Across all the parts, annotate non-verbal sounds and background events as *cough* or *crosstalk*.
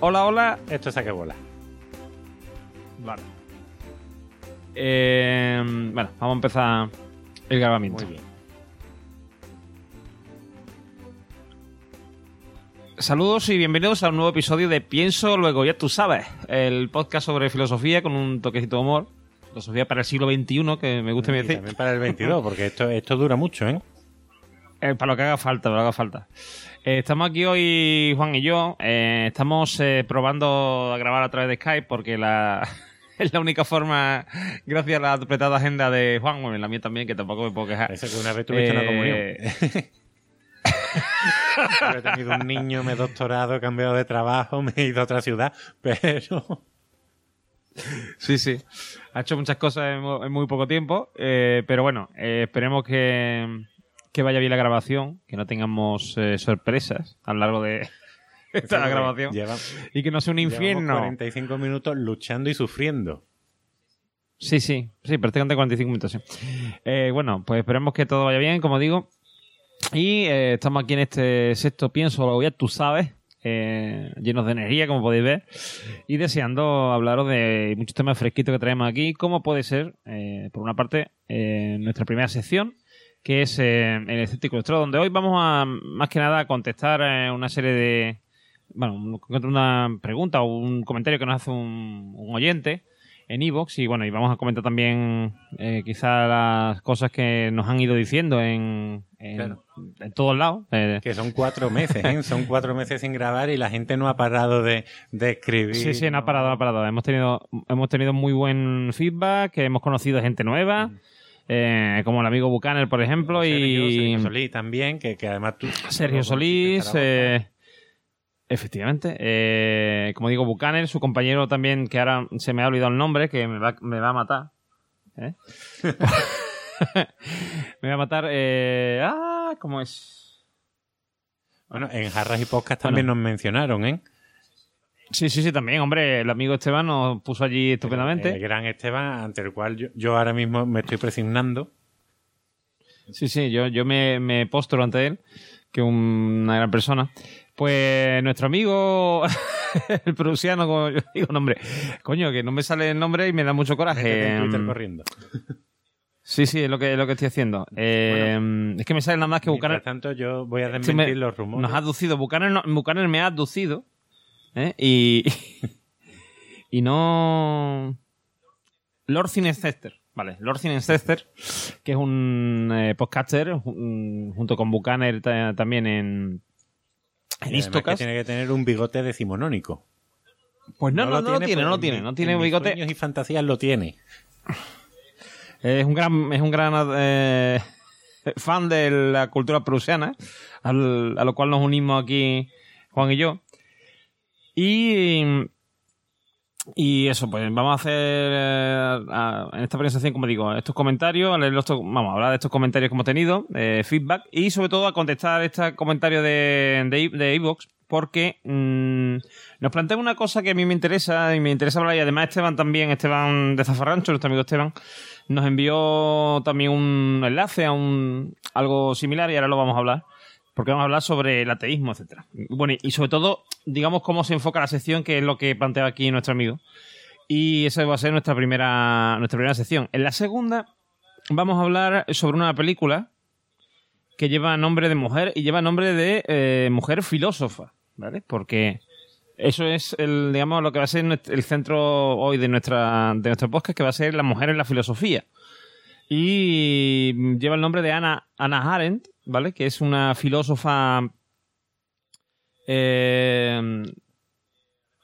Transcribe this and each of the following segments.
Hola, hola. Esto es a que bola. Vale. Eh, bueno, vamos a empezar el grabamiento. Muy bien. Saludos y bienvenidos a un nuevo episodio de Pienso Luego, ya tú sabes, el podcast sobre filosofía con un toquecito de humor. Filosofía para el siglo XXI, que me gusta Y decir. también para el 22, porque esto, esto dura mucho, ¿eh? Eh, para lo que haga falta, para lo que haga falta. Eh, estamos aquí hoy, Juan y yo. eh, estamos probando a grabar a través de Skype porque la, *laughs* es la única forma, gracias a la apretada agenda de Juan, bueno, la mía también, que tampoco me puedo quejar. Parece que una vez tuviste una comunión. *laughs* Yo he tenido un niño, me he doctorado, he cambiado de trabajo, me he ido a otra ciudad, pero... *laughs* Sí, sí. Ha hecho muchas cosas en, mu- en muy poco tiempo, pero bueno, esperemos que, que vaya bien la grabación, que no tengamos eh, sorpresas a lo largo de *laughs* esta grabación Lleva, y que no sea un infierno. 45 minutos luchando y sufriendo. Sí, sí, sí, prácticamente 45 minutos, sí. Eh, bueno, pues esperemos que todo vaya bien, como digo. Y eh, estamos aquí en este sexto pienso, lo ya tú sabes, eh, llenos de energía, como podéis ver, y deseando hablaros de muchos temas fresquitos que traemos aquí, como puede ser, por una parte, nuestra primera sección, que es eh, el escéptico ilustrado, donde hoy vamos a, más que nada, a contestar eh, una serie de, bueno, un- una pregunta o un comentario que nos hace un, un oyente en Evox y bueno, y vamos a comentar también eh, quizá las cosas que nos han ido diciendo en, en, Claro. en todos lados. Eh, Que son cuatro meses, ¿eh? Son cuatro meses sin grabar y la gente no ha parado de, de escribir. sí, sí, no ha parado, no ha parado. Hemos tenido, hemos tenido muy buen feedback, que hemos conocido gente nueva, eh, como el amigo Buchaner, por ejemplo, Sergio, y Sergio Solís también, que, que además tú... Sergio Solís, eh, efectivamente. eh, como digo, Buchaner, su compañero también, que ahora se me ha olvidado el nombre, que me va, me va a matar. ¿eh? *laughs* me va a matar. ah, ¿cómo es? Bueno, en Jarras y Podcast también nos mencionaron, ¿eh? Sí, sí, sí, también, hombre. El amigo Esteban nos puso allí estupendamente. El gran Esteban, ante el cual yo, yo ahora mismo me estoy presignando. Sí, sí, yo, yo me, me postro ante él, que una gran persona. Pues nuestro amigo, *laughs* el prusiano, como yo digo, nombre, coño, que no me sale el nombre y me da mucho coraje. Twitter Em, corriendo. Sí, sí, es lo que, es lo que estoy haciendo. Eh, es que me sale nada más que Buchanan. tanto, yo voy a desmentir me- los rumores. Nos ha aducido. Buchanan me ha aducido. ¿Eh? Y. *laughs* y no. Lord Cinecester. Vale, Lord Cinecester, que es un eh, podcaster, un- junto con Buchanan ta- también en. En Istocast. tiene que tener un bigote decimonónico. Pues no, no, no, lo tiene, no lo en tiene. No tiene en bigote. sueños y fantasías lo tiene. Es un gran, es un gran eh, *laughs* fan de la cultura prusiana, al- a lo cual nos unimos aquí Juan y yo. Y, y eso, pues vamos a hacer eh, en esta presentación, como digo, estos comentarios, a leer los vamos a hablar de estos comentarios que hemos tenido, eh, feedback, y sobre todo a contestar este comentario de, de, iVoox, porque mm, nos plantea una cosa que a mí me interesa, y me interesa hablar, y además Esteban también, Esteban de Zafarrancho, nuestro amigo Esteban, nos envió también un enlace a un algo similar y ahora lo vamos a hablar porque vamos a hablar sobre el ateísmo, etcétera. Bueno, y sobre todo, digamos cómo se enfoca la sección, que es lo que plantea aquí nuestro amigo. Y esa va a ser nuestra primera nuestra primera sección. En la segunda vamos a hablar sobre una película que lleva nombre de mujer y lleva nombre de eh, mujer filósofa, ¿vale? Porque eso es el, digamos, lo que va a ser el centro hoy de nuestra de nuestro podcast, que va a ser la mujer en la filosofía. Y lleva el nombre de Anna, Anna Arendt, ¿vale? Que es una filósofa eh,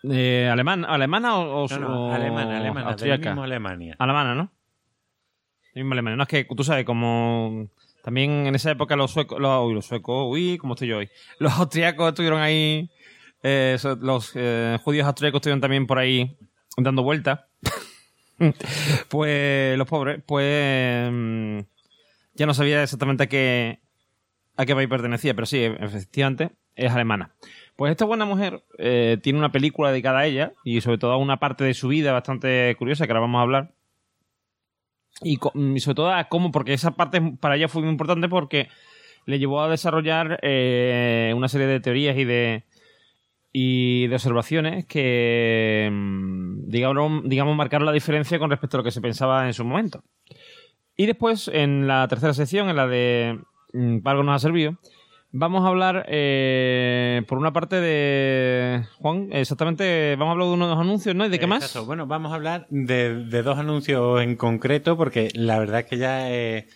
eh, alemán, alemana o, o- No, no, o alemana, alemana, del austríaca? mismo Alemania. Alemana, ¿no? Del mismo Alemania. No es que tú sabes, como también en esa época los suecos, los, uy, los suecos, uy, ¿cómo estoy yo hoy? *laughs* Los austriacos estuvieron ahí, eh, los eh, judíos austriacos estuvieron también por ahí dando vueltas. *laughs* pues los pobres, pues mm, ya no sabía exactamente a qué, a qué país pertenecía, pero sí, efectivamente, es alemana. Pues esta buena mujer eh, tiene una película dedicada a ella y sobre todo a una parte de su vida bastante curiosa que ahora vamos a hablar. Y, sobre todo a cómo, porque esa parte para ella fue muy importante porque le llevó a desarrollar eh, una serie de teorías y de y de observaciones que, mm, digamos, digamos, marcaron la diferencia con respecto a lo que se pensaba en su momento. Y después, en la tercera sección, en la de para algo nos ha servido, vamos a hablar, eh, por una parte de... Juan, exactamente, vamos a hablar de unos anuncios, ¿no? ¿Y de qué más? Exacto. Bueno, vamos a hablar de, de dos anuncios en concreto, porque la verdad es que ya eh,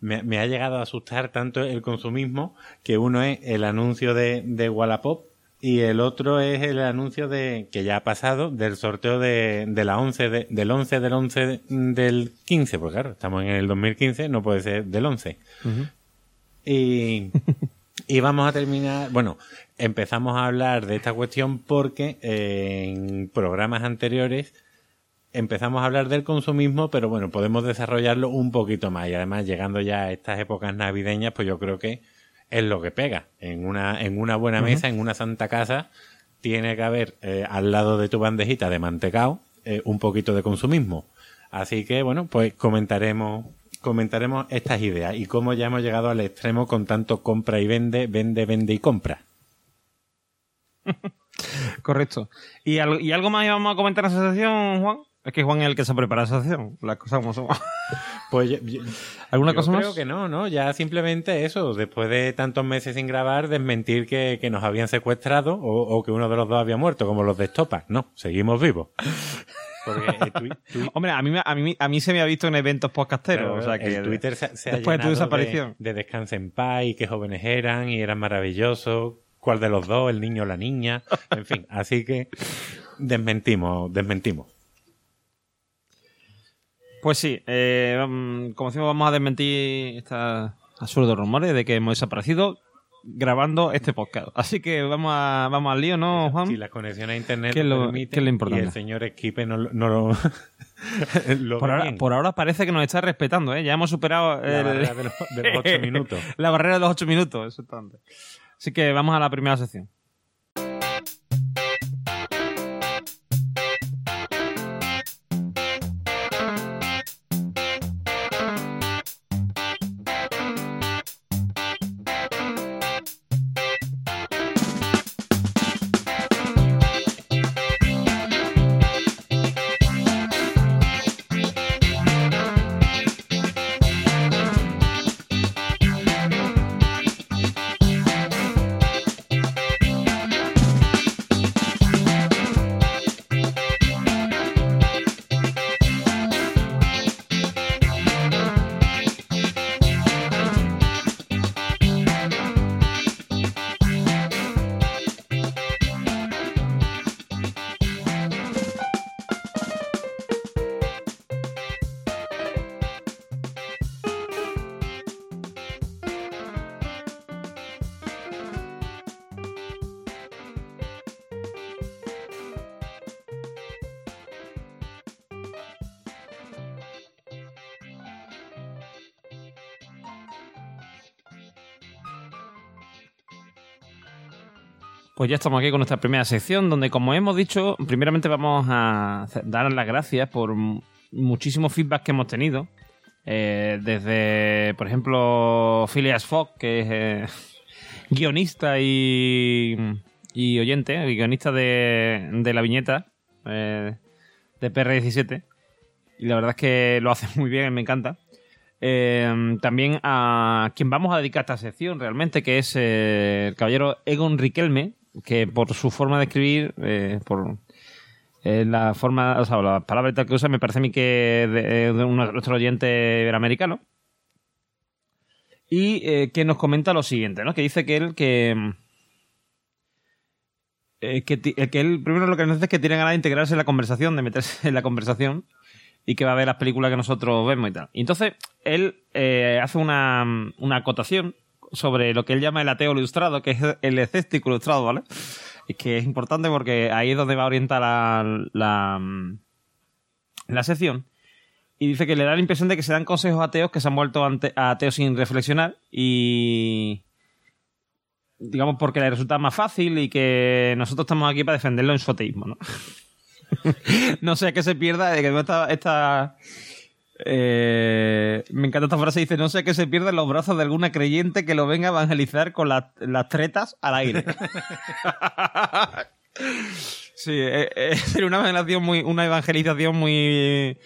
me, me ha llegado a asustar tanto el consumismo, que uno es el anuncio de, de Wallapop, y el otro es el anuncio de que ya ha pasado del sorteo de, de la 11 de- del 11 del 11 del 15, porque claro, estamos en el 2015, no puede ser del 11. Y, y vamos a terminar, bueno, empezamos a hablar de esta cuestión porque en programas anteriores empezamos a hablar del consumismo, pero bueno, podemos desarrollarlo un poquito más y además llegando ya a estas épocas navideñas, pues yo creo que es lo que pega. En una, en una buena mesa, en una santa casa, tiene que haber eh, al lado de tu bandejita de mantecao eh, un poquito de consumismo. Así que bueno, pues comentaremos comentaremos estas ideas y cómo ya hemos llegado al extremo con tanto compra y vende, vende, vende y compra. *laughs* Correcto. ¿Y, al- ¿Y algo más íbamos a comentar en esa sección, Juan? Es que Juan es el que se prepara esa sección, las cosas como son. *laughs* Pues yo- yo- ¿Alguna yo cosa creo más? que no, ¿no? Ya simplemente eso, después de tantos meses sin grabar, desmentir que, que nos habían secuestrado o, o que uno de los dos había muerto, como los de Estopa. No, seguimos vivos. *laughs* Porque *laughs* Hombre, a mí, me- a, mí, a mí se me ha visto en eventos podcasteros. Claro, o sea que el Twitter se, se ha después de tu desaparición. De, de descanso en paz y qué jóvenes eran y eran maravillosos. ¿Cuál de los dos? ¿El niño o la niña? En fin, *laughs* así que desmentimos, desmentimos. Pues sí, eh, mm, como decimos, vamos a desmentir estos absurdos rumores de que hemos desaparecido grabando este podcast. Así que vamos, a, vamos al lío, ¿no, Juan? Si la conexión a internet ¿Qué es lo lo- permite qué es lo importante? y el señor Esquipe no, lo- no lo, *laughs* lo por, ahora, bien. por ahora parece que nos está respetando, ¿eh? Ya hemos superado la el- barrera de los, de los ocho *laughs* minutos. la barrera de los ocho minutos, exactamente. Así que vamos a la primera sección. Pues ya estamos aquí con nuestra primera sección, donde, como hemos dicho, primeramente vamos a dar las gracias por m- muchísimos feedback que hemos tenido. Eh, desde, por ejemplo, Phileas Fogg, que es eh, *laughs* guionista y, oyente, guionista de, la viñeta eh, de PR17. Y la verdad es que lo hace *laughs* muy bien, me encanta. Eh, también a quien vamos a dedicar esta sección realmente, que es el caballero Egon Riquelme, que por su forma de escribir, eh, por eh, la forma, o sea, las palabras y tal que usa, me parece a mí que es de, de un- nuestro oyente iberoamericano. Y eh, que nos comenta lo siguiente, ¿no? Que dice que él que. eh, que, eh, que él primero lo que nos dice es que tiene ganas de integrarse en la conversación, de meterse en la conversación y que va a ver las películas que nosotros vemos y tal. Y entonces él eh, hace una, una acotación sobre lo que él llama el ateo ilustrado, que es el escéptico ilustrado, ¿vale? Que es importante porque ahí es donde va a orientar la, la, la sección. Y dice que le da la impresión de que se dan consejos ateos que se han vuelto ateos sin reflexionar y digamos porque le resulta más fácil y que nosotros estamos aquí para defenderlo en su ateísmo, ¿no? *laughs* no sea que se pierda, de que esta eh, me encanta esta frase, dice, no sea que se pierda en los brazos de alguna creyente que lo venga a evangelizar con las- las tretas al aire. *laughs* Sí, eh, eh, *laughs* sería una evangelización muy, una evangelización muy,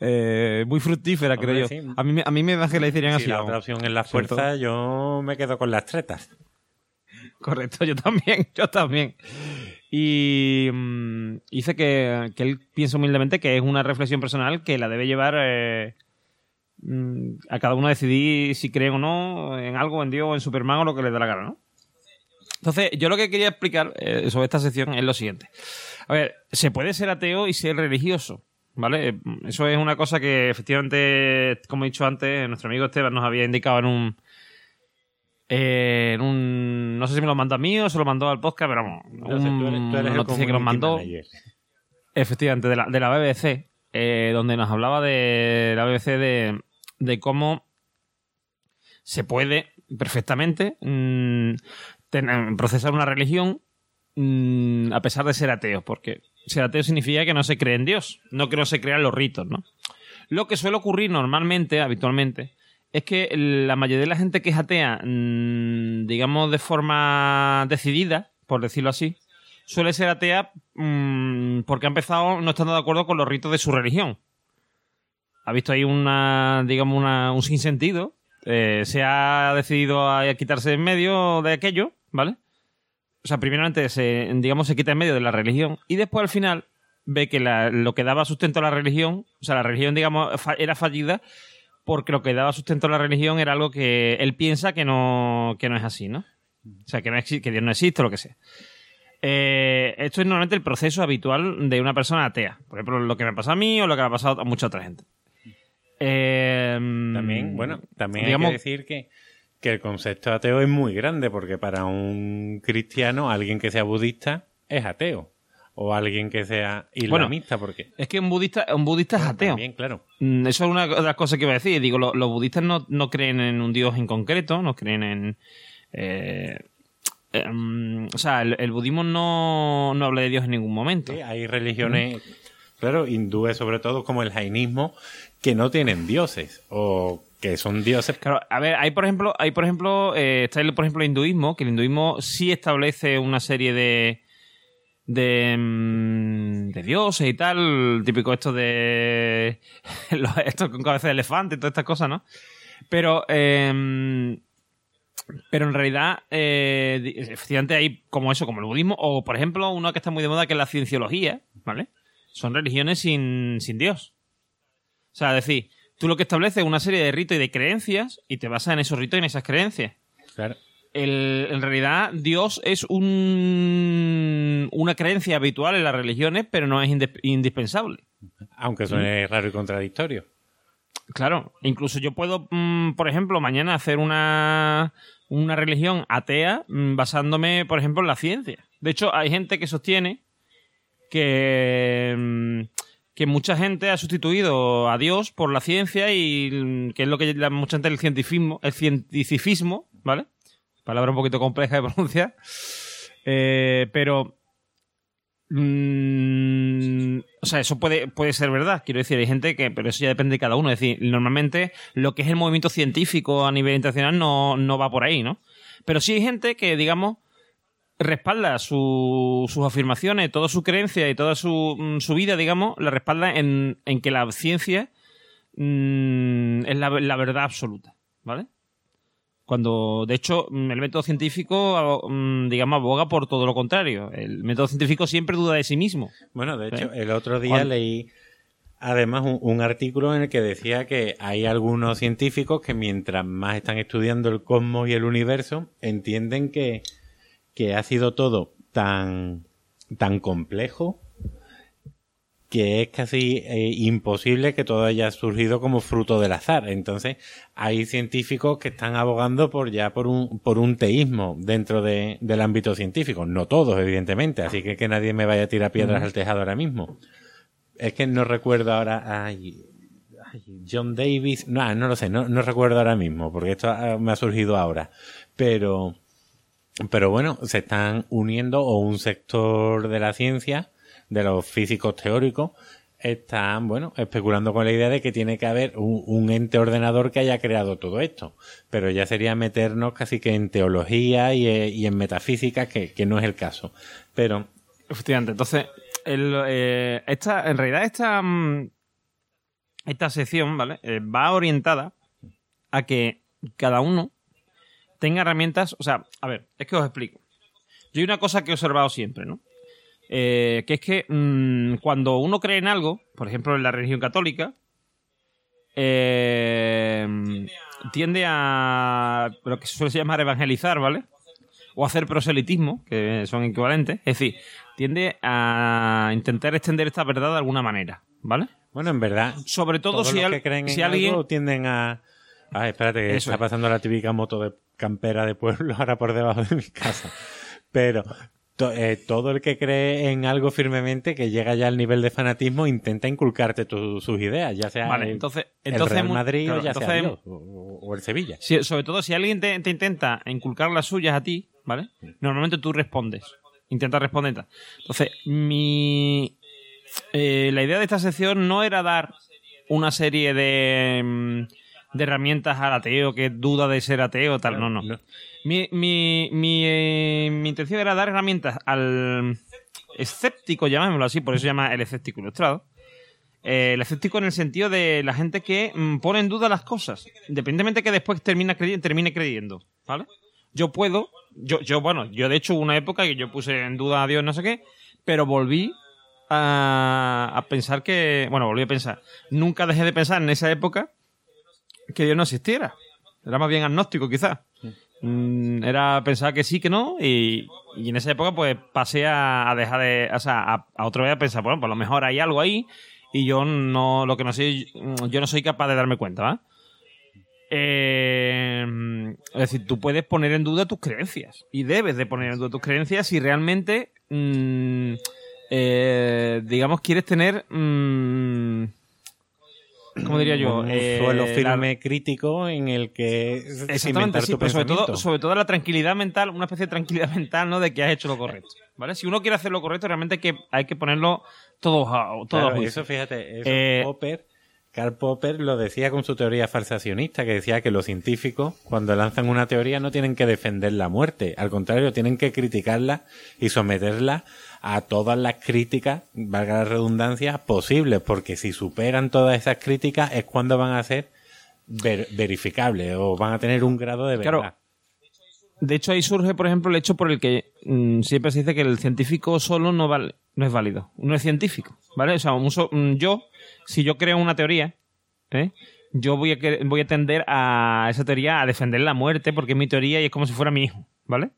eh, muy fructífera, creo yo. sí. A mí, me- a mí me evangelizarían Si así. la otra opción es la fuerza, yo me quedo con las tretas. Correcto, yo también, *laughs* yo también. Y mm, dice que, que él piensa humildemente que es una reflexión personal que la debe llevar eh, mm, a cada uno a decidir si creen o no en algo, en Dios o en Superman o lo que le dé la gana, ¿no? Entonces, yo lo que quería explicar eh, sobre esta sección es lo siguiente. A ver, se puede ser ateo y ser religioso, ¿vale? Eh, Eso es una cosa que efectivamente, como he dicho antes, nuestro amigo Esteban nos había indicado en un, eh, en un. No sé si me lo mandó a mí o se lo mandó al podcast, pero vamos. No sé, tú eres- tú eres una el noticia que nos mandó. manager. Efectivamente, de la, de la BBC, eh, donde nos hablaba de la BBC de, de cómo se puede perfectamente mm, tener- procesar una religión mm, a pesar de ser ateo, porque ser ateo significa que no se cree en Dios, no que no se crean los ritos, ¿no? Lo que suele ocurrir normalmente, habitualmente, es que la mayoría de la gente que es atea, mm, digamos de forma decidida, por decirlo así, suele ser atea mm, porque ha empezado no estando de acuerdo con los ritos de su religión. Ha visto ahí una, digamos, una, un sinsentido. eh, se ha decidido a quitarse en medio de aquello, ¿vale? O sea, primeramente se, digamos, se quita en medio de la religión y después al final ve que lo que daba sustento a la religión, o sea, la religión, digamos, era fallida porque lo que daba sustento a la religión era algo que él piensa que no, que no es así, ¿no? O sea, que, no exi- que Dios no existe o lo que sea. Eh, esto es normalmente el proceso habitual de una persona atea. Por ejemplo, lo que me pasa a mí o lo que le ha pasado a mucha otra gente. Eh, También, bueno, también digamos- hay que decir que, que el concepto ateo es muy grande, porque para un cristiano, alguien que sea budista es ateo. O alguien que sea islamista, porque. Es que un budista, un budista es ateo. También, claro. Mm, Eso es una de las cosas que iba a decir. Digo, lo- los budistas no, no creen en un dios en concreto, no creen en. eh, eh, mm, o sea, el, el budismo no, no habla de Dios en ningún momento. Sí, hay religiones, claro, hindúes sobre todo, como el jainismo, que no tienen dioses. O que son dioses. Claro, a ver, hay por ejemplo, hay por ejemplo, eh, está el, por ejemplo el hinduismo, que el hinduismo sí establece una serie de de, mm, de dioses y tal, típico esto de *laughs* esto con cabeza de elefante y todas estas cosas, ¿no? Pero eh, pero en realidad, eh, efectivamente hay como eso, como el budismo, o por ejemplo, uno que está muy de moda que es la cienciología, ¿vale? Son religiones sin, sin Dios. O sea, decir, tú lo que estableces es una serie de ritos y de creencias y te basas en esos ritos y en esas creencias. Claro. El- en realidad, Dios es un, una creencia habitual en las religiones, pero no es inde- indispensable. Aunque suene raro y contradictorio. Claro, incluso yo puedo, mm, por ejemplo, mañana hacer una, una religión atea mm, basándome, por ejemplo, en la ciencia. De hecho, hay gente que sostiene que, mm, que mucha gente ha sustituido a Dios por la ciencia y que es lo que llama mucha gente el cientificismo, el cientificismo, ¿vale? Palabra un poquito compleja de pronunciar. Eh, pero Mm, o sea, eso puede, puede ser verdad. Quiero decir, hay gente que, pero eso ya depende de cada uno. Es decir, normalmente lo que es el movimiento científico a nivel internacional no, no va por ahí, ¿no? Pero sí hay gente que, digamos, respalda su- sus afirmaciones, toda su creencia y toda su, mm, su vida, digamos, la respalda en, en que la ciencia mm, es la, la verdad absoluta, ¿vale? Cuando, de hecho, mm, el método científico, mm, digamos, aboga por todo lo contrario. El método científico siempre duda de sí mismo. Bueno, de hecho, ¿Eh? el otro día leí además un, un artículo en el que decía que hay algunos científicos que mientras más están estudiando el cosmos y el universo, entienden que, que ha sido todo tan, tan complejo que es casi eh, imposible que todo haya surgido como fruto del azar. Entonces, hay científicos que están abogando por ya por un, por un teísmo dentro de- del ámbito científico. No todos, evidentemente, así que que nadie me vaya a tirar piedras al tejado ahora mismo. Es que no recuerdo ahora. Ay, ay, John Davis. No, no lo sé, no, no recuerdo ahora mismo, porque esto ah, me ha surgido ahora. Pero. Pero bueno, se están uniendo, o un sector de la ciencia, de los físicos teóricos, están, bueno, especulando con la idea de que tiene que haber un, ente ordenador que haya creado todo esto. Pero ya sería meternos casi que en teología y, eh, en metafísica, que, no es el caso. Pero Efectivamente. Entonces, eh, esta, en realidad esta, mm, esta sección, ¿vale? Eh, va orientada a que cada uno tenga herramientas. O sea, a ver, es que os explico. Yo hay una cosa que he observado siempre, ¿no? Eh, que es que mm, cuando uno cree en algo, por ejemplo en la religión católica, eh, tiende a lo que se suele llamar evangelizar, ¿vale? O hacer proselitismo, que son equivalentes. Es decir, tiende a intentar extender esta verdad de alguna manera, ¿vale? Bueno, en verdad. Sobre todo todos si, los al- que creen si en alguien... algo tienden a. Ah, espérate, que Eso está es. pasando la típica moto de campera de pueblo *laughs* ahora por debajo de mi casa. Pero to- eh, todo el que cree en algo firmemente, que llega ya al nivel de fanatismo, intenta inculcarte tu- sus ideas, ya sea Vale, el, entonces, el entonces Real Madrid claro, o ya sea entonces- Dios, o, o el Sevilla. Si- sobre todo si alguien te, te intenta inculcar las suyas a ti, ¿vale? Normalmente tú respondes. Intentas responder. Entonces, mi. eh, la idea de esta sección no era dar una serie de. mm, de herramientas al ateo que duda de ser ateo, tal. No, no. No. Mi, mi, mi, eh, mi intención era dar herramientas al escéptico, llamémoslo así, por eso se llama el escéptico ilustrado. Eh, el escéptico en el sentido de la gente que mm, pone en duda las cosas, independientemente que después termina crey- termine creyendo, ¿vale? Yo puedo, yo, yo, bueno, yo de hecho hubo una época que yo puse en duda a Dios, no sé qué, pero volví a, a pensar que, bueno, volví a pensar, nunca dejé de pensar en esa época que Dios no existiera. Era más bien agnóstico, quizás. Mm, era pensar que sí, que no, y, y en esa época pues pasé a, a dejar de, o sea, a, a otra vez a pensar, bueno, por lo mejor hay algo ahí y yo no, lo que no sé, yo no soy capaz de darme cuenta, ¿va? Eh, es decir, tú puedes poner en duda tus creencias y debes de poner en duda tus creencias si realmente, mm, eh, digamos, quieres tener, mm, ¿cómo diría yo? Un Eh, suelo la- firme crítico en el que Exactamente, sí, tu pero sobre todo, sobre todo la tranquilidad mental, una especie de tranquilidad *laughs* mental, ¿no? De que has hecho lo correcto. ¿Vale? Si uno quiere hacer lo correcto, realmente hay que, hay que ponerlo todo a, todo Claro, eso fíjate, eso Eh, Popper, Karl Popper lo decía con su teoría falsacionista, que decía que los científicos, cuando lanzan una teoría, no tienen que defender la muerte, al contrario, tienen que criticarla y someterla a todas las críticas, valga la redundancia, posibles, porque si superan todas esas críticas es cuando van a ser ver- verificables o van a tener un grado de verdad. Claro. De hecho, ahí surge, por ejemplo, el hecho por el que mm, siempre se dice que el científico solo no, vale, no es válido. No es científico, ¿vale? O sea, un so- mm, yo, si yo creo una teoría, ¿eh? yo voy a, voy a tender a esa teoría a defender la muerte porque es mi teoría y es como si fuera mi hijo, ¿vale?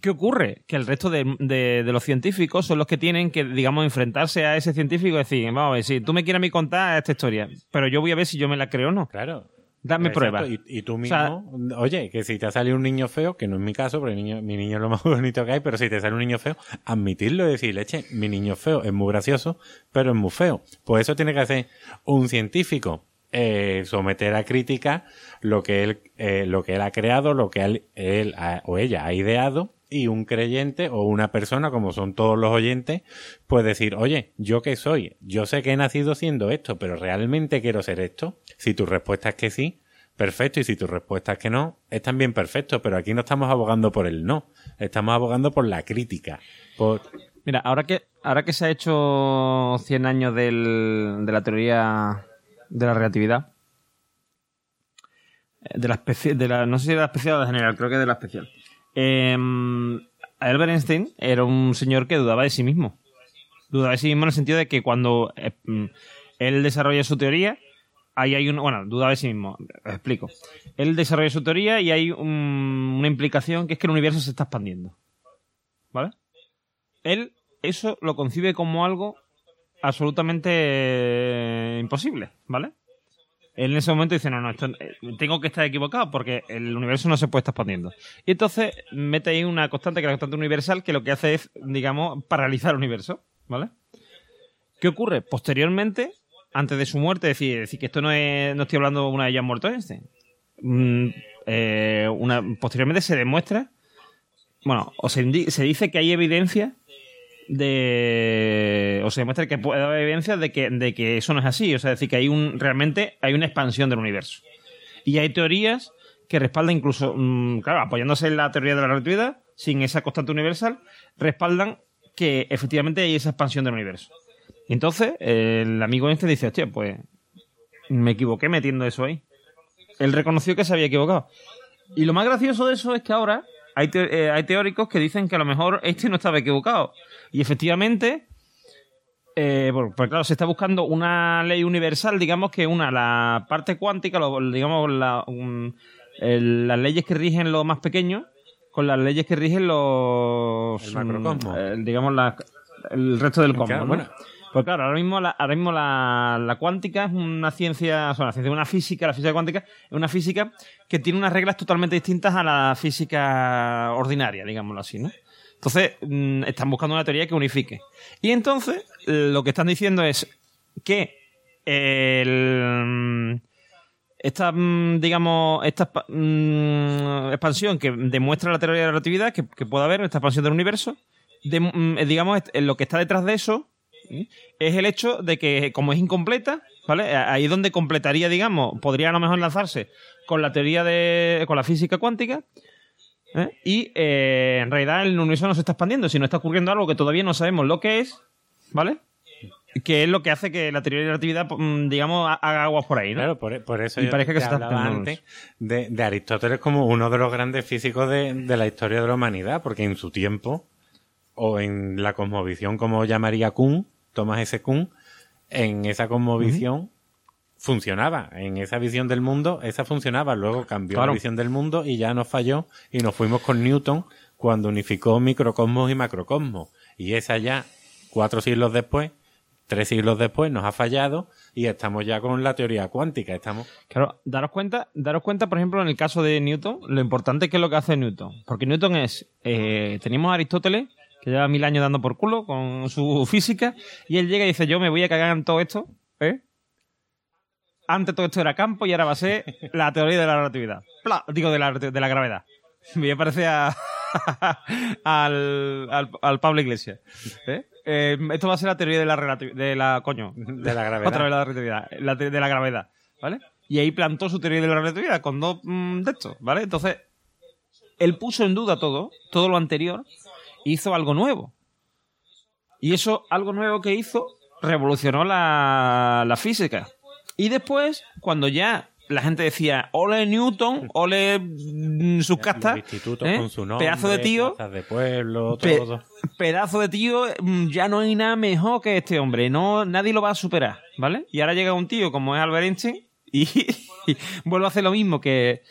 ¿Qué ocurre? Que el resto de, de- los científicos son los que tienen que, digamos, enfrentarse a ese científico y decir, vamos a ver, si tú me quieres contar esta historia, pero yo voy a ver si yo me la creo o no. Claro. Dame pruebas. Y, y tú sea- mismo, oye, que si te ha salido un niño feo, que no es mi caso, porque mi niño, mi niño es lo *laughs* más bonito que hay, pero si te sale un niño feo, admitirlo y decir, leche, mi niño es feo, es muy gracioso, pero es muy feo. Pues eso tiene que hacer un científico, eh, someter a crítica lo que él, eh, lo que él ha creado, lo que él, él ha- o ella ha ideado, y un creyente o una persona, como son todos los oyentes, pues decir, oye, ¿yo qué soy? Yo sé que he nacido siendo esto, pero ¿realmente quiero ser esto? Si tu respuesta es que sí, perfecto, y si tu respuesta es que no, es también perfecto, pero aquí no estamos abogando por el no, estamos abogando por la crítica. Por... Mira, ahora que, ahora que se ha hecho 100 años del- de la teoría de la relatividad, eh, de la especie, de la, no sé si de la especial o de la general, creo que de la especial. Eh, Albert Einstein era un señor que dudaba de sí mismo. Dudaba de sí mismo en el sentido de que cuando eh, mm, él desarrolla su teoría, ahí hay un. Bueno, dudaba de sí mismo. Os explico. Él desarrolla su teoría y hay un- una implicación que es que el universo se está expandiendo. ¿Vale? Él eso lo concibe como algo absolutamente eh, imposible, ¿vale? En ese momento dice, no, no, esto, eh, tengo que estar equivocado porque el universo no se puede estar expandiendo. Y entonces mete ahí una constante, que es la constante universal, que lo que hace es, digamos, paralizar el universo, ¿vale? ¿Qué ocurre? Posteriormente, antes de su muerte, decir, decir que esto no es, no estoy hablando de una de ellas muerto Einstein. Mm, eh, una, posteriormente se demuestra, bueno, o se, se dice que hay evidencia de o se demuestra que puede haber evidencia de que, de que eso no es así o sea es decir que hay un realmente hay una expansión del universo y hay teorías que respaldan incluso mm, claro apoyándose en la teoría de la relatividad sin esa constante universal respaldan que efectivamente hay esa expansión del universo. Y entonces el amigo este dice, hostia, pues me equivoqué metiendo eso ahí. Él reconoció que se había equivocado. Y lo más gracioso de eso es que ahora hay, eh, hay teóricos que dicen que a lo mejor este no estaba equivocado. Y efectivamente, eh, pues claro, se está buscando una ley universal, digamos que una, la parte cuántica, digamos, las leyes que rigen lo más pequeño, con las leyes que rigen los... El macrocosmos. digamos, el resto del cosmos, pues claro, ahora mismo, la, ahora mismo la, cuántica es una ciencia, o sea, una ciencia, una física, la física cuántica es una física que tiene unas reglas totalmente distintas a la física ordinaria, digámoslo así, ¿no? Entonces, mm, están buscando una teoría que unifique. Y entonces, lo que están diciendo es que esta, mm, digamos, esta mm, expansión que demuestra la teoría de la relatividad que, que pueda haber, esta expansión del universo, digamos, lo que está detrás de eso es el hecho de que, como es incompleta, ¿vale? Ahí es donde completaría, digamos, podría a lo mejor enlazarse con la teoría de. con la física cuántica. ¿eh? Y eh, en realidad el universo no se está expandiendo, sino está ocurriendo algo que todavía no sabemos lo que es, ¿vale? Que es lo que hace que la teoría de la relatividad, mm, digamos, haga aguas por ahí, ¿no? Claro, por, eso y parece que se antes de, de, Aristóteles como uno de los grandes físicos de, de la historia de la humanidad, porque en su tiempo, o en la cosmovisión como llamaría Kuhn, Thomas S. Kuhn, en esa cosmovisión funcionaba. En esa visión del mundo, esa funcionaba. Luego cambió la visión del mundo y ya nos falló y nos fuimos con Newton cuando unificó microcosmos y macrocosmos. Y esa ya, cuatro siglos después, tres siglos después, nos ha fallado y estamos ya con la teoría cuántica. Estamos... Claro, daros cuenta, daros cuenta, por ejemplo, en el caso de Newton, lo importante que es lo que hace Newton. Porque Newton es, eh, tenemos a Aristóteles, que lleva mil años dando por culo con su *laughs* física, y él llega y dice, yo me voy a cagar en todo esto, ¿eh? Antes todo esto era campo y ahora va a ser la teoría de la relatividad. Digo, de la, de la gravedad. *laughs* Me parece a, *laughs* al, al, Pablo Iglesias. ¿eh? ¿eh? esto va a ser la teoría de la relatividad. De la. Coño. De la gravedad. Otra vez la relatividad. La de la gravedad. ¿Vale? Y ahí plantó su teoría de la relatividad con dos mm, de estos. ¿Vale? Entonces, él puso en duda todo, todo lo anterior, hizo algo nuevo. Y eso, algo nuevo que hizo, revolucionó la, la física. Y después, cuando ya la gente decía, ole Newton, ole mm, sus castas, ¿eh? pedazo de tío, de pueblo, todo. pedazo de tío, mm, ya no hay nada mejor que este hombre, no, nadie lo va a superar, ¿vale? Y ahora llega un tío como es Albert Einstein y *laughs* vuelve a hacer lo mismo que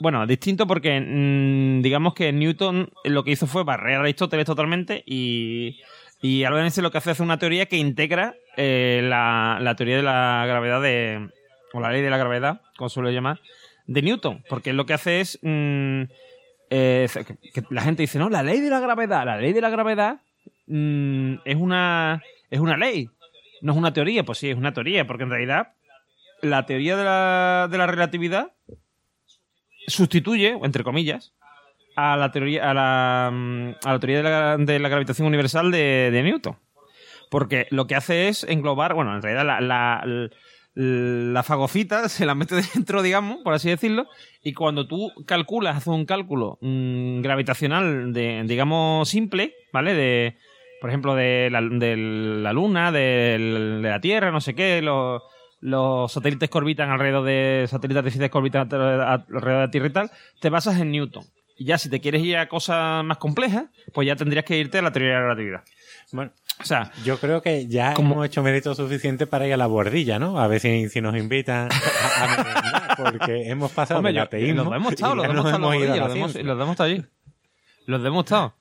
bueno, distinto porque mm, digamos que Newton lo que hizo fue barrer a Aristóteles totalmente y, y Einstein lo que hace es una teoría que integra eh, la, teoría de la gravedad de... o la ley de la gravedad, como suele llamar, de Newton. Porque lo que hace es... Mm, eh, que, la gente dice, no, la ley de la gravedad, la ley de la gravedad mm, es, una, es una ley, no es una teoría. Pues sí, es una teoría, porque en realidad la teoría de la, de la relatividad sustituye, entre comillas, a la teoría, a la, mm, a la teoría de la, de la, gravitación universal de, Newton. Porque lo que hace es englobar, bueno, en realidad la, la, la, fagocita *laughs* se la mete dentro, digamos, por así decirlo, y cuando tú calculas, haces un cálculo mm, gravitacional, de, digamos, simple, ¿vale? De, por ejemplo, de la, de la Luna, de, de la Tierra, no sé qué, los los satélites que orbitan alrededor de satélites artificiales que orbitan alrededor de la Tierra y tal, te basas en Newton. Y ya si te quieres ir a cosas más complejas, pues ya tendrías que irte a la teoría de la relatividad. Bueno, o sea, yo creo que ya hemos hecho mérito suficiente para ir a la bordilla, ¿no? A ver si, si nos invitan a, porque hemos pasado Hombre, Los hemos estado, los hemos estado, los hemos allí. Los hemos estado.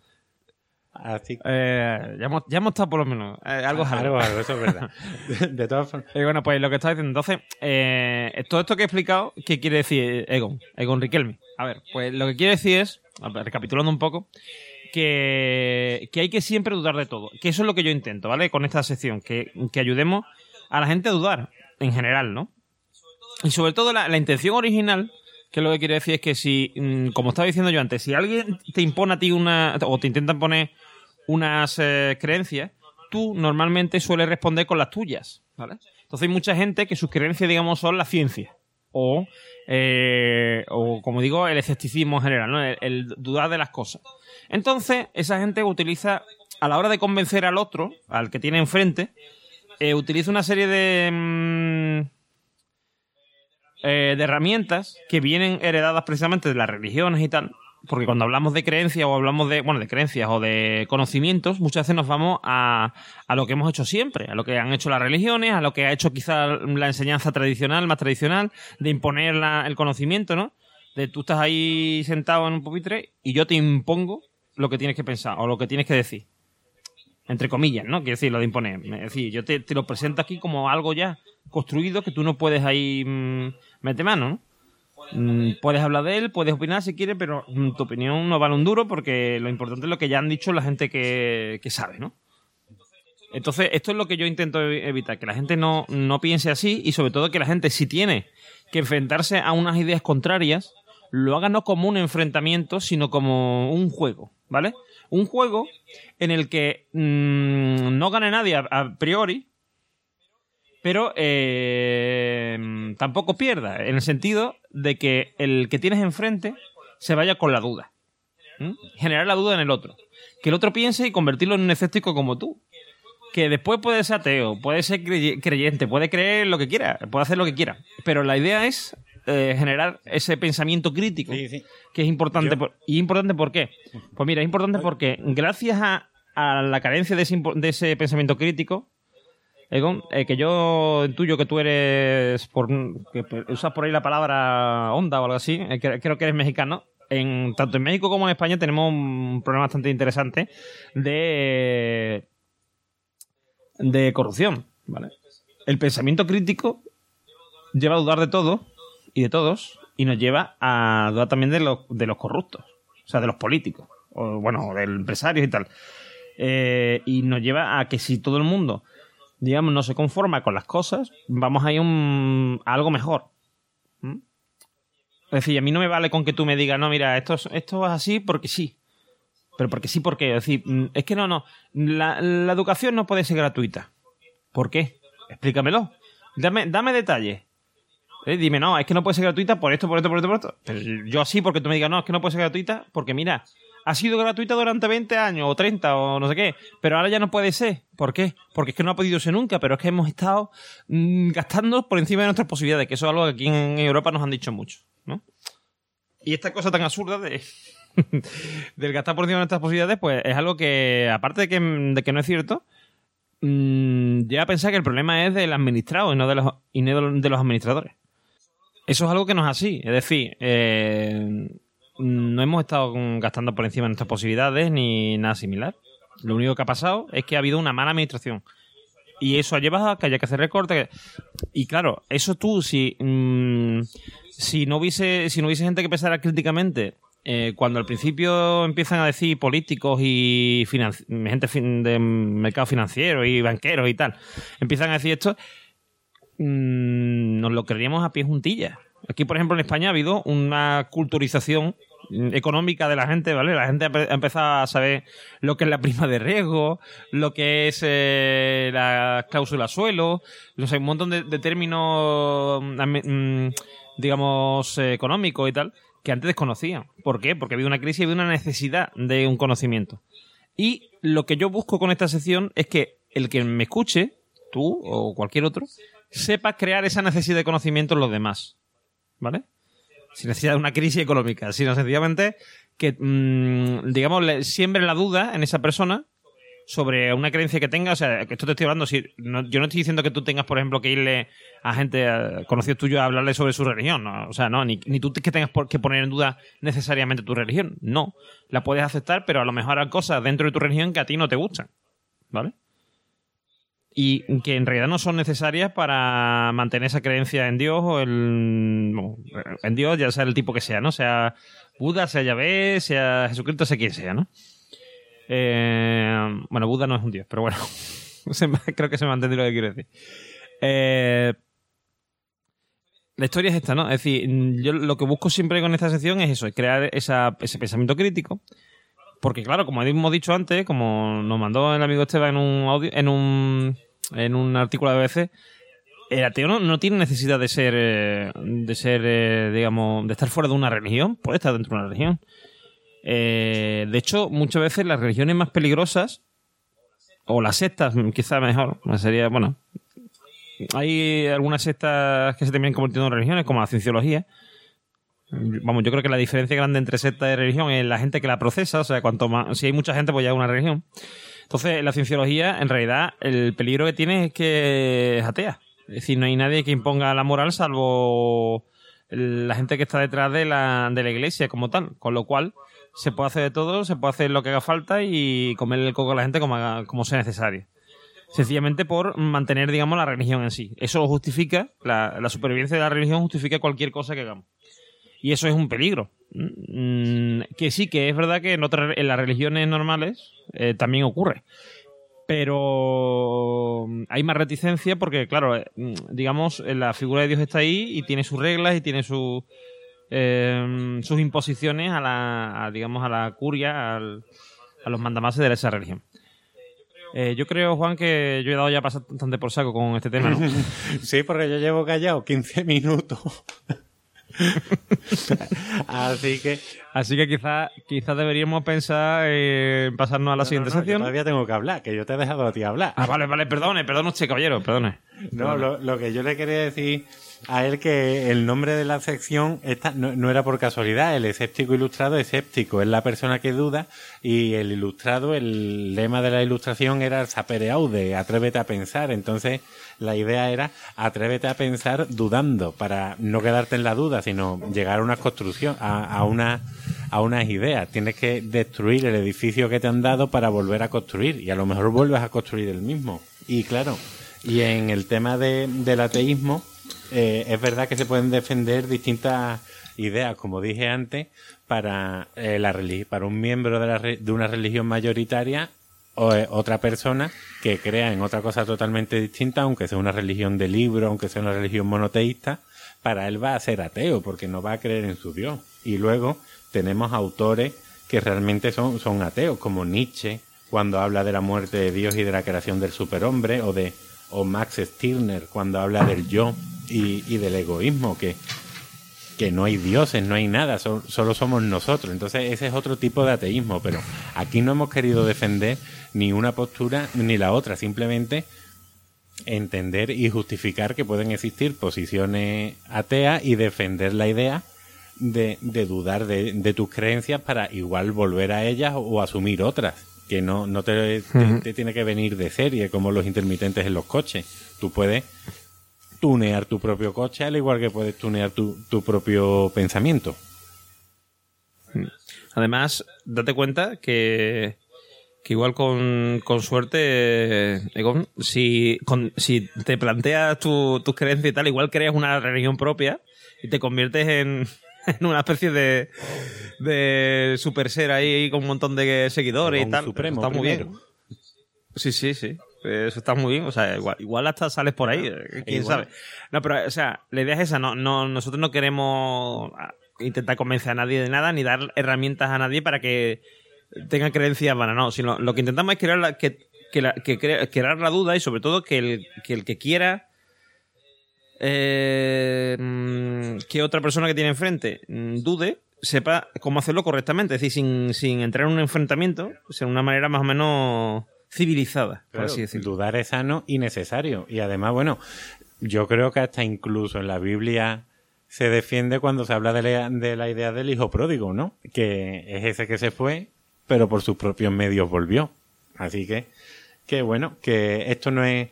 Eh, ya, hemos, ya hemos estado por lo menos. Eh, algo es algo. eso es verdad. *laughs* de, todas formas. Bueno, pues lo que está diciendo. Entonces, eh, todo esto que he explicado, ¿qué quiere decir Egon? Egon Riquelme. A ver, pues lo que quiere decir es, recapitulando un poco, que, que hay que siempre dudar de todo. Que eso es lo que yo intento, ¿vale? Con esta sección. Que, que ayudemos a la gente a dudar, en general, ¿no? Y sobre todo la, la intención original que lo que quiere decir es que si, mm, como estaba diciendo yo antes, si alguien te impone a ti una, o te intenta poner unas eh, creencias, tú normalmente sueles responder con las tuyas, ¿vale? Entonces hay mucha gente que sus creencias, digamos, son la ciencia. O, eh, o como digo, el escepticismo en general, ¿no? El, dudar de las cosas. Entonces, esa gente utiliza a la hora de convencer al otro, al que tiene enfrente, eh, utiliza una serie de, mm, eh, de herramientas que vienen heredadas precisamente de las religiones y tal. Porque cuando hablamos de creencias o hablamos de, bueno, de creencias o de conocimientos, muchas veces nos vamos a, a lo que hemos hecho siempre, a lo que han hecho las religiones, a lo que ha hecho quizá la enseñanza tradicional, más tradicional, de imponer el conocimiento, ¿no? De tú estás ahí sentado en un pupitre y yo te impongo lo que tienes que pensar o lo que tienes que decir entre comillas, ¿no? Quiero decir, lo de imponer. Es decir, yo te, te lo presento aquí como algo ya construido que tú no puedes ahí mm, meter mano, ¿no? Mm, puedes hablar de él, puedes opinar si quieres, pero mm, tu opinión no vale un duro porque lo importante es lo que ya han dicho la gente que, que sabe, ¿no? Entonces, esto es lo que yo intento evi- evitar, que la gente no, no piense así y sobre todo que la gente, si tiene que enfrentarse a unas ideas contrarias, lo haga no como un enfrentamiento, sino como un juego, ¿vale? Un juego en el que mm, no gane nadie a priori, pero eh, tampoco pierda, en el sentido de que el que tienes enfrente se vaya con la duda. ¿Mm? Generar la duda en el otro. Que el otro piense y convertirlo en un escéptico como tú. Que después puede ser ateo, puede ser crey- creyente, puede creer lo que quiera, puede hacer lo que quiera. Pero la idea es eh, generar ese pensamiento crítico Sí, sí. que es importante. Por- ¿Y importante por qué? Pues mira, es importante porque gracias a, a la carencia de ese, impo- de ese pensamiento crítico, Egon, eh, que yo intuyo que tú eres, que usas por ahí la palabra onda o algo así, eh, creo que eres mexicano. En, tanto en México como en España tenemos un problema bastante interesante de, de corrupción. ¿vale? El pensamiento crítico lleva a dudar de todo y de todos y nos lleva a dudar también de los, de los corruptos, o sea, de los políticos, o bueno, de empresarios y tal. Eh, y nos lleva a que si todo el mundo, digamos, no se conforma con las cosas, vamos a ir un- a algo mejor. ¿Mm? Es decir, a mí no me vale con que tú me digas, no, mira, esto es, esto es así porque sí. Pero porque sí, porque. Es decir, mm, es que no, no. La, la educación no puede ser gratuita. ¿Por qué? Explícamelo. Dame, dame detalles. Eh, Dime, no, es que no puede ser gratuita por esto, por esto, por esto, por esto. Pero yo así, porque tú me digas, no, es que no puede ser gratuita, porque mira, ha sido gratuita durante 20 años o 30 o no sé qué, pero ahora ya no puede ser. ¿Por qué? Porque es que no ha podido ser nunca, pero es que hemos estado mm, gastando por encima de nuestras posibilidades, que eso es algo que aquí en Europa nos han dicho mucho, ¿no? Y esta cosa tan absurda de *laughs* del gastar por encima de nuestras posibilidades, pues es algo que, aparte de que, no es cierto, mm, llega a pensar que el problema es del administrado y no de los, y no de los administradores. Eso es algo que no es así. Es decir, eh, no hemos estado gastando por encima de nuestras posibilidades ni nada similar. Lo único que ha pasado es que ha habido una mala administración. Y eso ha llevado a que haya que hacer recortes. Y claro, eso tú, si, mm, si, no hubiese, si no hubiese gente que pensara críticamente, eh, cuando al principio empiezan a decir políticos y gente de mercado financiero y banqueros y tal, empiezan a decir esto, mm, nos lo creeríamos a pie juntillas. Aquí, por ejemplo, en España ha habido una culturización mm, económica de la gente, ¿vale? La gente ha empe- ha empezado a saber lo que es la prima de riesgo, lo que es eh, la cláusula suelo, no sé, un montón de, términos, mm, mm, digamos, eh, económicos y tal, que antes desconocían. ¿Por qué? Porque ha habido una crisis y ha habido una necesidad de un conocimiento. Y lo que yo busco con esta sección es que el que me escuche, tú o cualquier otro, sepa crear esa necesidad de conocimiento en los demás. ¿Vale? Sin necesidad de una crisis económica, sino sencillamente que, mm, digamos, le siembre la duda en esa persona sobre una creencia que tenga. O sea, que esto te estoy hablando. Si, no- yo no estoy diciendo que tú tengas, por ejemplo, que irle a gente a conocidos tuyos a hablarle sobre su religión. ¿no? O sea, no, ni, ni tú que tengas por, que poner en duda necesariamente tu religión. No. La puedes aceptar, pero a lo mejor hay cosas dentro de tu religión que a ti no te gustan. ¿Vale? Y que en realidad no son necesarias para mantener esa creencia en Dios o el, en Dios, ya sea el tipo que sea, ¿no? Sea Buda, sea Yahvé, sea Jesucristo, sea quien sea, ¿no? Eh, bueno, Buda no es un dios, pero bueno, *laughs* creo que se me ha entendido lo que quiero decir. Eh, la historia es esta, ¿no? Es decir, yo lo que busco siempre con esta sección es eso, es crear ese pensamiento crítico. Porque claro, como hemos dicho antes, como nos mandó el amigo Esteban en un audio, en un, en un artículo de BBC, el ateo no, no tiene necesidad de ser, eh, de ser, eh, digamos, de estar fuera de una religión, puede estar dentro de una religión. Eh, de hecho, muchas veces las religiones más peligrosas o las sectas, quizá mejor, sería, bueno, hay algunas sectas que se terminan convirtiendo en religiones, como la cienciología. Vamos, yo creo que la diferencia grande entre secta y religión es la gente que la procesa, o sea, cuanto más, si hay mucha gente, pues ya es una religión. Entonces, la cienciología, en realidad, el peligro que tiene es que es atea. Es decir, no hay nadie que imponga la moral salvo la gente que está detrás de la, de la iglesia como tal. Con lo cual, se puede hacer de todo, se puede hacer lo que haga falta y comer el coco a la gente como, como sea necesario. Sencillamente por mantener, digamos, la religión en sí. Eso justifica, la, la supervivencia de la religión justifica cualquier cosa que hagamos. Y eso es un peligro. Mm, que sí, que es verdad que en, otras, en las religiones normales eh, también ocurre. Pero hay más reticencia porque, claro, eh, digamos, la figura de Dios está ahí y tiene sus reglas y tiene su, eh, sus imposiciones a la, digamos, a la curia, a los mandamases de esa religión. yo creo, Juan, que yo he dado ya bastante por saco con este tema, ¿no? *laughs* sí, porque yo llevo callado 15 minutos. Así que así que quizás quizá deberíamos pensar en pasarnos a la siguiente sección. todavía tengo que hablar, que yo te he dejado a ti hablar. Ah, vale, vale, perdone, perdone usted, caballero, perdone. No, lo, lo, que yo le quería decir a él que el nombre de la sección esta, no, era por casualidad. El escéptico ilustrado escéptico, es la persona que duda y el ilustrado, el lema de la ilustración era sapere aude, atrévete a pensar. Entonces la idea era atrévete a pensar dudando para no quedarte en la duda, sino llegar a una construcción, a, a una a unas ideas. Tienes que destruir el edificio que te han dado para volver a construir y a lo mejor vuelves a construir el mismo. Y claro, y en el tema de, del ateísmo, eh, es verdad que se pueden defender distintas ideas, como dije antes, para, eh, la para un miembro de, la, de una religión mayoritaria o eh, otra persona que crea en otra cosa totalmente distinta, aunque sea una religión de libro, aunque sea una religión monoteísta, para él va a ser ateo, porque no va a creer en su Dios. Y luego tenemos autores que realmente son, son ateos, como Nietzsche, cuando habla de la muerte de Dios y de la creación del superhombre, o de o Max Stirner cuando habla del yo y, del egoísmo, que, que no hay dioses, no hay nada, solo somos nosotros. Entonces ese es otro tipo de ateísmo, pero aquí no hemos querido defender ni una postura ni la otra, simplemente entender y justificar que pueden existir posiciones ateas y defender la idea de, de dudar de, de, tus creencias para igual volver a ellas o asumir otras, que no, no te, te tiene que venir de serie como los intermitentes en los coches. Tú puedes tunear tu propio coche, al igual que puedes tunear tu, tu propio pensamiento. Además, date cuenta que, que igual con, con suerte, Egon, si, si te planteas tus tu creencias y tal, igual creas una religión propia y te conviertes en, *laughs* en una especie de, de super ser ahí con un montón de seguidores y tal. Supremo, Está muy bien. Sí, sí, sí. Eso está muy bien. O sea, igual, hasta sales por ahí. Eh, quién sabe. No, pero, o sea, la idea es esa. No, no, nosotros no queremos ah, intentar convencer a nadie de nada ni dar herramientas a nadie para que tenga creencias vanas. No, sino lo que intentamos es crear la, que, que, la, que crear la duda y sobre todo que el que, el que quiera eh, mm, que otra persona que tiene enfrente mm, dude, sepa cómo hacerlo correctamente. Es decir, sin, sin entrar en un enfrentamiento, o sea, de una manera más o menos civilizada, por así decirlo. Dudar es sano y necesario. Y además, bueno, yo creo que hasta incluso en la Biblia se defiende cuando se habla de la, de la idea del hijo pródigo, ¿no? Que es ese que se fue, pero por sus propios medios volvió. Así que, que bueno, que esto no es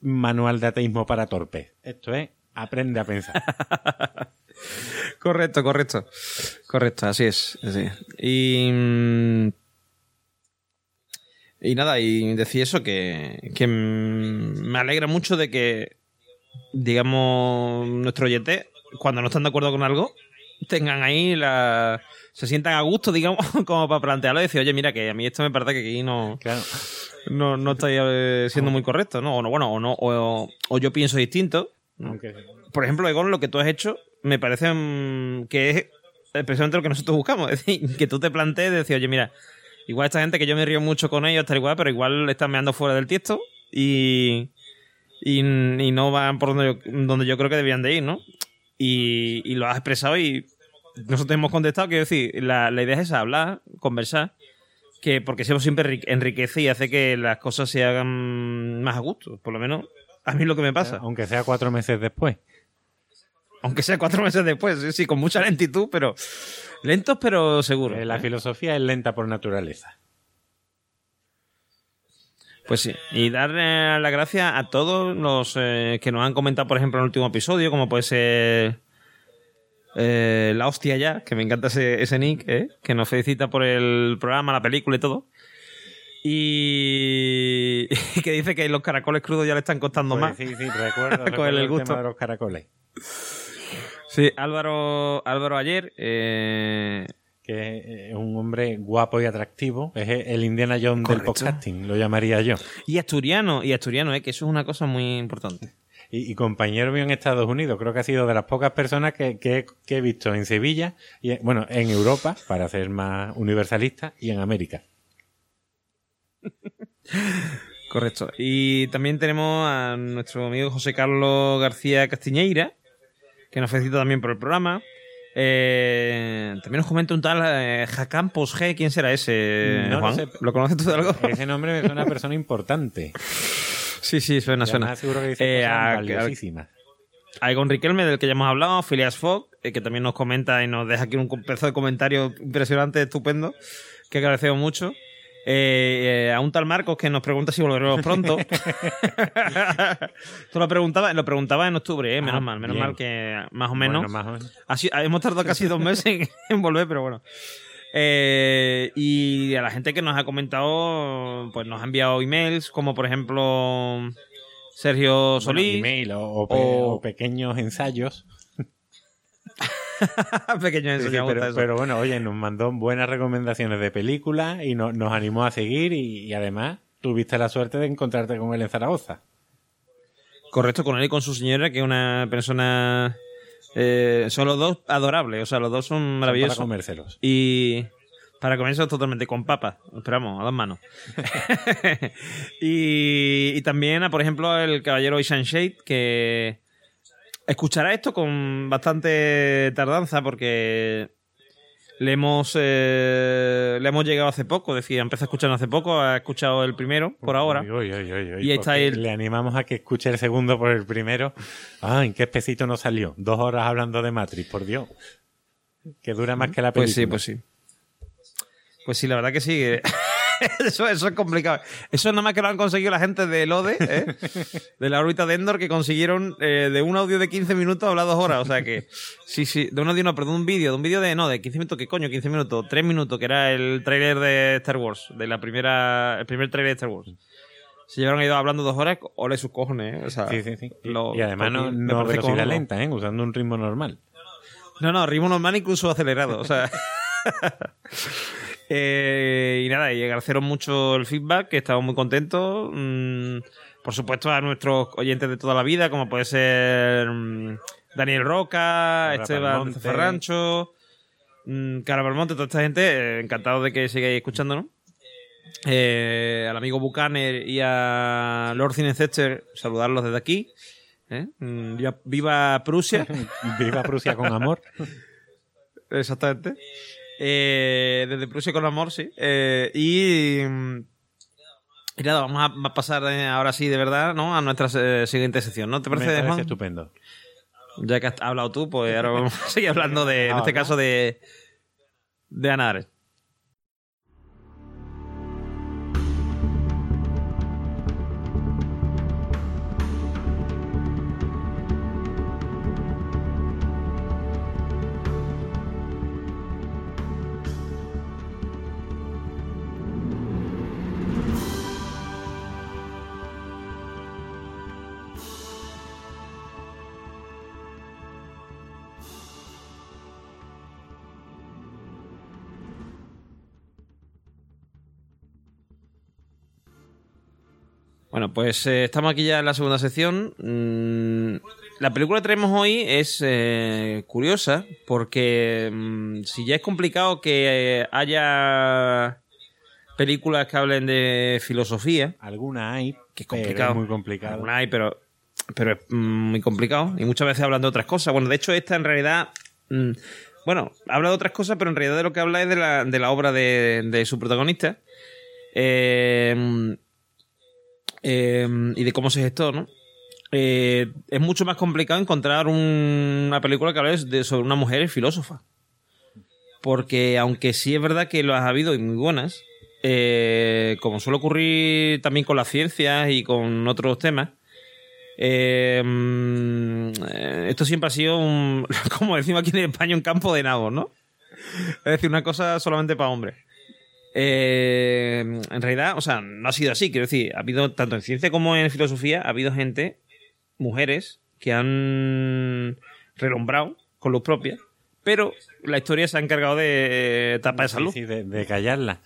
manual de ateísmo para torpes. Esto es aprende a pensar. *laughs* correcto, correcto. Correcto, así es. Y mm, y nada, y decir eso, que, que me alegra mucho de que, digamos, nuestro oyente, cuando no están de acuerdo con algo, tengan ahí la... se sientan a gusto, digamos, *laughs* como para plantearlo y decir, oye, mira, que a mí esto me parece que aquí no... No, no estoy eh, siendo muy correcto, ¿no? O no, bueno, o no, o, yo pienso distinto. Por ejemplo, Egon, lo que tú has hecho me parece mm, que es precisamente lo que nosotros buscamos. *laughs* Es decir, que tú te plantees de decir, oye, mira, Igual esta gente que yo me río mucho con ellos, tal igual, pero igual están meando fuera del tiesto y, y, no van por donde yo, donde yo creo que debían de ir, ¿no? Y, y lo has expresado y nosotros hemos contestado, quiero decir, la, la idea es esa, hablar, conversar que porque eso siempre enriquece y hace que las cosas se hagan más a gusto. Por lo menos a mí es lo que me pasa. Aunque sea cuatro meses después. Aunque sea cuatro meses después, sí, con mucha lentitud, pero lentos pero seguros. Eh, la filosofía es lenta por naturaleza. Pues sí, y dar las gracias a todos los eh, que nos han comentado, por ejemplo, en el último episodio, como puede ser eh, La Hostia Ya, que me encanta ese, nick, ¿eh? que nos felicita por el programa, la película y todo. *laughs* Y, que dice que los caracoles crudos ya le están costando pues más. Sí, sí, recuerdo, *laughs* el, gusto. de los caracoles. Sí, Álvaro, Álvaro ayer eh, que es un hombre guapo y atractivo, es el Indiana Jones del podcasting, lo llamaría yo. Y asturiano, y asturiano, ¿eh? que eso es una cosa muy importante. Y, compañero mío en Estados Unidos, creo que ha sido de las pocas personas que, he visto en Sevilla, y bueno, en Europa, para ser más universalista, y en América. *laughs* Correcto. Y también tenemos a nuestro amigo José Carlos García Castiñeira, que nos felicita también por el programa. Eh, también nos comenta un tal eh, Jacampos G. ¿Quién será ese? No Lo, sé. ¿Lo conoces tú de algo? Ese nombre me suena a persona importante. *laughs* Sí, sí, suena, suena. Seguro que eh, a, valiosísimas. A Egon Riquelme, del que ya hemos hablado, Phileas Fogg, eh, que también nos comenta y nos deja aquí un pedazo de comentario impresionante, estupendo, que agradecemos mucho. Eh, eh, a un tal Marcos que nos pregunta si volveremos pronto. *laughs* *laughs* Tú lo preguntabas, lo preguntaba en octubre, eh, menos ah, mal, menos mal que más o menos. Así, hemos tardado casi dos meses en, *laughs* volver, pero bueno. Y a la gente que nos ha comentado, pues nos ha enviado emails, como por ejemplo Sergio Solís. o pequeños ensayos. *laughs* Pequeño pero, bueno, oye, nos mandó buenas recomendaciones de películas y nos animó a seguir y, además tuviste la suerte de encontrarte con él en Zaragoza. Correcto, con él y con su señora, que es una persona... Eh, son los dos adorables, o sea, los dos son maravillosos. para comérselos. Y para comérselos totalmente con papas, esperamos, a dos manos. *laughs* *laughs* y, también, por ejemplo, el caballero Ishan Shade, que Escuchará esto con bastante tardanza porque le hemos eh, le hemos llegado hace poco, decía, empezó a escuchar hace poco, ha escuchado el primero por ahora. y está Le animamos a que escuche el segundo por el primero. Ah, ¿en qué especito nos salió? Dos horas hablando de Matrix, por Dios. Que dura más que la película. Pues sí, pues sí. Pues sí, la verdad que sí. *laughs* *laughs* eso, eso es complicado. Eso nada más que lo han conseguido la gente de LODE, ¿eh? *laughs* de la órbita de Endor, que consiguieron eh, de un audio de 15 minutos hablar dos horas. O sea que, sí, sí, de un audio no, pero de un vídeo, de un vídeo de, no, de 15 minutos, ¿qué coño? 15 minutos, 3 minutos, que era el tráiler de Star Wars, de la primera, el primer tráiler de Star Wars. Se llevaron ido hablando dos horas, ole sus cojones, ¿eh? O sea, sí, sí, sí. y además no, no velocidad lenta, ¿eh? Usando un ritmo normal. No, no, ritmo normal incluso acelerado, o sea... *laughs* Eh, y nada, y agradeceros mucho el feedback, que estamos muy contentos. Mm, por supuesto, a nuestros oyentes de toda la vida, como puede ser mm, Daniel Roca, Esteban Ferrancho, mm, Cara toda esta gente, eh, encantado de que sigáis escuchándonos. Eh, al amigo Bucaner y a Lord Cinecester, saludarlos desde aquí. Viva Prusia. *laughs* Viva Prusia con amor. Exactamente. Eh, desde Prusia con amor, sí. Eh, y, y, nada, vamos a, pasar eh, ahora sí, de verdad, ¿no? A nuestra siguiente sección, ¿no? ¿Te parece, Me parece estupendo. Ya que has hablado tú, pues ahora vamos *laughs* a seguir hablando de, en este caso, de, de Anares. Bueno, pues eh, estamos aquí ya en la segunda sección. Mm, la película que tenemos hoy es eh, curiosa porque mm, si ya es complicado que eh, haya películas que hablen de filosofía. Alguna hay, que es complicado. muy complicado. Alguna hay, pero, pero es mm, muy complicado. Y muchas veces hablan de otras cosas. Bueno, de hecho, esta en realidad. bueno, bueno, habla de otras cosas, pero en realidad de lo que habla es de la, de la obra de, de su protagonista. Eh, eh, y de cómo se gestó, ¿no? Eh, es mucho más complicado encontrar un- una película que hable de, sobre una mujer filósofa. Porque aunque sí es verdad que lo ha habido y muy buenas, eh, como suele ocurrir también con las ciencias y con otros temas, mm, eh, esto siempre ha sido un, *laughs* como decimos aquí en España, un campo de nabos, ¿no? Es decir, una cosa solamente para hombres. Eh, en realidad, o sea, no ha sido así. Quiero decir, ha habido, tanto en ciencia como en filosofía, ha habido gente, mujeres, que han relumbrado con luz propia, pero la historia se ha encargado de tapar esa luz. sí, de, de callarla.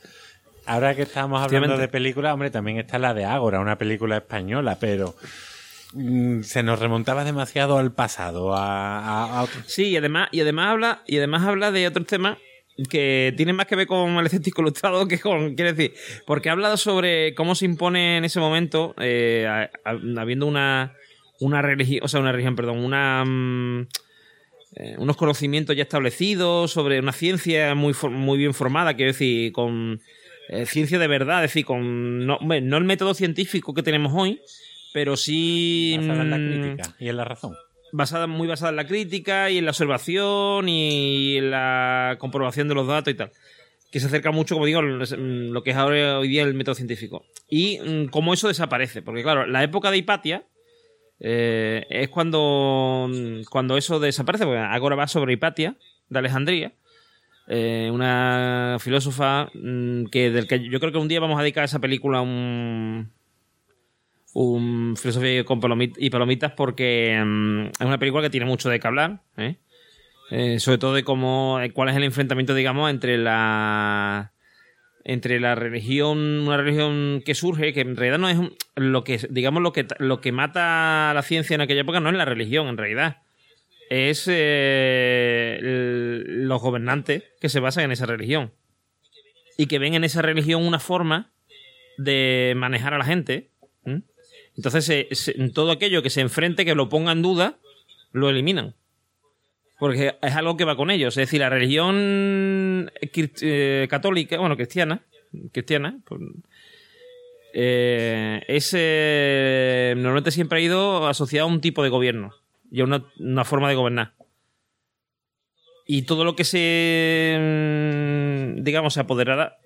Ahora que estamos hablando de películas, hombre, también está la de Ágora, una película española, pero mm, se nos remontaba demasiado al pasado, a, a- a otro- Sí, y además, y además habla, y además habla de otros temas que tienen más que ver con el escéptico ilustrado que con. Quiero decir, porque habla sobre cómo se impone en ese momento, eh, a- a- habiendo una, una religión, o sea, una religión, perdón, una. mm, eh, unos conocimientos ya establecidos sobre una ciencia muy, muy bien formada, quiero decir, con eh, ciencia de verdad, es decir, con no, no el método científico que tenemos hoy, pero sí basada en la mm, crítica y en la razón. Basada, muy basada en la crítica y en la observación y en la comprobación de los datos y tal. Que se acerca mucho, como digo, lo que es ahora hoy día el método científico. Y mm, cómo eso desaparece. Porque, claro, la época de Hipatia eh, es cuando, mm, cuando eso desaparece. Porque ahora va sobre Hipatia, de Alejandría. eh, una filósofa mm, que del que yo creo que un día vamos a dedicar a esa película un, un filosofía con y palomitas porque mm, es una película que tiene mucho de qué hablar, ¿eh? Eh, sobre todo de cómo, eh, cuál es el enfrentamiento, digamos, entre la entre la religión, una religión que surge, que en realidad no es lo que, digamos, lo que lo que mata a la ciencia en aquella época no es la religión, en realidad. Es los gobernantes que se basan en esa religión. Y que ven en esa religión una forma de manejar a la gente. Entonces, se- se- todo aquello que se enfrente, que lo ponga en duda, lo eliminan. Porque es algo que va con ellos. Es decir, la religión crist- eh, católica, bueno, cristiana, cristiana, pues, eh, es, eh, normalmente siempre ha ido asociado a un tipo de gobierno y a una, una forma de gobernar. Y todo lo que se, mm, digamos, se apoderara,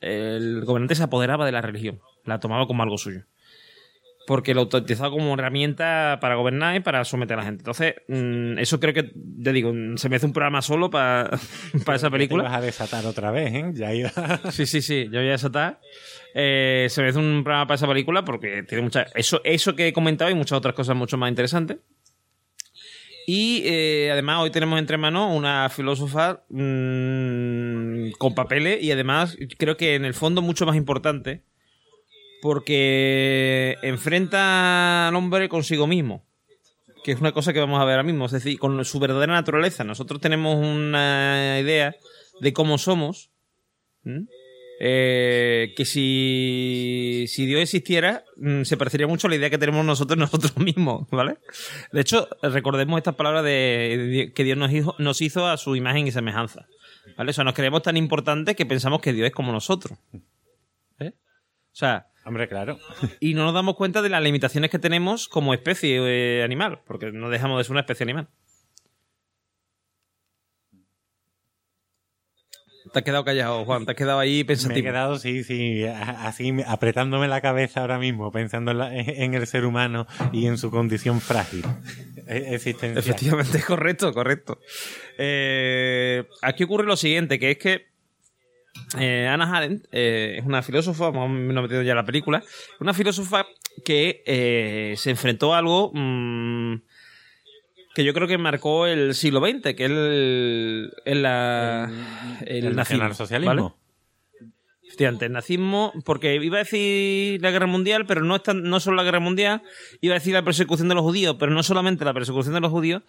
el gobernante se apoderaba de la religión, la tomaba como algo suyo porque lo utilizaba como herramienta para gobernar y para someter a la gente. Entonces, mm, eso creo que, te digo, se me hace un programa solo para, *laughs* para esa Te película. vas a desatar otra vez, ¿eh? Ya iba. *laughs* Sí, sí, sí, yo voy a desatar. Eh, se me hace un programa para esa película porque tiene mucha. Eso, eso que he comentado y muchas otras cosas mucho más interesantes. Y eh, además hoy tenemos entre manos una filósofa mm, con papeles y además creo que en el fondo mucho más importante porque enfrenta al hombre consigo mismo que es una cosa que vamos a ver ahora mismo, es decir, con su verdadera naturaleza. Nosotros tenemos una idea de cómo somos. Eh, que si, si Dios existiera, mm, se parecería mucho a la idea que tenemos nosotros *laughs* nosotros mismos, ¿vale? De hecho, recordemos estas palabras de que Dios nos hizo, nos hizo a su imagen y semejanza, ¿vale? O sea, nos creemos tan importantes que pensamos que Dios es como nosotros. ¿eh? O sea, Hombre, claro. y no nos damos cuenta de las limitaciones que tenemos como especie eh, animal, porque no dejamos de ser una especie animal. Te has quedado callado, Juan, te has quedado ahí Me he pensativo. quedado, sí, sí, así apretándome la cabeza ahora mismo, pensando en, la- en el ser humano y en su condición frágil e- existencial. Efectivamente, *laughs* correcto, correcto. Eh, aquí ocurre lo siguiente, que es que eh, Anna Arendt eh, es una filósofa, vamos a metido ya en la película, una filósofa que eh, se enfrentó a algo mm, que yo creo que marcó el siglo XX, que es el, el, la- el el nazismo, nacionalsocialismo. ¿vale? Efectivamente, el nazismo, porque iba a decir la guerra mundial, pero no, es tan- no solo la guerra mundial, iba a decir la persecución de los judíos, pero no solamente la persecución de los judíos,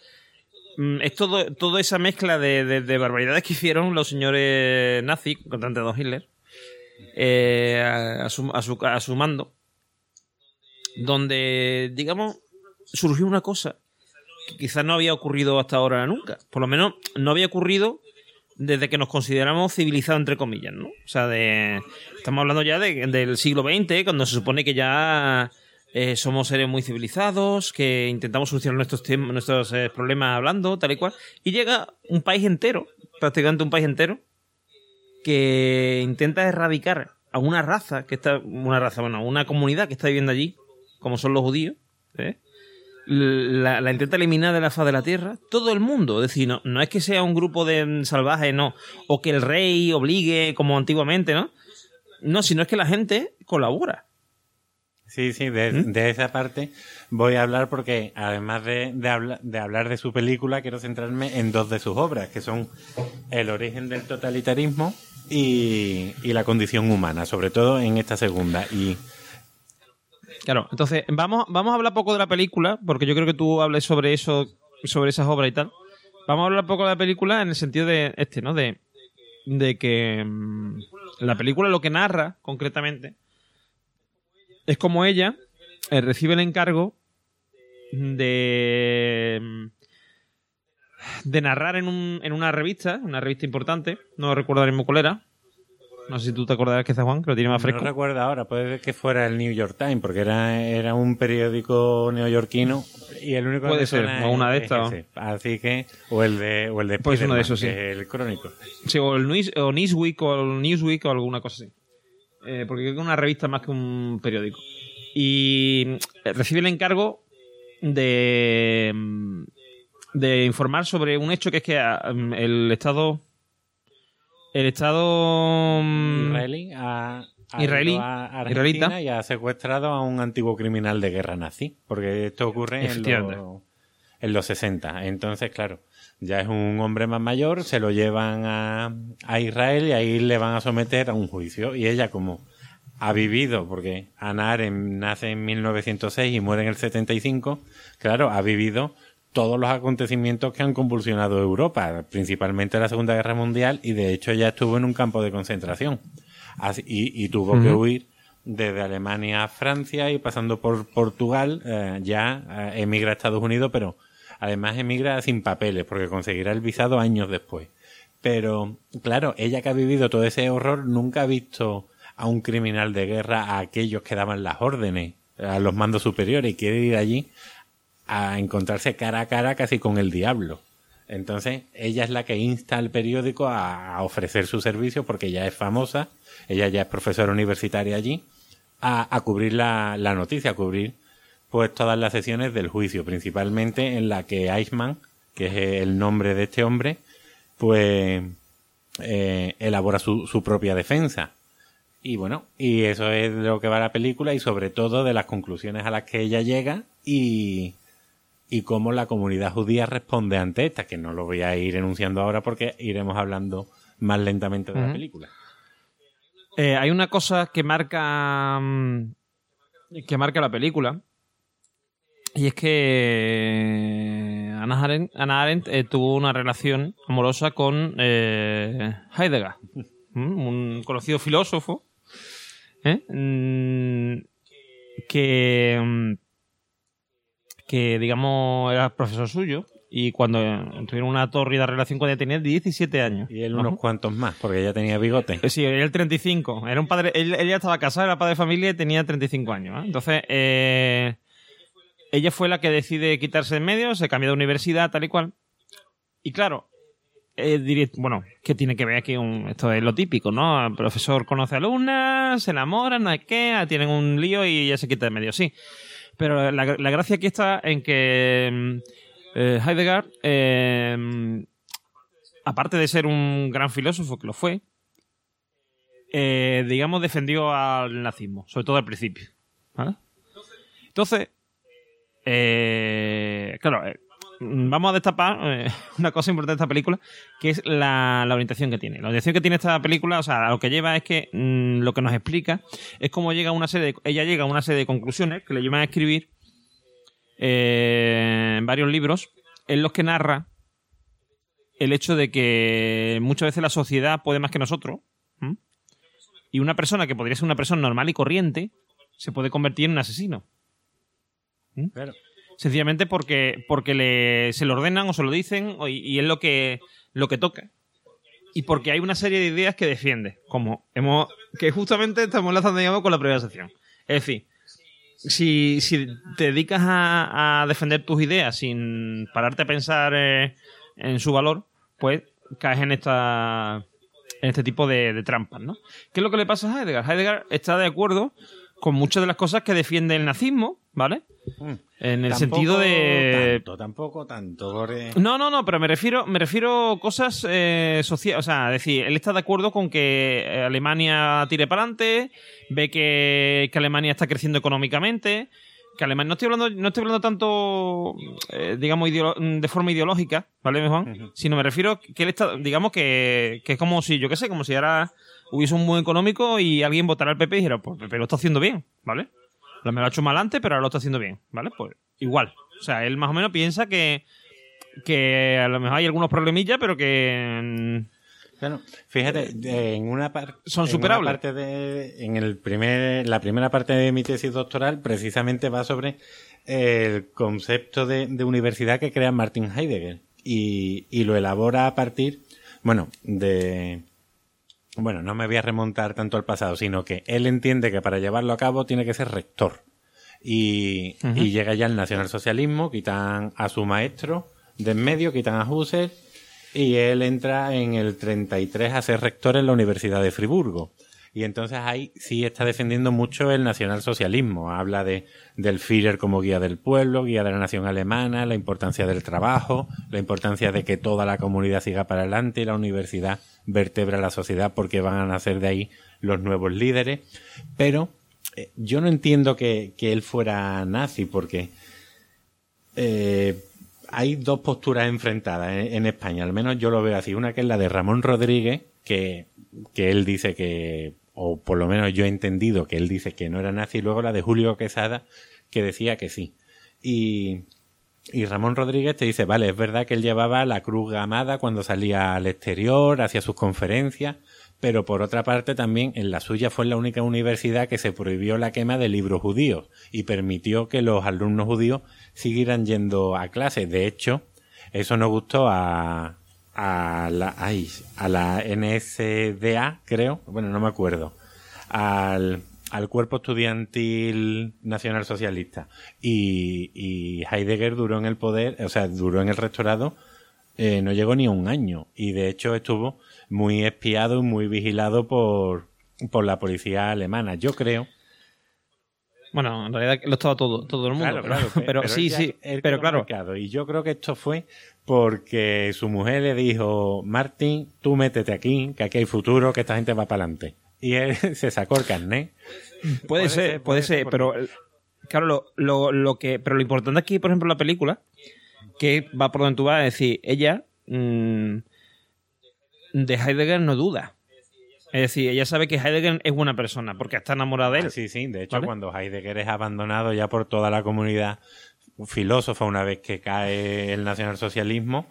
es todo, toda esa mezcla de, de- de barbaridades que hicieron los señores nazis, contra Adolf Hitler, eh, a, a su, a, su, a su mando, donde, digamos, surgió una cosa que quizás no había ocurrido hasta ahora nunca. Por lo menos no había ocurrido desde que nos consideramos civilizados, entre comillas, ¿no? O sea, de, estamos hablando ya de- del siglo XX, cuando se supone que ya eh, somos seres muy civilizados, que intentamos solucionar nuestros, nuestros eh, problemas hablando, tal y cual. Y llega un país entero, prácticamente un país entero, que intenta erradicar a una raza que está, una raza, bueno, una comunidad que está viviendo allí, como son los judíos, ¿eh? la, la intenta eliminar de la faz de la tierra todo el mundo. Es decir, no, no es que sea un grupo de mm, salvajes, no. O que el rey obligue, como antiguamente, ¿no? No, sino es que la gente colabora. Sí, sí, de, ¿Mm? de esa parte voy a hablar porque además de, de, habla- de hablar de su película, quiero centrarme en dos de sus obras, que son El origen del totalitarismo y, y La condición humana, sobre todo en esta segunda. Y Claro, entonces vamos, vamos a hablar poco de la película, porque yo creo que tú hables sobre eso, sobre esas obras y tal. Vamos a hablar poco de la película en el sentido de este, ¿no? De, de que mm, la película lo que narra, concretamente, es como ella eh, recibe el encargo de mm, de narrar en, un, en una revista, una revista importante, no recuerdo ahora mismo cuál era. No sé si tú te acordarás que es Juan, que lo tiene más fresco. no recuerdo ahora, puede que fuera el New York Times, porque era, era un periódico neoyorquino y el único Puede ser, o una de es estas. Así que, o el de, o el de Pues uno de esos, sí. el crónico. Sí, o el News, o Newsweek o el Newsweek o alguna cosa así. Eh, porque creo que es una revista más que un periódico. Y mm, recibe el encargo de, mm, de informar sobre un hecho que es que ah, mm, el Estado. El Estado. mm, Israelí ha Israelí, a Argentina y ha secuestrado a un antiguo criminal de guerra nazi, porque esto ocurre en los, en los 60. Entonces, claro, ya es un hombre más mayor, se lo llevan a, a Israel y ahí le van a someter a un juicio. Y ella, como ha vivido, porque Ana Arendt nace en 1906 y muere en el 75, claro, ha vivido todos los acontecimientos que han convulsionado Europa, principalmente la Segunda Guerra Mundial, y de hecho ya estuvo en un campo de concentración. Así- y, y tuvo que huir desde Alemania a Francia y pasando por Portugal, eh, ya eh, emigra a Estados Unidos, pero además emigra sin papeles, porque conseguirá el visado años después. Pero, claro, ella que ha vivido todo ese horror nunca ha visto a un criminal de guerra, a aquellos que daban las órdenes, a los mandos superiores, y quiere ir allí a encontrarse cara a cara casi con el diablo. Entonces, ella es la que insta al periódico a, ofrecer su servicio porque ya es famosa, ella ya es profesora universitaria allí, a, cubrir la noticia, a cubrir pues todas las sesiones del juicio, principalmente en la que Eichmann, que es el nombre de este hombre, pues eh, elabora su, su propia defensa. Y bueno, y eso es de lo que va la película y sobre todo de las conclusiones a las que ella llega y, y cómo la comunidad judía responde ante esta, que no lo voy a ir enunciando ahora porque iremos hablando más lentamente de la película. Eh, hay una cosa que marca mm, que marca la película y es que Arendt, Hannah Arendt, eh, tuvo una relación amorosa con eh, Heidegger, un conocido filósofo ¿eh? Mm, que mm, que digamos era profesor suyo y cuando tuvieron una tórrida relación cuando ella tenía 17 años. Y él unos cuantos más, porque ella tenía bigote. Eh, Sí, era el 35. Era un padre, él, él ya estaba casado, era padre de familia y tenía 35 años. ¿eh? Entonces, eh, ella fue la que decide quitarse de medio, se cambió de universidad, tal y cual. Y claro, eh, bueno, ¿qué tiene que ver aquí? Un, esto es lo típico, ¿no? El profesor conoce alumnas, se enamoran, no hay qué, tienen un lío y ella se quita de medio, sí. Pero la, gracia aquí está en que mm, eh, Heidegger, eh, aparte de ser un gran filósofo, que lo fue, eh, digamos, defendió al nazismo, sobre todo al principio. Entonces, eh, claro, eh, vamos a destapar eh, *laughs* una cosa importante de esta película, que es la, la orientación que tiene. La orientación que tiene esta película, o sea, lo que lleva es que mm, lo que nos explica es cómo llega una serie de, ella llega a una serie de conclusiones que le llevan a escribir eh, varios libros en los que narra el hecho de que muchas veces la sociedad puede más que nosotros. Y una persona que podría ser una persona normal y corriente se puede convertir en un asesino. Claro. Sencillamente porque, porque le, se lo ordenan o se lo dicen o- y, y es lo que, lo que toca. y porque hay una serie de ideas que defiende, como hemos que justamente estamos enlazando digamos, con la primera sección. Es decir, si, si te dedicas a, a defender tus ideas sin pararte a pensar eh, en su valor, pues caes en esta en este tipo de, de trampas, ¿no? ¿Qué es lo que le pasa a Heidegger? Heidegger está de acuerdo con muchas de las cosas que defiende el nazismo, ¿vale? Mm. En el Tampoco sentido de Tanto, tampoco tanto. porque- no, no, no, pero me refiero, me refiero cosas eh, sociales. O sea, es decir, él está de acuerdo con que eh, Alemania tire para adelante, ve que, que Alemania está creciendo económicamente. Que Alemania, no estoy hablando, no estoy hablando tanto, eh, digamos, de forma ideológica, ¿vale, Juan? Sino me refiero que él está, digamos, que, que es como si, yo qué sé, como si ahora hubiese un boom económico y alguien votara al PP y dijera, pues PP lo está haciendo bien, ¿vale? Lo me lo ha hecho mal antes, pero ahora lo está haciendo bien, ¿vale? Pues igual. O sea, él más o menos piensa que, que a lo mejor hay algunos problemillas, pero que mm, Claro, fíjate, eh, en una parte Son en superables. parte de, en el primer, la primera parte de mi tesis doctoral precisamente va sobre el concepto de, de universidad que crea Martin Heidegger y, y lo elabora a partir, bueno, de, bueno, no me voy a remontar tanto al pasado, sino que él entiende que para llevarlo a cabo tiene que ser rector. Y, y llega ya el nacionalsocialismo, quitan a su maestro de en medio, quitan a Husserl, y él entra en el 33 a ser rector en la Universidad de Friburgo. Y entonces ahí sí está defendiendo mucho el nacionalsocialismo. Habla de, del Führer como guía del pueblo, guía de la nación alemana, la importancia del trabajo, la importancia de que toda la comunidad siga para adelante y la universidad vertebra la sociedad porque van a nacer de ahí los nuevos líderes. Pero eh, yo no entiendo que, que él fuera nazi porque eh, hay dos posturas enfrentadas en, en España, al menos yo lo veo así. Una que es la de Ramón Rodríguez, que, que él dice que, o por lo menos yo he entendido que él dice que no era nazi, y luego la de Julio Quesada, que decía que sí. Y, y Ramón Rodríguez te dice, vale, es verdad que él llevaba la cruz gamada cuando salía al exterior, hacía sus conferencias, pero por otra parte también en la suya fue la única universidad que se prohibió la quema de libros judíos y permitió que los alumnos judíos siguieran yendo a clase. De hecho, eso no gustó a, a la, ay, a la NSDA, creo, bueno, no me acuerdo, al, al cuerpo estudiantil nacional socialista. Y, y Heidegger duró en el poder, o sea, duró en el rectorado, eh, no llegó ni un año. Y de hecho estuvo muy espiado y muy vigilado por, por la policía alemana. Yo creo. Bueno, en realidad lo estaba todo, todo el mundo. Claro, pero, claro, *laughs* pero sí, sí, pero claro. Y yo creo que esto fue porque su mujer le dijo, Martín, tú métete aquí, que aquí hay futuro, que esta gente va para adelante. Y él *laughs* se sacó el carnet. Puede, Puede ser, ser, puede ser, ser, pero claro, lo, lo, lo que, pero lo importante aquí, por ejemplo, en la película, que va por donde tú vas, es decir, ella mm, de Heidegger no duda. Es decir, ella sabe que Heidegger es buena persona porque está enamorada de él. Ah, sí, sí. De hecho, ¿Vale? cuando Heidegger es abandonado ya por toda la comunidad filósofa, una vez que cae el nacionalsocialismo,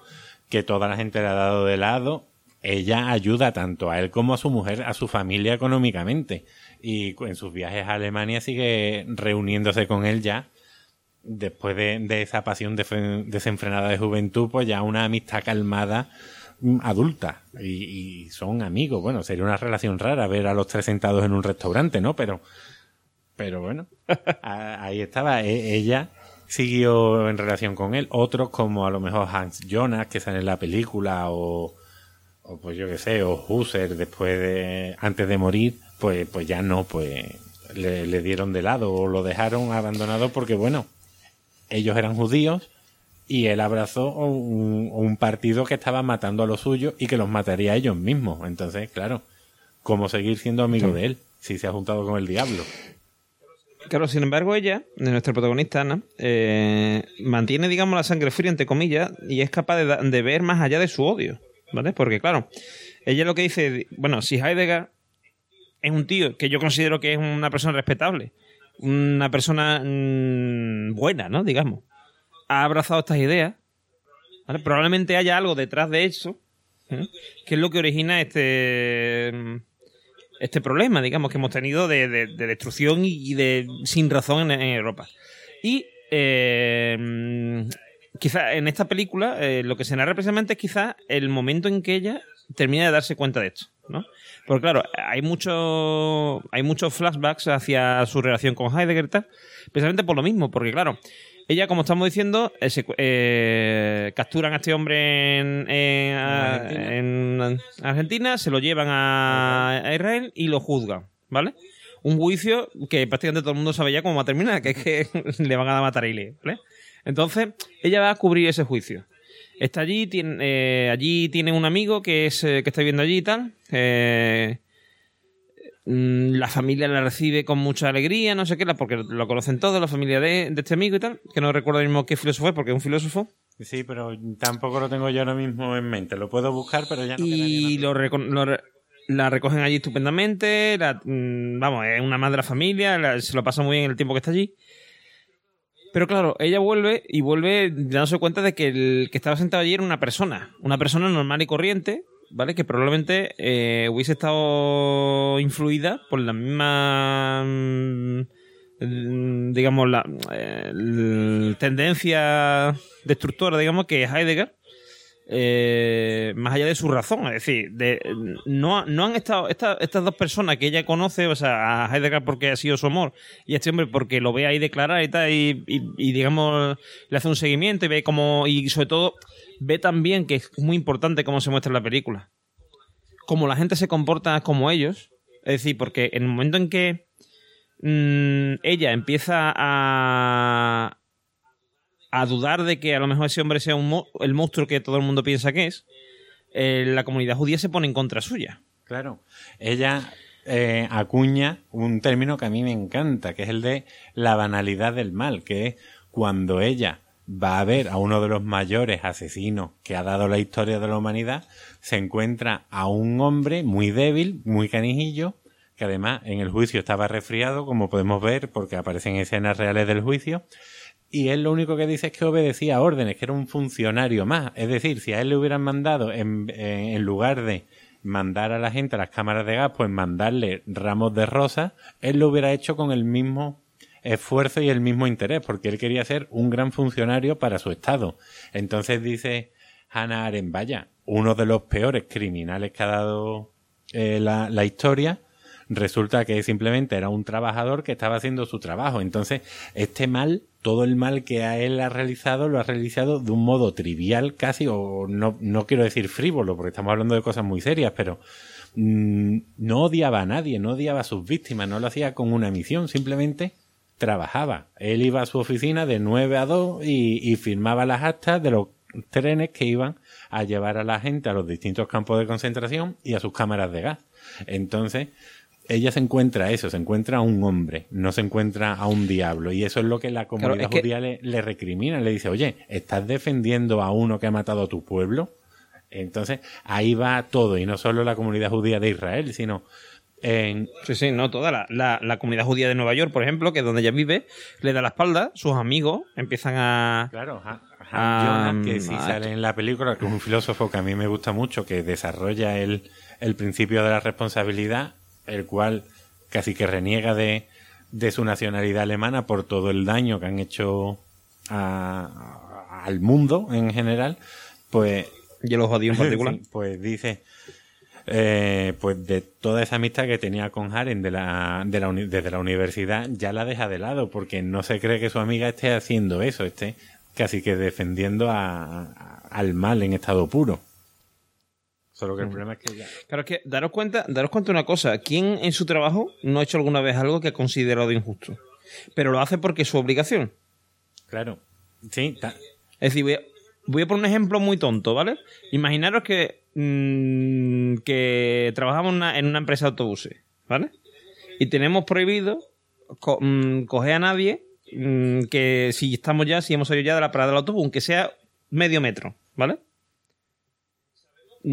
que toda la gente le ha dado de lado, ella ayuda tanto a él como a su mujer, a su familia económicamente. Y en sus viajes a Alemania sigue reuniéndose con él ya. Después de, de esa pasión desenfrenada de juventud, pues ya una amistad calmada adulta. Y, y son amigos. Bueno, sería una relación rara ver a los tres sentados en un restaurante, ¿no? Pero, pero bueno, *laughs* a- ahí estaba. E- ella siguió en relación con él. Otros como a lo mejor Hans Jonas, que sale en la película, o, o pues yo qué sé, o Husserl después de, antes de morir, pues, pues ya no, pues le, le dieron de lado o lo dejaron abandonado porque bueno, ellos eran judíos y él abrazó un, un partido que estaba matando a los suyos y que los mataría a ellos mismos. Entonces, claro, ¿cómo seguir siendo amigo de él si se ha juntado con el diablo? Claro, sin embargo, ella, de nuestra protagonista Ana, eh, mantiene, digamos, la sangre fría, entre comillas, y es capaz de, de ver más allá de su odio, ¿vale? Porque, claro, ella lo que dice, bueno, si Heidegger es un tío que yo considero que es una persona respetable, una persona mm, buena, ¿no? Digamos, ha abrazado estas ideas. Probablemente haya algo detrás de eso, ¿eh? que es lo que origina este este problema, digamos, que hemos tenido de, de- de destrucción y de sin razón en, Europa. Y eh, quizá en esta película eh, lo que se narra precisamente es quizá el momento en que ella termina de darse cuenta de esto, ¿no? Porque claro, hay mucho, hay muchos flashbacks hacia su relación con Heidegger precisamente por lo mismo, porque claro, ella, como estamos diciendo, eh, se- eh, capturan a este hombre en, en- Argentina. en Argentina, se lo llevan a, a Israel y lo juzgan, ¿vale? Un juicio que prácticamente todo el mundo sabe ya cómo va a terminar, que es que *laughs* le van a matar a Ile, ¿vale? Entonces, ella va a cubrir ese juicio. Está allí, tiene, eh, allí tiene un amigo que es eh, que está viviendo allí y tal. eh, la familia la recibe con mucha alegría, no sé qué, porque lo conocen todos, la familia de, de este amigo y tal. Que no recuerdo mismo qué filósofo es, porque es un filósofo. Sí, pero tampoco lo tengo yo ahora mismo en mente. Lo puedo buscar, pero ya no y lo, reco- lo re- la recogen allí estupendamente. la- mm, vamos, es una madre de la familia, la- se lo pasa muy bien el tiempo que está allí. Pero claro, ella vuelve y vuelve dándose cuenta de que el que estaba sentado allí era una persona, una persona normal y corriente, ¿vale? Que probablemente eh, hubiese estado influida por la misma, mm, digamos, la eh, tendencia destructora, digamos, que Heidegger, eh, más allá de su razón. Es decir, de, no, no han estado. esta- estas dos personas que ella conoce, o sea, a Heidegger porque ha sido su amor, y a este hombre porque lo ve ahí declarar y tal, y, digamos, le hace un seguimiento y ve como. Y sobre todo, ve también que es muy importante cómo se muestra la película. Como la gente se comporta como ellos. Es decir, porque en el momento en que mm, ella empieza a, a dudar de que a lo mejor ese hombre sea el monstruo que todo el mundo piensa que es, eh, la comunidad judía se pone en contra suya. Claro. Ella eh, acuña un término que a mí me encanta, que es el de la banalidad del mal, que es cuando ella va a ver a uno de los mayores asesinos que ha dado la historia de la humanidad, se encuentra a un hombre muy débil, muy canijillo, que además en el juicio estaba resfriado, como podemos ver, porque aparecen escenas reales del juicio, y él lo único que dice es que obedecía órdenes, que era un funcionario más. Es decir, si a él le hubieran mandado, en, en- lugar de mandar a la gente a las cámaras de gas, pues mandarle ramos de rosas, él lo hubiera hecho con el mismo esfuerzo y el mismo interés, porque él quería ser un gran funcionario para su estado. Entonces dice Hannah Arendt, vaya, uno de los peores criminales que ha dado eh, la, la historia, resulta que simplemente era un trabajador que estaba haciendo su trabajo. Entonces, este mal, todo el mal que a él ha realizado, lo ha realizado de un modo trivial casi, o no, no quiero decir frívolo, porque estamos hablando de cosas muy serias, pero mm, no odiaba a nadie, no odiaba a sus víctimas, no lo hacía con una misión, simplemente trabajaba. Él iba a su oficina de 9 a 2 y, y firmaba las actas de los trenes que iban a llevar a la gente a los distintos campos de concentración y a sus cámaras de gas. Entonces, ella se encuentra eso, se encuentra a un hombre, no se encuentra a un diablo. Y eso es lo que la comunidad es que- judía le, le recrimina. Le dice, oye, ¿estás defendiendo a uno que ha matado a tu pueblo? Entonces, ahí va todo, y no solo la comunidad judía de Israel, sino en, Sí, sí, no, toda la, la- la comunidad judía de Nueva York, por ejemplo, que es donde ella vive, le da la espalda, sus amigos empiezan a... Claro, Jonas, que sí sale en la película, que es un filósofo que a mí me gusta mucho, que desarrolla el, el principio de la responsabilidad, el cual casi que reniega de, de su nacionalidad alemana por todo el daño que han hecho a- a- al mundo en general, pues Y los judíos en *laughs* particular. Pues dice, eh, pues de toda esa amistad que tenía con Haren de la, de la desde la universidad, ya la deja de lado, porque no se cree que su amiga esté haciendo eso, esté casi que defendiendo a- a- al mal en estado puro. Solo que el problema es que ya... Claro, es que daros cuenta, daros cuenta una cosa. ¿Quién en su trabajo no ha hecho alguna vez algo que ha considerado injusto? Pero lo hace porque es su obligación. Claro. Sí, ta- Es decir, voy a, poner un ejemplo muy tonto, ¿vale? Imaginaros que, mm, que trabajamos en una empresa de autobuses, ¿vale? Y tenemos prohibido mm, coger a nadie mm, que si estamos ya, si hemos salido ya de la parada del autobús, aunque sea medio metro, ¿vale?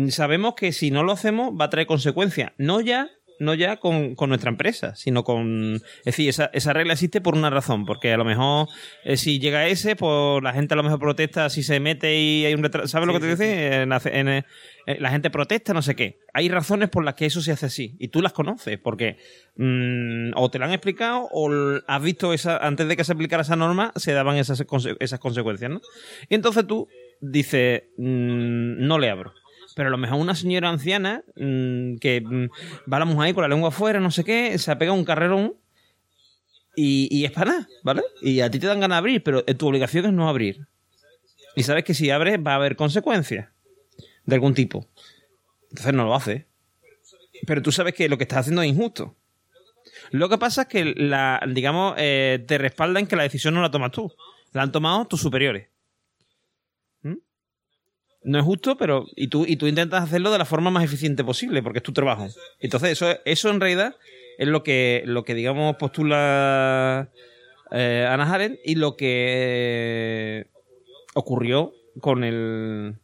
Sabemos que si no lo hacemos va a traer consecuencias. No ya, no ya con, con nuestra empresa, sino con. Es decir, esa, esa regla existe por una razón, porque a lo mejor eh, si llega ese, pues la gente a lo mejor protesta si se mete y hay un retraso. ¿Sabes lo que te sí, dice? En la- en, eh, eh, la gente protesta, no sé qué. Hay razones por las que eso se hace así. Y tú las conoces, porque mm, o te lo han explicado o has visto esa. Antes de que se aplicara esa norma, se daban esas, esas consecuencias, ¿no? Y entonces tú dices, mm, no le abro. Pero a lo mejor una señora anciana mm, que mm, va a la mujer ahí con la lengua afuera, no sé qué, se ha pegado un carrerón y, y es para nada, ¿vale? Y a ti te dan ganas de abrir, pero tu obligación es no abrir. Y sabes que si abres va a haber consecuencias de algún tipo. Entonces no lo haces. Pero tú sabes que lo que estás haciendo es injusto. Lo que pasa es que, la, digamos, eh, te respalda en que la decisión no la tomas tú. La han tomado tus superiores. No es justo, pero. Y tú, y tú intentas hacerlo de la forma más eficiente posible, porque es tu trabajo. Entonces, eso, eso en realidad es lo que, lo que digamos, postula eh, Ana Arendt y lo que ocurrió con el.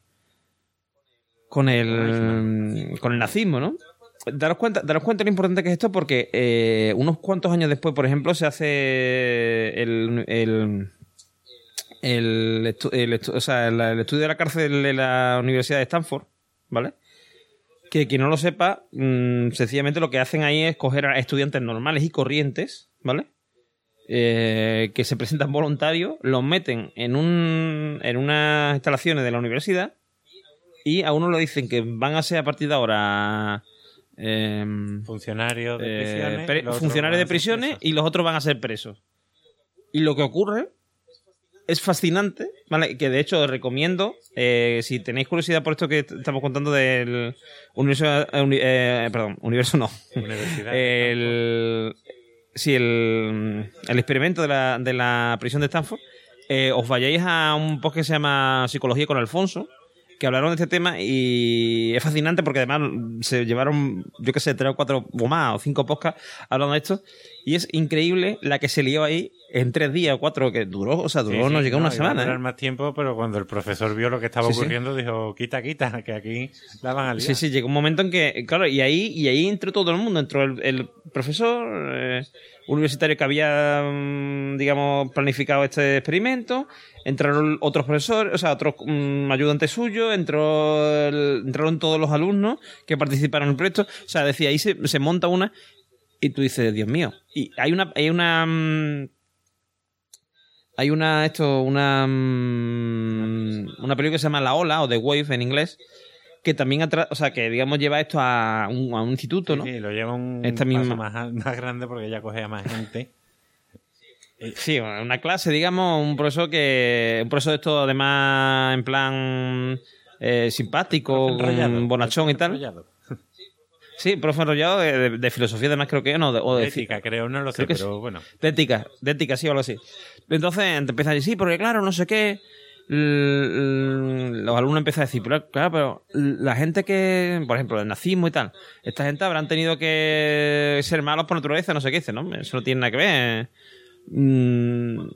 con el. con el nazismo, ¿no? daros cuenta, daros cuenta lo importante que es esto porque eh, unos cuantos años después, por ejemplo, se hace el, el, o sea, el, estudio de la cárcel de la Universidad de Stanford, ¿vale? Que quien no lo sepa, mm, sencillamente lo que hacen ahí es coger a estudiantes normales y corrientes, ¿vale? Eh, que se presentan voluntarios, los meten en, un, en unas instalaciones de la universidad y a uno le dicen que van a ser a partir de ahora Em, funcionarios de eh, prisiones, funcionarios de prisiones y los otros van a ser presos. Y lo que ocurre es fascinante, ¿vale? Que de hecho recomiendo, eh, si tenéis curiosidad por esto que estamos contando del universo, eh, perdón, universo no, *laughs* el, sí, el, el experimento de la, de la prisión de Stanford, os vayáis a un post que se llama Psicología con Alfonso, que hablaron de este tema y es fascinante porque además se llevaron, yo qué sé, tres o cuatro o más o cinco podcasts hablando de esto y es increíble la que se lió ahí en tres días o cuatro que duró, o sea, duró, no llegó una semana. A ¿eh? más tiempo, pero cuando el profesor vio lo que estaba ocurriendo dijo, quita, quita, que aquí la van a liar. Sí, sí, llegó un momento en que, claro, y ahí, y ahí entró todo el mundo, entró el, profesor... Eh, universitario que había, mm, digamos, planificado este experimento, entraron otros profesores, o sea, otros mm, ayudantes suyos, entró entraron todos los alumnos que participaron en el proyecto, o sea, decía, ahí se, se monta una y tú dices, Dios mío, y hay una, hay una, mm, hay una, esto, una, una película que se llama La Ola, o The Wave en inglés, que también, o sea, que digamos lleva esto a un, a un instituto, ¿no? Sí, lo lleva un paso más, más, grande porque ya coge a más gente. Sí, una clase, digamos, un profesor que. Un profesor de esto, además, en plan eh, simpático, bonachón y tal. Sí, profe enrollado de, de, filosofía, además creo que no. De, o de ética, creo, no lo sé, pero bueno. De ética, de ética, sí, o algo así. Entonces te a decir, sí, porque claro, no sé qué los alumnos empiezan a decir, pero claro, pero la gente que, por ejemplo, el nazismo y tal, esta gente habrán tenido que ser malos por naturaleza, no sé qué dice, ¿no? Eso no tiene nada que ver. Mm,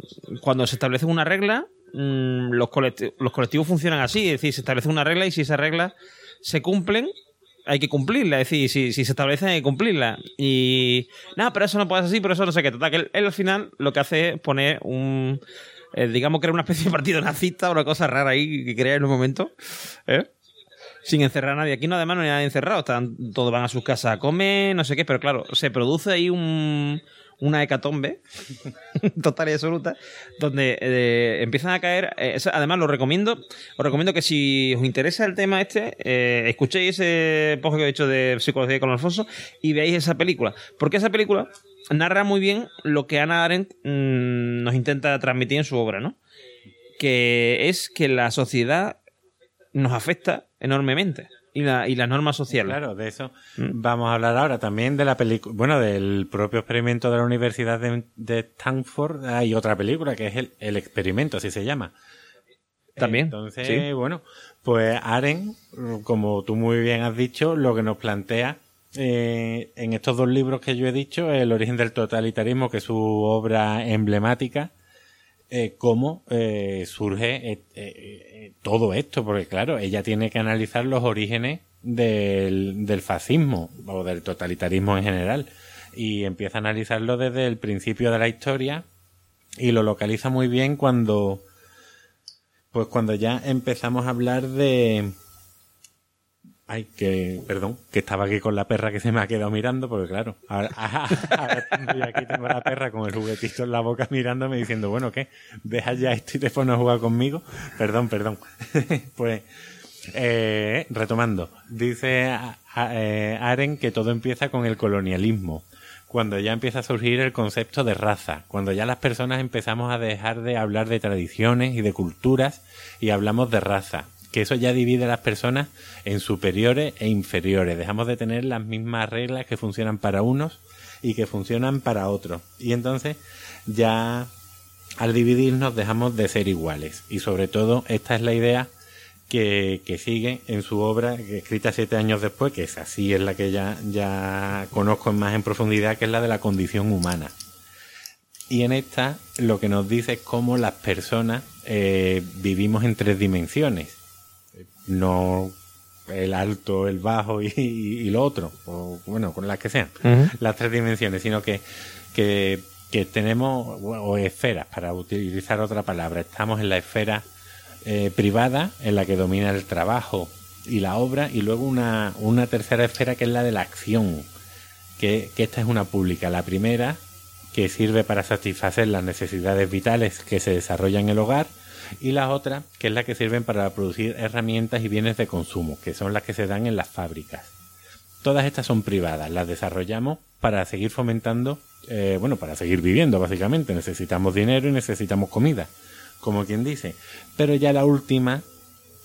cuando se establece una regla, mm, los, colectivos, los colectivos funcionan así, es decir, se establece una regla y si esas reglas se cumplen, hay que cumplirla, es decir, si, se establece hay que cumplirla. Y nada, pero eso no puede ser así, pero eso no sé qué. Total, que él, él al final lo que hace es poner un eh, digamos que era una especie de partido nazista, una cosa rara ahí que crea en un momento, ¿eh? sin encerrar a nadie. Aquí no, además no hay nadie encerrado, están, todos van a sus casas a comer, no sé qué, pero claro, se produce ahí un, una hecatombe *laughs* total y absoluta, donde eh, empiezan a caer. además, lo recomiendo. Os recomiendo que si os interesa el tema este, escuchéis ese podcast que he hecho de psicología con Alfonso y veáis esa película. Porque esa película narra muy bien lo que Ana Arendt mm, nos intenta transmitir en su obra, ¿no? Que es que la sociedad nos afecta enormemente. Y, la, y las normas sociales. Claro, de eso mm. vamos a hablar ahora también de la película, bueno, del propio experimento de la Universidad de, Stanford. Hay otra película que es el, el experimento, así se llama. También. Entonces, bueno, pues Aren, como tú muy bien has dicho, lo que nos plantea eh, en estos dos libros que yo he dicho, El origen del totalitarismo, que es su obra emblemática, eh, cómo eh, surge todo esto, porque claro, ella tiene que analizar los orígenes del, del fascismo o del totalitarismo en general. Y empieza a analizarlo desde el principio de la historia y lo localiza muy bien cuando pues cuando ya empezamos a hablar de Ay, que, perdón, que estaba aquí con la perra que se me ha quedado mirando, porque claro, ahora, *laughs* aquí tengo la perra con el juguetito en la boca mirándome diciendo, bueno, ¿qué? ¿Deja ya esto y te a jugar conmigo? Perdón, perdón. *laughs* pues, Eh, retomando, dice eh, Aren que todo empieza con el colonialismo, cuando ya empieza a surgir el concepto de raza, cuando ya las personas empezamos a dejar de hablar de tradiciones y de culturas y hablamos de raza, que eso ya divide a las personas en superiores e inferiores, dejamos de tener las mismas reglas que funcionan para unos y que funcionan para otros. Y entonces ya al dividirnos dejamos de ser iguales. Y sobre todo esta es la idea que, sigue en su obra, escrita siete años después, que es así, es la que ya, ya conozco más en profundidad, que es la de la condición humana. Y en esta lo que nos dice es cómo las personas eh, vivimos en tres dimensiones. No el alto, el bajo y, lo otro, o bueno, con las que sean, las tres dimensiones, sino que, que, que tenemos, o esferas, para utilizar otra palabra, estamos en la esfera eh, privada en la que domina el trabajo y la obra y luego una, una tercera esfera que es la de la acción, que, que esta es una pública. La primera que sirve para satisfacer las necesidades vitales que se desarrollan en el hogar y la otra que es la que sirven para producir herramientas y bienes de consumo, que son las que se dan en las fábricas. Todas estas son privadas, las desarrollamos para seguir fomentando, eh, bueno, para seguir viviendo básicamente. Necesitamos dinero y necesitamos comida como quien dice. Pero ya la última,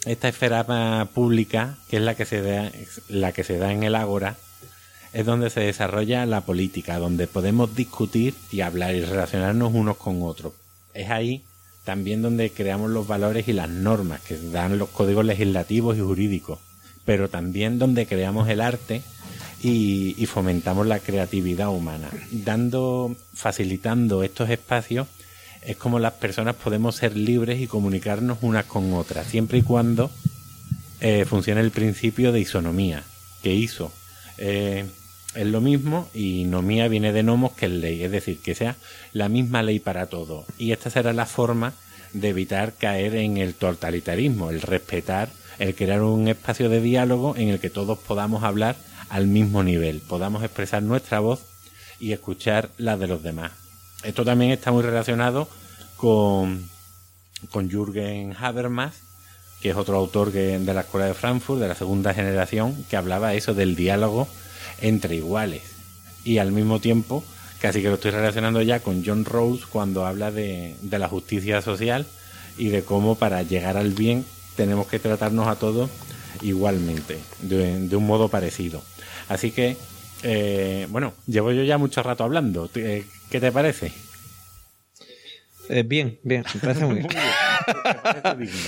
esta esfera pública, que es la que se da, la que se da en el Ágora, es donde se desarrolla la política, donde podemos discutir y hablar y relacionarnos unos con otros. Es ahí también donde creamos los valores y las normas que dan los códigos legislativos y jurídicos, pero también donde creamos el arte y, fomentamos la creatividad humana, dando, facilitando estos espacios es como las personas podemos ser libres y comunicarnos unas con otras, siempre y cuando eh, funcione el principio de isonomía, que hizo. Eh, es lo mismo y nomía viene de nomos que es ley, es decir, que sea la misma ley para todos. Y esta será la forma de evitar caer en el totalitarismo, el respetar, el crear un espacio de diálogo en el que todos podamos hablar al mismo nivel, podamos expresar nuestra voz y escuchar la de los demás. Esto también está muy relacionado con, con Jürgen Habermas, que es otro autor de la Escuela de Frankfurt, de la segunda generación, que hablaba eso del diálogo entre iguales. Y al mismo tiempo, casi que lo estoy relacionando ya con John Rawls cuando habla de, la justicia social y de cómo para llegar al bien tenemos que tratarnos a todos igualmente, de, un modo parecido. Así que, eh, bueno, llevo yo ya mucho rato hablando. Eh, ¿Qué te parece? Eh, bien, bien, me parece muy bien. *laughs*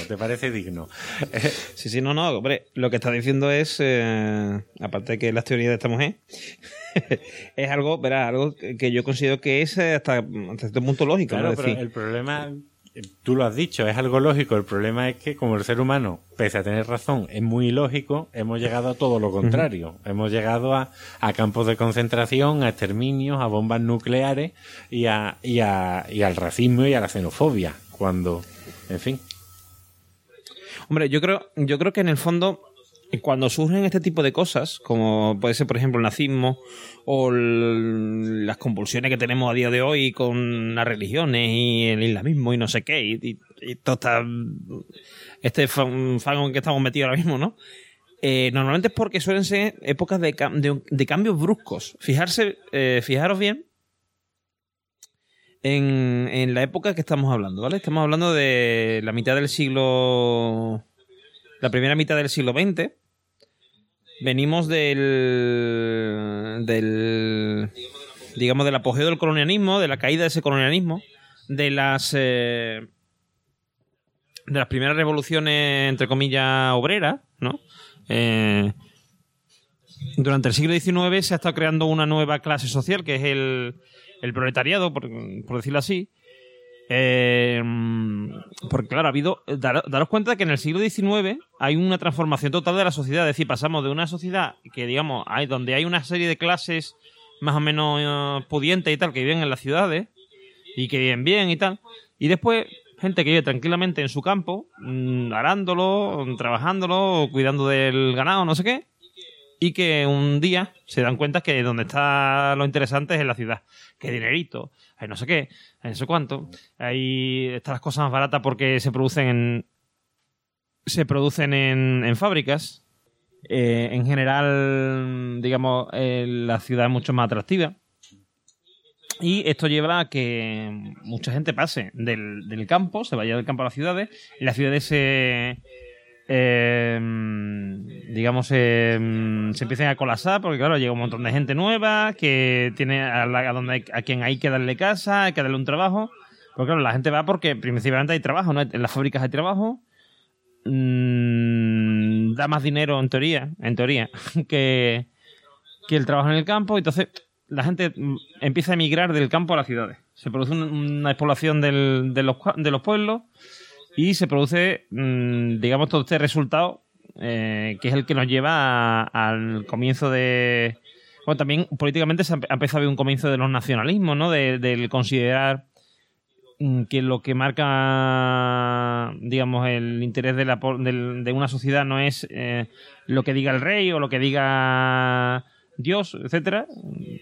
¿Te parece digno? *laughs* sí, sí, no, no, hombre, lo que está diciendo es, eh, aparte de que las teorías de esta mujer, *laughs* es algo, verá, algo que yo considero que es hasta, hasta cierto punto lógico. Claro, pero el problema tú lo has dicho, es algo lógico. El problema es que como el ser humano, pese a tener razón, es muy ilógico, hemos llegado a todo lo contrario. Hemos llegado a, campos de concentración, a exterminios, a bombas nucleares y, a, y, a, y al racismo y a la xenofobia. Cuando, en fin. Hombre, yo creo, yo creo que en el fondo cuando surgen este tipo de cosas, como puede ser, por ejemplo, el nazismo o las convulsiones que tenemos a día de hoy con las religiones y el islamismo y no sé qué, y, todo este fango en que estamos metidos ahora mismo, ¿no? Eh, normalmente es porque suelen ser épocas de, cambios bruscos. Fijarse, eh, fijaros bien en, la época que estamos hablando, ¿vale? Estamos hablando de la mitad del siglo la primera mitad del siglo XX. Venimos del, del digamos, del apogeo del colonialismo, de la caída de ese colonialismo, de las eh, de las primeras revoluciones, entre comillas, obreras, ¿no? Eh, durante el siglo XIX se ha estado creando una nueva clase social, que es el, el proletariado, por, decirlo así, eh, porque claro, ha habido. daros cuenta que en el siglo XIX hay una transformación total de la sociedad. Es decir, pasamos de una sociedad que, digamos, hay, donde hay una serie de clases más o menos eh, pudientes y tal, que viven en las ciudades y que viven bien y tal. Y después, gente que vive tranquilamente en su campo, mm, arándolo, trabajándolo, cuidando del ganado, no sé qué. Y que un día se dan cuenta que donde está lo interesante es en la ciudad. Que dinerito, hay no sé qué, hay no sé cuánto, hay estas cosas más baratas porque se producen en, se producen en, en fábricas. Eh, en general, digamos, eh, la ciudad es mucho más atractiva. Y esto lleva a que mucha gente pase del, del campo, se vaya del campo a las ciudades, las ciudades se, eh, digamos, eh, se empiezan a colapsar porque, claro, llega un montón de gente nueva que tiene a, la- a donde a quien hay que darle casa, hay que darle un trabajo. Porque, claro, la gente va porque principalmente hay trabajo, ¿no? En las fábricas hay trabajo. Mm, da más dinero, en teoría, en teoría, *laughs* que, que el trabajo en el campo. Entonces, la gente empieza a emigrar del campo a las ciudades. Se produce un- una despoblación de, los, de los pueblos y se produce, mm, digamos, todo este resultado eh, que es el que nos lleva a- al comienzo de... Bueno, también políticamente se ha empe- ha empezado a haber un comienzo de los nacionalismos, ¿no? De- del considerar mm, que lo que marca, digamos, el interés de, la, del- de una sociedad no es eh, lo que diga el rey o lo que diga Dios, etcétera,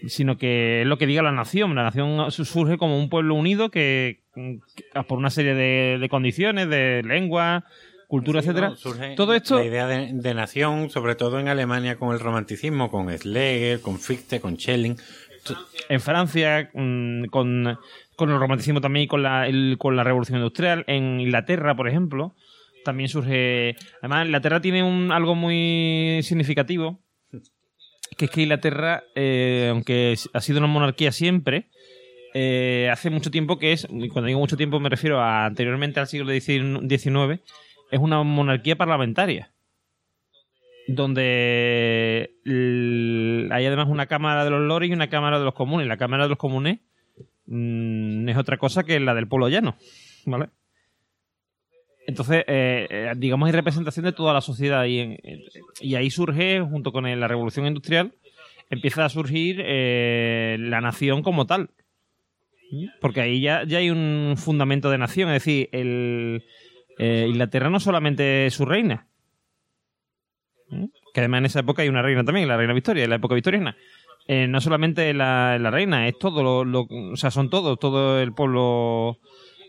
sino que es lo que diga la nación. La nación su- surge como un pueblo unido que, que- por una serie de, de condiciones, de lengua, cultura, Sí, etcétera. ¿no? Surge Todo esto La idea de, de nación, sobre todo en Alemania con el romanticismo, con Schlegel, con Fichte, con Schelling. En Francia mm, con, con el romanticismo también y con la, el- con la revolución industrial. En Inglaterra, por ejemplo, también surge... Además, Inglaterra tiene un, algo muy significativo, que es que Inglaterra, eh, aunque ha sido una monarquía siempre, eh, hace mucho tiempo que es, y cuando digo mucho tiempo me refiero a anteriormente al siglo XIX, es una monarquía parlamentaria. Donde hay además una Cámara de los Lores y una Cámara de los Comunes. La Cámara de los Comunes mm, es otra cosa que la del pueblo llano. ¿Vale? Entonces, eh, eh, digamos, hay representación de toda la sociedad y, ahí surge, junto con la revolución industrial, empieza a surgir eh, la nación como tal. Porque ahí ya, ya hay un fundamento de nación, es decir, el, eh, Inglaterra no solamente es su reina, ¿Mm? que además en esa época hay una reina también, la reina Victoria, en la época victoriana. No solamente la, la reina, es todo lo, lo- o sea, son todos, todo el pueblo,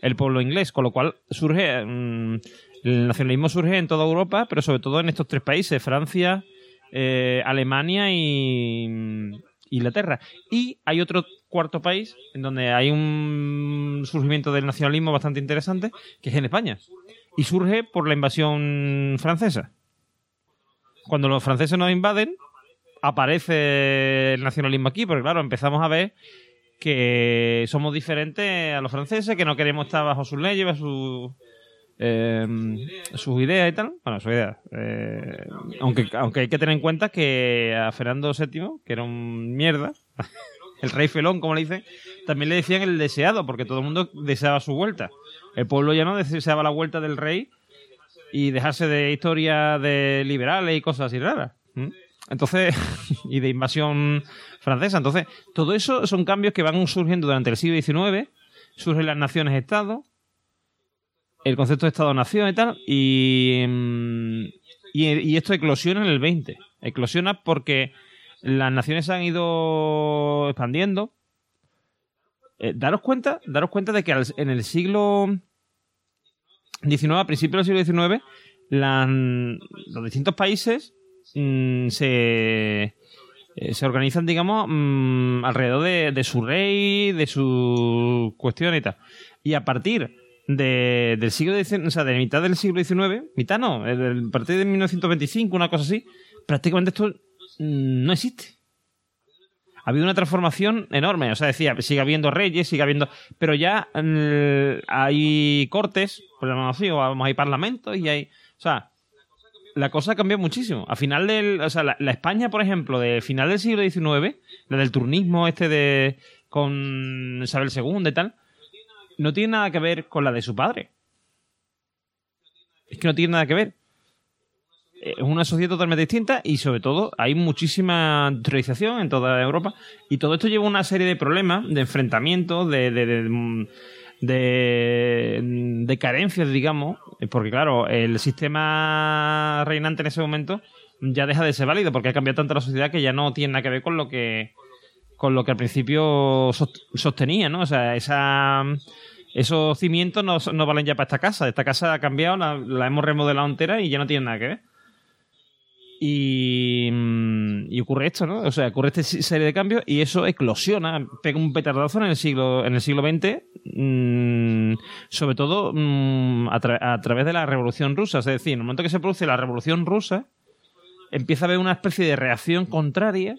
el pueblo inglés, con lo cual surge, mm, el nacionalismo surge en toda Europa, pero sobre todo en estos tres países, Francia, eh, Alemania y mm, Inglaterra. Y hay otro cuarto país en donde hay un surgimiento del nacionalismo bastante interesante, que es en España. Y surge por la invasión francesa. Cuando los franceses nos invaden, aparece el nacionalismo aquí, porque claro, empezamos a ver que somos diferentes a los franceses, que no queremos estar bajo sus leyes, bajo eh, sus ideas y tal. Bueno, sus ideas. Eh, aunque, aunque hay que tener en cuenta que a Fernando VII, que era un mierda, *laughs* el rey felón, como le dicen, también le decían el deseado, porque todo el mundo deseaba su vuelta. El pueblo ya no deseaba la vuelta del rey y dejarse de historias de liberales y cosas así raras. Entonces, *laughs* y de invasión francesa. Entonces, todo eso son cambios que van surgiendo durante el siglo XIX. Surgen las naciones-estado, el concepto de Estado-nación y tal, y, mm, y, esto eclosiona en el 20. Eclosiona porque las naciones se han ido expandiendo. Eh, daros cuenta, daros cuenta de que en el siglo XIX, a principios del siglo XIX, los distintos países mm, se, eh, se organizan, digamos, mm, alrededor de, su rey, de su cuestión y tal. Y a partir de, del siglo XIX, o sea, de mitad del siglo XIX, mitad no, eh, a partir de 1925, una cosa así, prácticamente esto no existe. Ha habido una transformación enorme, o sea, decía, sigue habiendo reyes, sigue habiendo, pero ya mm, hay cortes, por llamarlo así, o vamos, hay parlamentos y hay, o sea, la cosa cambió muchísimo. A final del, o sea, la, España, por ejemplo, de final del siglo XIX, la del turnismo este de con Isabel II y tal, no tiene nada que ver con la de su padre. Es que no tiene nada que ver. Es una sociedad totalmente distinta y sobre todo hay muchísima industrialización en toda Europa y todo esto lleva una serie de problemas, de enfrentamientos, de, de, de- de carencias, digamos, porque claro, el sistema reinante en ese momento ya deja de ser válido porque ha cambiado tanto la sociedad que ya no tiene nada que ver con lo que con lo que al principio sost- sostenía, ¿no? O sea, esa esos cimientos no, no valen ya para esta casa. Esta casa ha cambiado, la, la hemos remodelado entera y ya no tiene nada que ver. Y, mm, y ocurre esto, ¿no? O sea, ocurre esta serie de cambios y eso eclosiona, pega un petardazo en el siglo, en el siglo XX, mm, sobre todo mm, a, tra- a través de la Revolución Rusa. Es decir, en el momento que se produce la Revolución Rusa, empieza a haber una especie de reacción contraria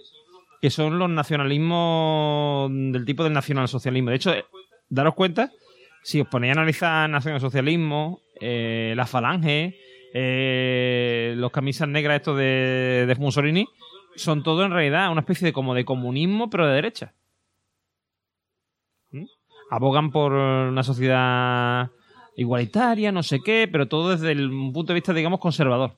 que son los nacionalismos del tipo del nacionalsocialismo. De hecho, eh, daros cuenta, si os ponéis a analizar nacionalsocialismo, eh, la falange, eh, los camisas negras estos de, de Mussolini, son todo en realidad una especie de como de comunismo, pero de derecha. ¿Mm? Abogan por una sociedad igualitaria, no sé qué, pero todo desde el punto de vista, digamos, conservador.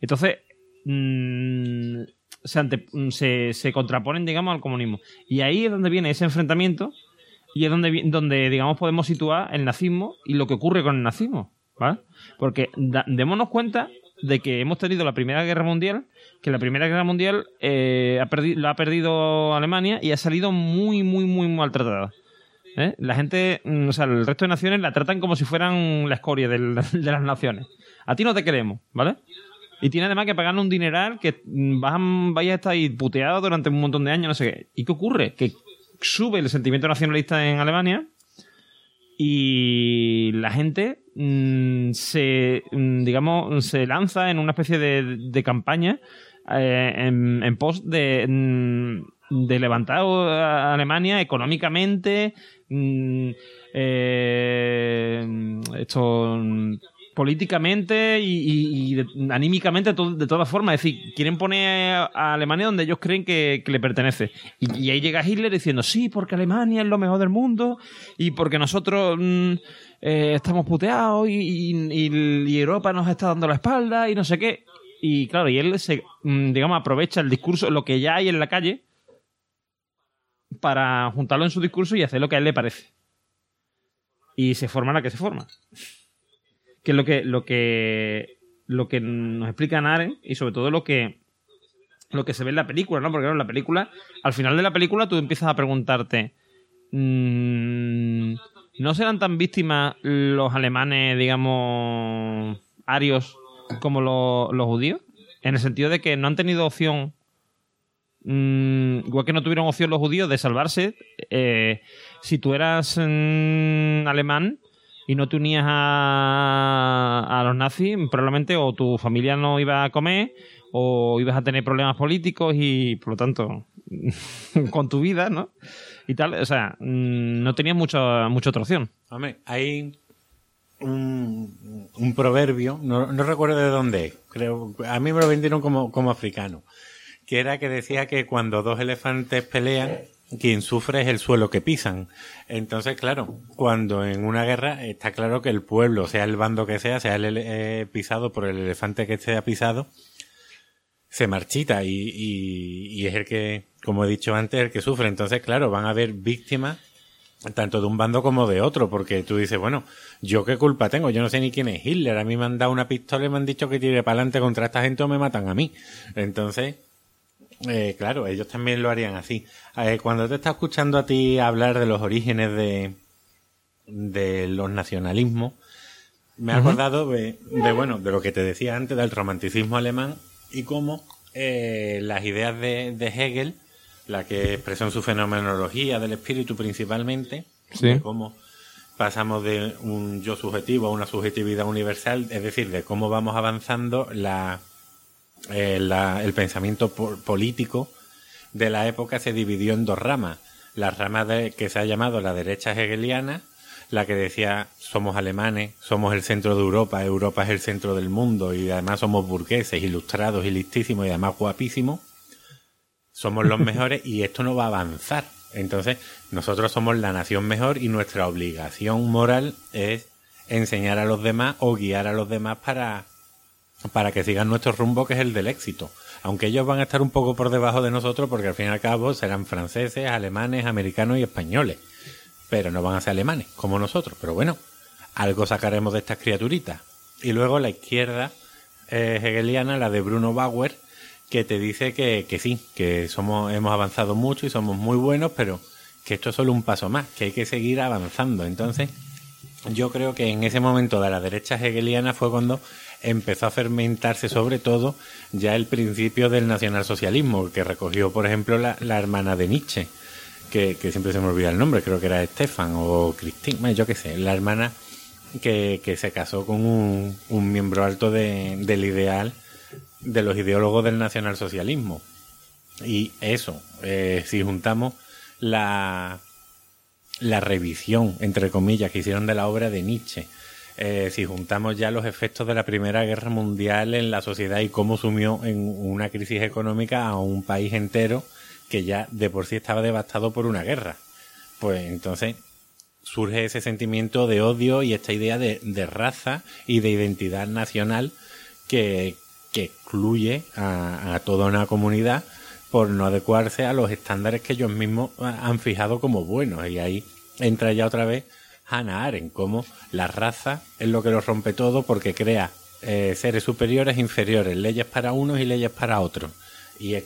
Entonces, mm, se, ante- se, se contraponen, digamos, al comunismo. Y ahí es donde viene ese enfrentamiento y es donde, donde digamos, podemos situar el nazismo y lo que ocurre con el nazismo. ¿Vale? Porque da- démonos cuenta de que hemos tenido la Primera Guerra Mundial, que la Primera Guerra Mundial eh, ha la ha perdido Alemania y ha salido muy, muy, muy maltratada. ¿eh? La gente, mm, o sea, el resto de naciones la tratan como si fueran la escoria *laughs* de las naciones. A ti no te queremos, ¿vale? Y tiene además que pagar un dineral que mm, vas, vayas a estar ahí puteado durante un montón de años, no sé qué. ¿Y qué ocurre? Que sube el sentimiento nacionalista en Alemania y la gente mm, se, mm, digamos, se lanza en una especie de, de campaña eh, en, en pos de, mm, de levantar a Alemania económicamente, mm, eh, esto políticamente y, anímicamente de todas formas. Es decir, quieren poner a- Alemania donde ellos creen que, le pertenece. Y, ahí llega Hitler diciendo, sí, porque Alemania es lo mejor del mundo y porque nosotros mm, eh, estamos puteados y Europa nos está dando la espalda y no sé qué. Y claro, y él se, mm, digamos, aprovecha el discurso, lo que ya hay en la calle, para juntarlo en su discurso y hacer lo que a él le parece. Y se forma la que se forma. Que es lo que, lo que, lo que nos explica Naren y sobre todo lo que, lo que se ve en la película, ¿no? Porque en la película, al final de la película tú empiezas a preguntarte, mm, ¿no serán tan víctimas los alemanes, digamos, arios como lo- los judíos? En el sentido de que no han tenido opción Mm, igual que no tuvieron opción los judíos de salvarse, eh, si tú eras mm, alemán y no te unías a, a los nazis, probablemente o tu familia no iba a comer o ibas a tener problemas políticos y por lo tanto *laughs* con tu vida, ¿no? Y tal, o sea, mm, no tenías mucha, mucha otra opción. Hombre, hay un, un proverbio, no, no recuerdo de dónde es, creo, a mí me lo vendieron como, como africano, que era que decía que cuando dos elefantes pelean, quien sufre es el suelo que pisan. Entonces, claro, cuando en una guerra está claro que el pueblo, sea el bando que sea, sea el eh, pisado por el elefante que esté pisado, se marchita y, y, y es el que, como he dicho antes, el que sufre. Entonces, claro, van a haber víctimas tanto de un bando como de otro, porque tú dices, bueno, ¿yo qué culpa tengo? Yo no sé ni quién es Hitler. A mí me han dado una pistola y me han dicho que tire para adelante contra esta gente o me matan a mí. Entonces, eh, claro, ellos también lo harían así. Eh, cuando te está escuchando a ti hablar de los orígenes de, de los nacionalismos, me he acordado de, de, bueno, de lo que te decía antes, del romanticismo alemán y cómo eh, las ideas de, de Hegel, la que expresó en su fenomenología del espíritu principalmente, Sí. de cómo pasamos de un yo subjetivo a una subjetividad universal, es decir, de cómo vamos avanzando la, eh, la- el pensamiento po- político de la época se dividió en dos ramas. La rama de, que se ha llamado la derecha hegeliana, la que decía somos alemanes, somos el centro de Europa, Europa es el centro del mundo y además somos burgueses, ilustrados y listísimos y además guapísimos. Somos los *laughs* mejores y esto no va a avanzar. Entonces, nosotros somos la nación mejor y nuestra obligación moral es enseñar a los demás o guiar a los demás para, para que sigan nuestro rumbo, que es el del éxito. Aunque ellos van a estar un poco por debajo de nosotros, porque al fin y al cabo serán franceses, alemanes, americanos y españoles. Pero no van a ser alemanes, como nosotros. Pero bueno, algo sacaremos de estas criaturitas. Y luego la izquierda eh, hegeliana, la de Bruno Bauer, que te dice que, que sí, que somos, hemos avanzado mucho y somos muy buenos, pero que esto es solo un paso más, que hay que seguir avanzando. Entonces, yo creo que en ese momento de la derecha hegeliana fue cuando empezó a fermentarse sobre todo ya el principio del nacionalsocialismo, que recogió, por ejemplo, la, hermana de Nietzsche, que, siempre se me olvida el nombre, creo que era Estefan o Cristina, yo qué sé, la hermana que, se casó con un, miembro alto del ideal de los ideólogos del nacionalsocialismo. Y eso, eh, si juntamos la, la revisión, entre comillas, que hicieron de la obra de Nietzsche, eh, si juntamos ya los efectos de la Primera Guerra Mundial en la sociedad y cómo sumió en una crisis económica a un país entero que ya de por sí estaba devastado por una guerra. Pues entonces surge ese sentimiento de odio y esta idea de, raza y de identidad nacional que, excluye a, a toda una comunidad por no adecuarse a los estándares que ellos mismos han fijado como buenos. Y ahí entra ya otra vez Hannah Arendt, como la raza es lo que lo rompe todo porque crea eh, seres superiores e inferiores, leyes para unos y leyes para otros. Y,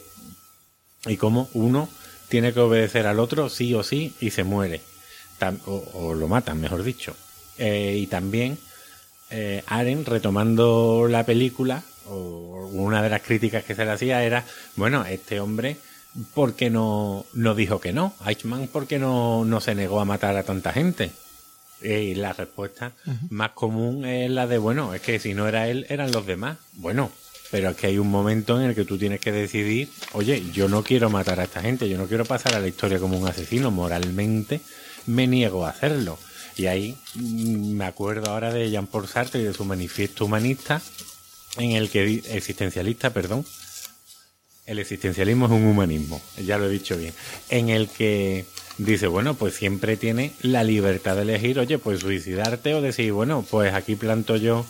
y como uno tiene que obedecer al otro sí o sí y se muere. o, lo matan, mejor dicho. Eh, y también eh, Arendt, retomando la película, o una de las críticas que se le hacía era, bueno, este hombre ¿por qué no, no dijo que no? Eichmann, ¿por qué no, no se negó a matar a tanta gente? Y la respuesta más común es la de, bueno, es que si no era él, eran los demás. Bueno, pero es que hay un momento en el que tú tienes que decidir, oye, yo no quiero matar a esta gente, yo no quiero pasar a la historia como un asesino, moralmente me niego a hacerlo. Y ahí mm, me acuerdo ahora de Jean-Paul Sartre y de su manifiesto humanista, en el que, existencialista, perdón, el existencialismo es un humanismo, ya lo he dicho bien, en el que dice, bueno, pues siempre tiene la libertad de elegir, oye, pues suicidarte o decir, bueno, pues aquí planto yo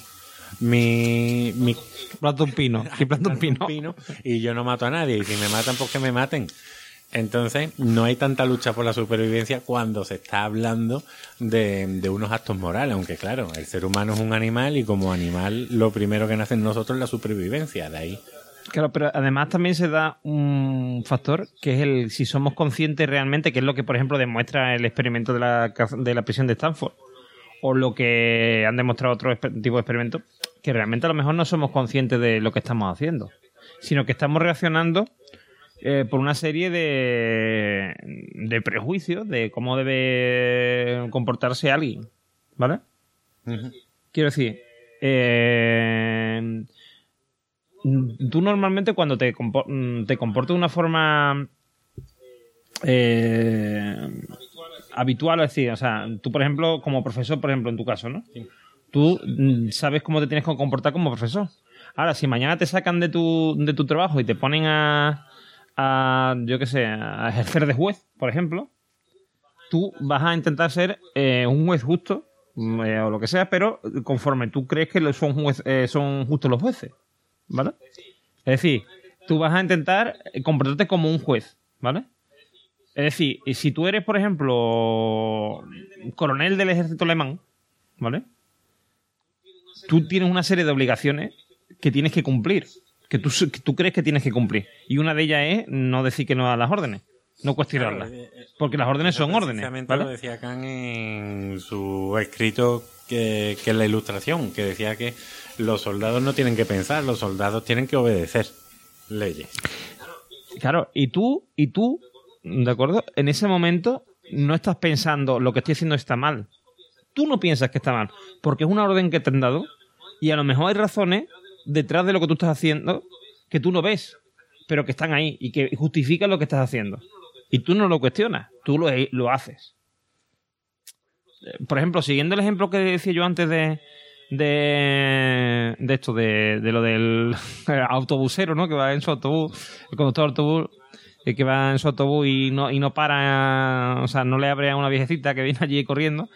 mi... mi planto un pino, aquí *laughs* planto un pino. y yo no mato a nadie, y si me matan, pues que me maten. Entonces, no hay tanta lucha por la supervivencia cuando se está hablando de, de, unos actos morales, aunque claro, el ser humano es un animal y como animal lo primero que nace en nosotros es la supervivencia, de ahí Claro, pero además también se da un factor que es el si somos conscientes realmente, que es lo que, por ejemplo, demuestra el experimento de la, de la prisión de Stanford, o lo que han demostrado otros tipos de experimentos, que realmente a lo mejor no somos conscientes de lo que estamos haciendo, sino que estamos reaccionando eh, por una serie de, de prejuicios de cómo debe comportarse alguien, ¿vale? Quiero decir, eh, tú normalmente cuando te, mm, te comportas de una forma eh, habitual, es decir, o sea, tú por ejemplo, como profesor, por ejemplo, en tu caso, ¿no? Tú mm, sabes cómo te tienes que comportar como profesor. Ahora, si mañana te sacan de tu, de tu trabajo y te ponen a, a yo qué sé, a ejercer de juez, por ejemplo, tú vas a intentar ser eh, un juez justo, mm, eh, o lo que sea, pero conforme tú crees que son, juez, son justos los jueces. ¿Vale? Es decir, tú vas a intentar comportarte como un juez, ¿vale? Es decir, si tú eres, por ejemplo, coronel del ejército alemán, ¿vale? Tú tienes una serie de obligaciones que tienes que cumplir, que tú, tú crees que tienes que cumplir. Y una de ellas es no decir que no a las órdenes, no cuestionarlas. Eh, eh, porque las órdenes son órdenes. ¿vale? lo decía Kant en su escrito que, que es la ilustración, que decía que los soldados no tienen que pensar, los soldados tienen que obedecer leyes. Claro, y tú, y tú, ¿de acuerdo? En ese momento no estás pensando lo que estoy haciendo está mal. Tú no piensas que está mal, porque es una orden que te han dado y a lo mejor hay razones detrás de lo que tú estás haciendo que tú no ves, pero que están ahí y que justifican lo que estás haciendo. Y tú no lo cuestionas, tú lo, lo haces. Por ejemplo, siguiendo el ejemplo que decía yo antes de, de, de esto, de, de lo del *laughs* autobusero, ¿no? Que va en su autobús, el conductor de autobús eh, que va en su autobús y no, y no para, o sea, no le abre a una viejecita que viene allí corriendo.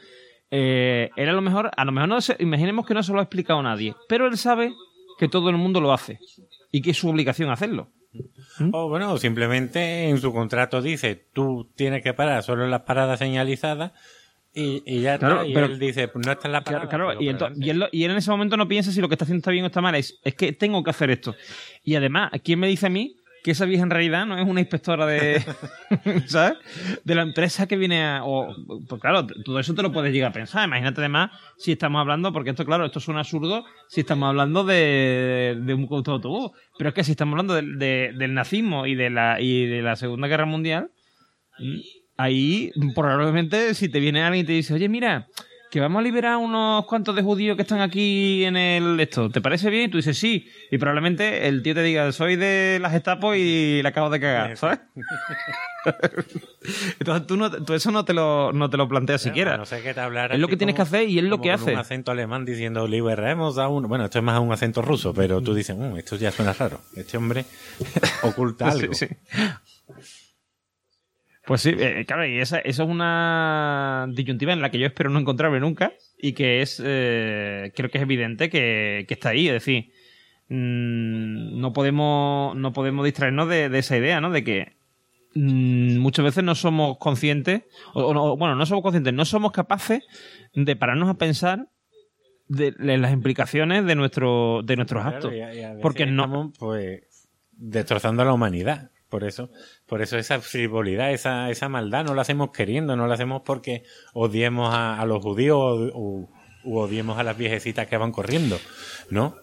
Eh, él a lo mejor, a lo mejor no imaginemos que no se lo ha explicado nadie, pero él sabe que todo el mundo lo hace y que es su obligación hacerlo. O bueno, simplemente en su contrato dice, tú tienes que parar solo en las paradas señalizadas y, ya claro, pero, él dice, pues no está en la palabra. Claro, y, él, en ese momento no piensa si lo que está haciendo está bien o está mal, es, es que tengo que hacer esto. Y además, ¿quién me dice a mí que esa vieja en realidad no es una inspectora de, *laughs* *laughs* ¿sabes? De la empresa que viene a... O, pues claro, todo eso te lo puedes llegar a pensar. Imagínate además si estamos hablando, porque esto, claro, esto es un absurdo, si estamos hablando de, de un conductor de autobús. Pero es que si estamos hablando del nazismo y de, la, y de la Segunda Guerra Mundial, ahí probablemente si te viene alguien y te dice, oye, mira que vamos a liberar unos cuantos de judíos que están aquí en el esto. ¿Te parece bien? Y tú dices sí. Y probablemente el tío te diga, soy de las Gestapo y le acabo de cagar, ¿sabes? *laughs* Entonces tú, no, tú, eso no te lo, no te lo planteas siquiera. No sé qué te hablar. Es lo que tienes que hacer y es lo que hace. un acento alemán diciendo liberemos a uno. Bueno, esto es más un acento ruso, pero tú dices, mm, esto ya suena raro. Este hombre *laughs* oculta algo. sí, sí. Pues sí, eh, claro, y esa, es una disyuntiva en la que yo espero no encontrarme nunca y que es, eh, creo que es evidente que, está ahí, es decir, mm, no, podemos, no podemos distraernos de, esa idea, ¿no? De que mm, muchas veces no somos conscientes, o, bueno, no somos conscientes, no somos capaces de pararnos a pensar de, las implicaciones de, nuestro, de nuestros actos. porque no... pues destrozando a la humanidad. Por eso, por eso esa frivolidad, esa, esa maldad, no la hacemos queriendo, no la hacemos porque odiemos a, los judíos o, odiemos a las viejecitas que van corriendo, ¿no?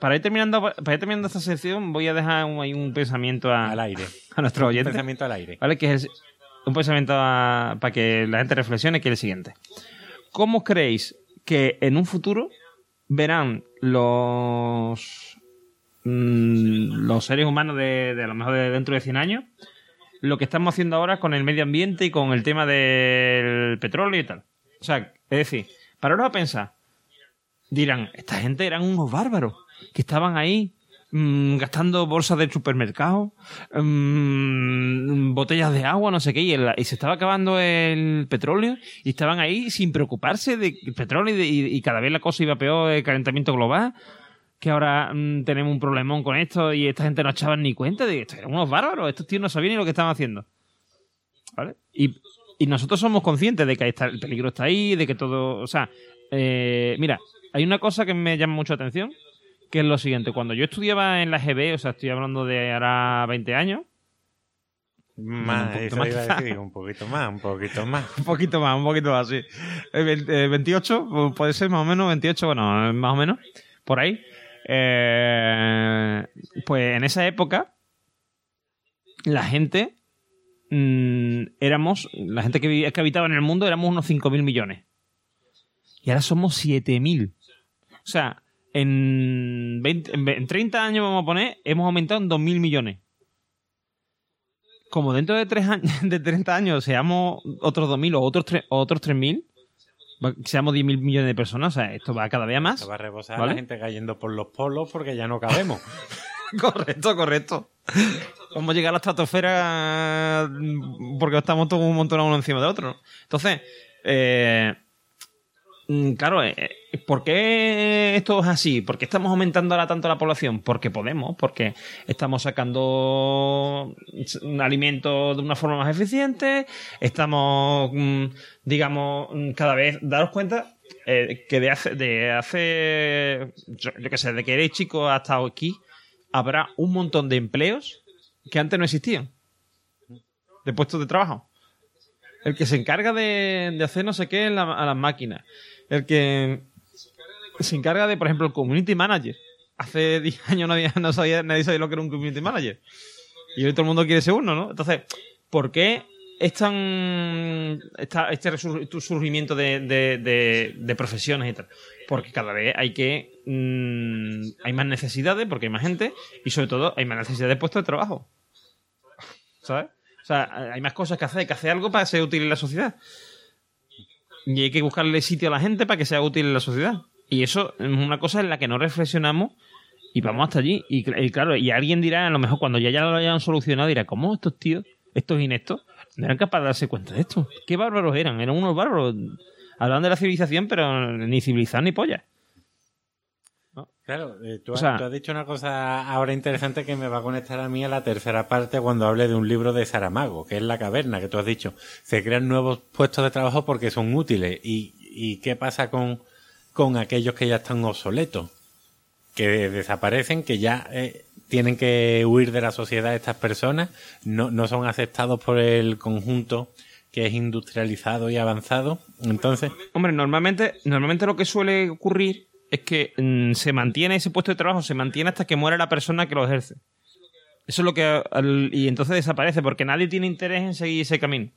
para, ir terminando, para ir terminando esta sección, voy a dejar un, un pensamiento al aire. *laughs* A nuestro oyente. Un pensamiento al aire. ¿Vale? Que es un pensamiento para que la gente reflexione, que es el siguiente. ¿Cómo creéis que en un futuro verán los Mm, los seres humanos de, a lo mejor de dentro de 100 años, lo que estamos haciendo ahora con el medio ambiente y con el tema del petróleo y tal. O sea, es decir, para ahora pensar, dirán, esta gente eran unos bárbaros que estaban ahí mm, gastando bolsas del supermercado, mm, botellas de agua, no sé qué, y, se estaba acabando el petróleo y estaban ahí sin preocuparse del petróleo y, y, cada vez la cosa iba peor, el calentamiento global que ahora mm, tenemos un problemón con esto y esta gente no echaba ni cuenta de esto. Eran unos bárbaros, estos tíos no sabían ni lo que estaban haciendo. ¿Vale? Y, nosotros somos conscientes de que está, el peligro está ahí, de que todo. O sea, eh, mira, hay una cosa que me llama mucho la atención, que es lo siguiente. Cuando yo estudiaba en la GB, o sea, estoy hablando de ahora 20 años. Más, un eso iba a decir, un poquito más, un poquito más. *laughs* un poquito más, un poquito más, sí. 28, eh, puede ser más o menos, 28, bueno, más o menos, por ahí. Eh, pues en esa época, la gente mm, éramos, la gente que, que habitaba en el mundo éramos unos 5.000 millones. Y ahora somos 7.000. O sea, en, en, 30 años, vamos a poner, hemos aumentado en 2.000 millones. Como dentro de, 3 años, *laughs* de 30 años seamos otros 2.000 o otros, otros 3.000, seamos 10 mil millones de personas, o sea, esto va cada vez más. va a rebosar la gente cayendo por los polos porque ya no cabemos. *laughs* correcto, correcto. Vamos a llegar a la estratosfera mm, porque estamos todos un montón uno encima del otro. Entonces, eh, claro, eh, ¿por qué esto es así? ¿Por qué estamos aumentando ahora tanto la población? Porque podemos, porque estamos sacando alimentos de una forma más eficiente, estamos, mm, digamos, mm, cada vez, daros cuenta eh, que de hace, de hace yo, qué sé, de que eres chico hasta aquí, habrá un montón de empleos que antes no existían, de puestos de trabajo. El que se encarga de, hacer no sé qué a las máquinas. El que se encarga de, por ejemplo, el community manager. Hace 10 años no, había, no sabía, nadie sabía lo que era un community manager. Y hoy todo el mundo quiere ser uno, ¿no? Entonces, ¿por qué es este surgimiento de, profesiones y tal? Porque cada vez hay que mm, hay más necesidades, porque hay más gente, y sobre todo hay más necesidades de puestos de trabajo. ¿Sabes? O sea, hay más cosas que hacer, hay que hacer algo para ser útil en la sociedad. Y hay que buscarle sitio a la gente para que sea útil en la sociedad. Y eso es una cosa en la que no reflexionamos y vamos hasta allí. Y, claro, y alguien dirá, a lo mejor cuando ya, ya lo hayan solucionado, dirá, ¿cómo estos tíos, estos ineptos, no eran capaces de darse cuenta de esto? ¿Qué bárbaros eran? Eran unos bárbaros. Hablaban de la civilización, pero ni civilizar ni polla. Claro, eh, tú, has, dicho una cosa ahora interesante que me va a conectar a mí a la tercera parte cuando hable de un libro de Saramago, que es La Caverna, que tú has dicho. Se crean nuevos puestos de trabajo porque son útiles. ¿Y, y qué pasa con, con aquellos que ya están obsoletos, que desaparecen, que ya eh, tienen que huir de la sociedad estas personas, no, no son aceptados por el conjunto que es industrializado y avanzado. Entonces, Hombre, normalmente, normalmente lo que suele ocurrir es que mm, se mantiene ese puesto de trabajo, se mantiene hasta que muere la persona que lo ejerce. Eso es lo que... al- y entonces desaparece, porque nadie tiene interés en seguir ese camino.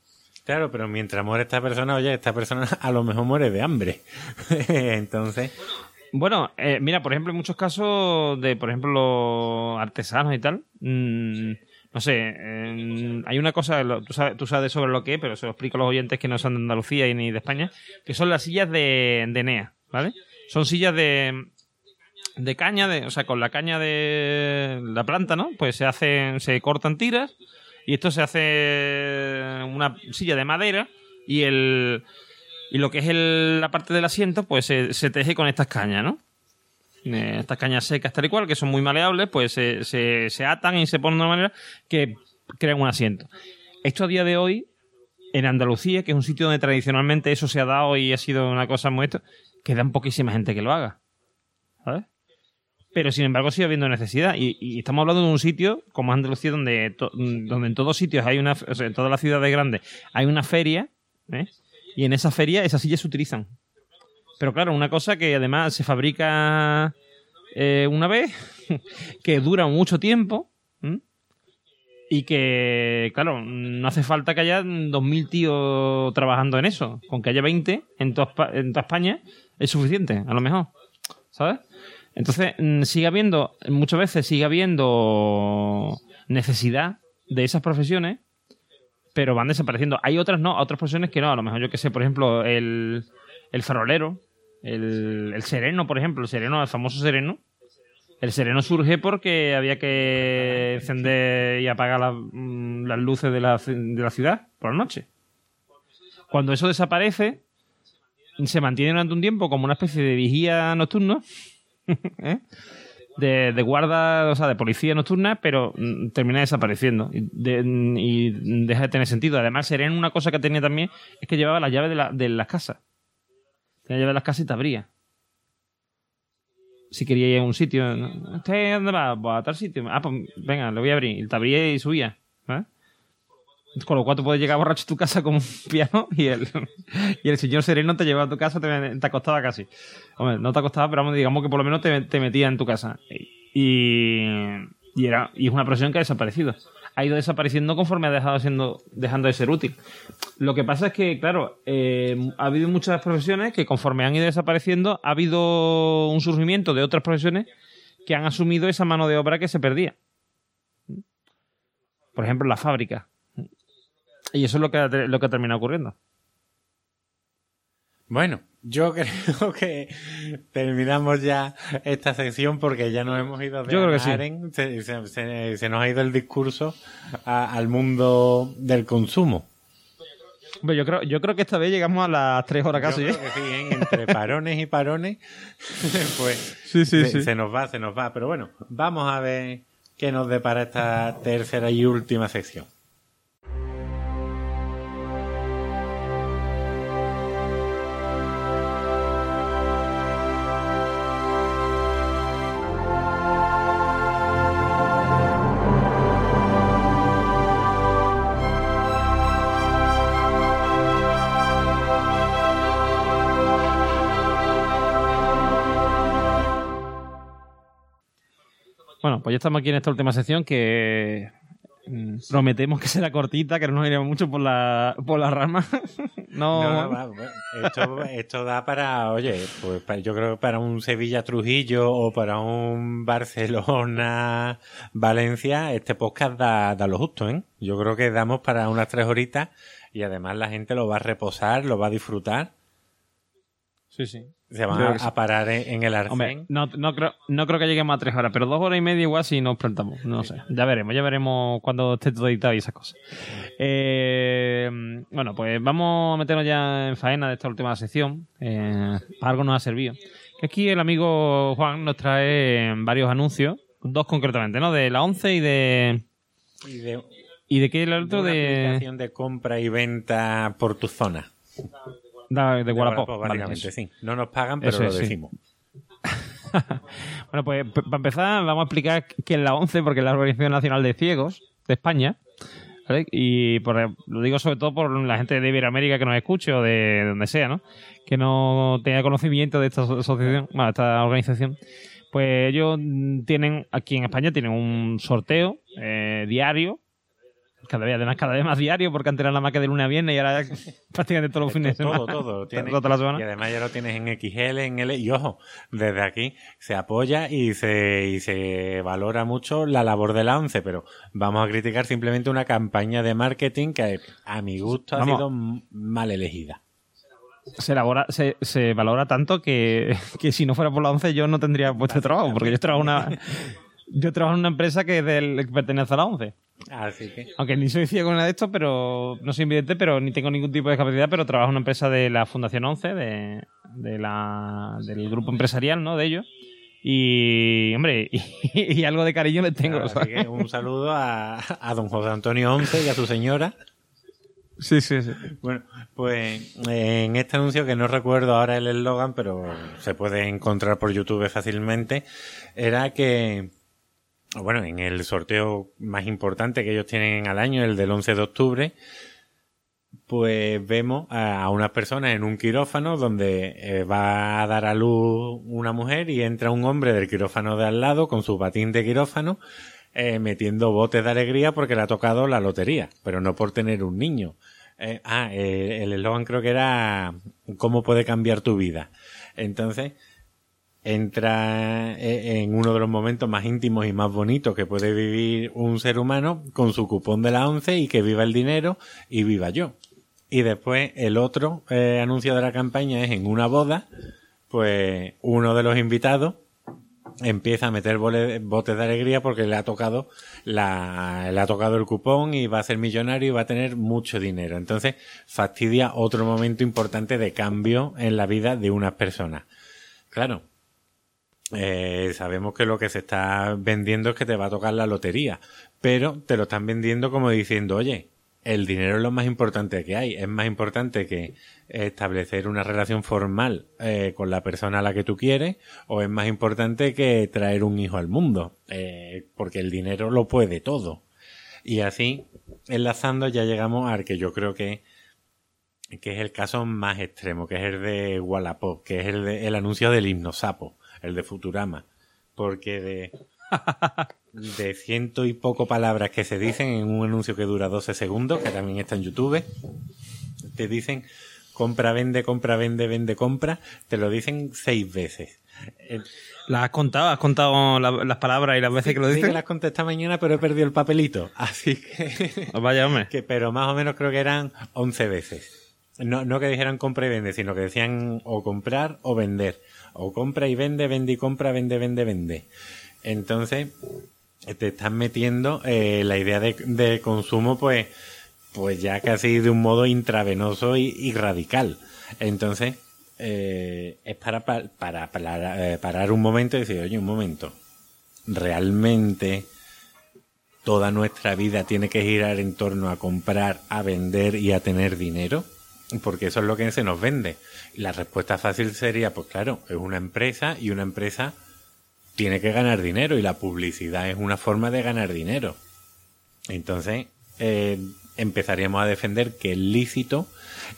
claro, pero mientras muere esta persona, oye, esta persona *laughs* a lo mejor muere de hambre. *laughs* Entonces, Bueno, eh, mira, por ejemplo, en muchos casos de, por ejemplo, los artesanos y tal, mm, no sé, eh, hay una cosa, tú sabes, tú sabes sobre lo que es, pero se lo explico a los oyentes que no son de Andalucía y ni de España, que son las sillas de, de NEA, ¿vale? Son sillas de, de caña, de, o sea, con la caña de la planta, ¿no? Pues se hacen, se cortan tiras y esto se hace una silla de madera y el y lo que es la parte del asiento, pues se, teje con estas cañas, ¿no? Eh, estas cañas secas tal y cual, que son muy maleables, pues se, se, atan y se ponen de una manera que crean un asiento. Esto a día de hoy, en Andalucía, que es un sitio donde tradicionalmente eso se ha dado y ha sido una cosa muy quedan poquísima gente que lo haga. ¿Sabes? Pero sin embargo sigue habiendo necesidad. Y, estamos hablando de un sitio como Andalucía donde, donde en todos sitios hay una, en todas las ciudades grandes hay una feria, ¿eh? y en esa feria esas sillas se utilizan. Pero claro, una cosa que además se fabrica eh, una vez, *laughs* que dura mucho tiempo, y que, claro, no hace falta que haya 2.000 tíos trabajando en eso. Con que haya 20 en toda, en toda España es suficiente, a lo mejor. ¿Sabes? Entonces, mm, sigue habiendo, muchas veces sigue habiendo necesidad de esas profesiones, pero van desapareciendo. Hay otras no, otras profesiones que no. A lo mejor yo que sé, por ejemplo, el, el farolero, el, el sereno, por ejemplo, el sereno, el famoso sereno. El sereno surge porque había que encender y apagar mm, las luces de la, de la ciudad por la noche. Cuando eso desaparece, se mantiene durante un tiempo como una especie de vigía nocturna, *laughs* ¿eh? de, de guarda, o sea, de policía nocturna, pero mm, termina desapareciendo y, de- y deja de tener sentido. Además, Sereno, una cosa que tenía también es que llevaba las llaves de, la- de las casas. Tenía llaves de las casas y te abría. Si quería ir a un sitio, ¿no? ¿usted dónde va? Pues a tal sitio. Ah, pues venga, le voy a abrir. Y te abría y subía. ¿eh? Con lo cual tú puedes llegar borracho a tu casa con un *laughs* piano y el, y el señor sereno te llevaba a tu casa, te, te acostaba casi. Hombre, no te acostaba, pero digamos que por lo menos te, te metía en tu casa. Y, y, era, y es una profesión que ha desaparecido. Ha ido desapareciendo conforme ha dejado siendo, dejando de ser útil. Lo que pasa es que, claro, eh, ha habido muchas profesiones que conforme han ido desapareciendo, ha habido un surgimiento de otras profesiones que han asumido esa mano de obra que se perdía. Por ejemplo, la fábrica. Y eso es lo que ha, lo que ha terminado ocurriendo. Bueno, yo creo que terminamos ya esta sección porque ya nos hemos ido de Yo creo que sí. Anaren, se, se- se- se nos ha ido el discurso a- al mundo del consumo. Yo creo, yo creo que esta vez llegamos a las tres horas casi. Yo ¿eh? creo que sí, ¿eh? entre parones y parones, *laughs* pues Sí, sí, se, sí. se nos va, se nos va. Pero bueno, vamos a ver qué nos depara esta tercera y última sección. Bueno, pues ya estamos aquí en esta última sección que mm, prometemos que será cortita, que no nos iremos mucho por la, por la rama. *laughs* no, esto, esto da para, oye, pues yo creo que para un Sevilla Trujillo o para un Barcelona Valencia, este podcast da, da lo justo, ¿eh? Yo creo que damos para unas tres horitas y además la gente lo va a reposar, lo va a disfrutar, Sí, sí. Se van a, parar en, en el Hombre, arcén. no, no, creo, no creo que lleguemos a tres horas, pero dos horas y media igual si nos plantamos. No sé. Ya veremos, ya veremos cuando esté todo editado y esas cosas. Eh, bueno, pues vamos a meternos ya en faena de esta última sección. Eh, algo nos ha servido. Que aquí el amigo Juan nos trae varios anuncios, dos concretamente, ¿no? De la 11 y de... Y de, ¿Y de qué el de otro? una De, aplicación de compra y venta por tu zona. De, de De Wallapop. Wallapop, Vale, básicamente, eso. sí. No nos pagan, pero Eso lo decimos. *laughs* bueno, pues para empezar vamos a explicar qué es la ONCE, porque es la Organización Nacional de Ciegos de España. Y por, lo digo sobre todo por la gente de Iberoamérica que nos escuche o de, donde sea, ¿no? Que no tenga conocimiento de esta asociación, bueno, esta organización. Pues ellos tienen, aquí en España, tienen un sorteo eh, diario cada vez, además, cada vez más diario, porque antes era la más que de lunes a viernes y ahora *laughs* prácticamente todos los fines de semana. Todo, *laughs* todo. Y además ya lo tienes en XL, en L. Y ojo, desde aquí se apoya y se, y se valora mucho la labor de la ONCE, pero vamos a criticar simplemente una campaña de marketing que a mi gusto ha sido mal elegida. Se, elabora, se, se valora tanto que, *laughs* que, si no fuera por la ONCE yo no tendría puesto de trabajo, porque yo trabajo una... Yo trabajo en una empresa que, del, que pertenece a la ONCE. Así que... Aunque ni soy ciego ni nada de esto, pero no soy invidente, pero ni tengo ningún tipo de discapacidad, pero trabajo en una empresa de la Fundación 11, de, de la, del grupo empresarial, ¿no? De ellos. Y, hombre, *laughs* y, algo de cariño le tengo. así que un saludo a, a don José Antonio Once y a su señora. Sí, sí, sí. Bueno, pues en este anuncio, que no recuerdo ahora el eslogan, pero se puede encontrar por YouTube fácilmente, era que bueno, en el sorteo más importante que ellos tienen al año, el del 11 de octubre, pues vemos a unas personas en un quirófano donde eh, va a dar a luz una mujer y entra un hombre del quirófano de al lado con su batín de quirófano eh, metiendo botes de alegría porque le ha tocado la lotería, pero no por tener un niño. Eh, ah, el eslogan creo que era ¿Cómo puede cambiar tu vida? Entonces, entra eh, en uno de los momentos más íntimos y más bonitos que puede vivir un ser humano con su cupón de la once y que viva el dinero y viva yo. Y después el otro eh, anuncio de la campaña es en una boda, pues uno de los invitados empieza a meter botes de alegría porque le ha tocado la, le ha tocado el cupón y va a ser millonario y va a tener mucho dinero. Entonces fastidia otro momento importante de cambio en la vida de unas personas. Claro, eh, sabemos que lo que se está vendiendo es que te va a tocar la lotería, pero te lo están vendiendo como diciendo, oye, el dinero es lo más importante que hay, es más importante que establecer una relación formal eh, con la persona a la que tú quieres, o es más importante que traer un hijo al mundo, eh, porque el dinero lo puede todo. Y así, enlazando, ya llegamos al que yo creo que que es el caso más extremo, que es el de Wallapop, que es el, de, el anuncio del himno sapo el de Futurama, porque de, *laughs* de ciento y poco palabras que se dicen en un anuncio que dura 12 segundos, que también está en YouTube, te dicen compra, vende, compra, vende, vende, compra, te lo dicen seis veces. ¿Las has contado? ¿Has contado las palabras y las veces que lo dicen? Sí, que las conté esta mañana, pero he perdido el papelito. Así que. Vaya, hombre. Que, pero más o menos creo que eran 11 veces. No, no que dijeran compra y vende, sino que decían o comprar o vender o compra y vende, vende y compra, vende, vende, vende. Entonces, te estás metiendo eh, la idea de, consumo, pues, pues ya casi de un modo intravenoso y, radical. Entonces, eh, es para, para, para, eh, parar un momento y decir, oye, un momento, realmente toda nuestra vida tiene que girar en torno a comprar, a vender y a tener dinero porque eso es lo que se nos vende. La respuesta fácil sería, pues claro, es una empresa y una empresa tiene que ganar dinero y la publicidad es una forma de ganar dinero. Entonces, eh, empezaríamos a defender que es lícito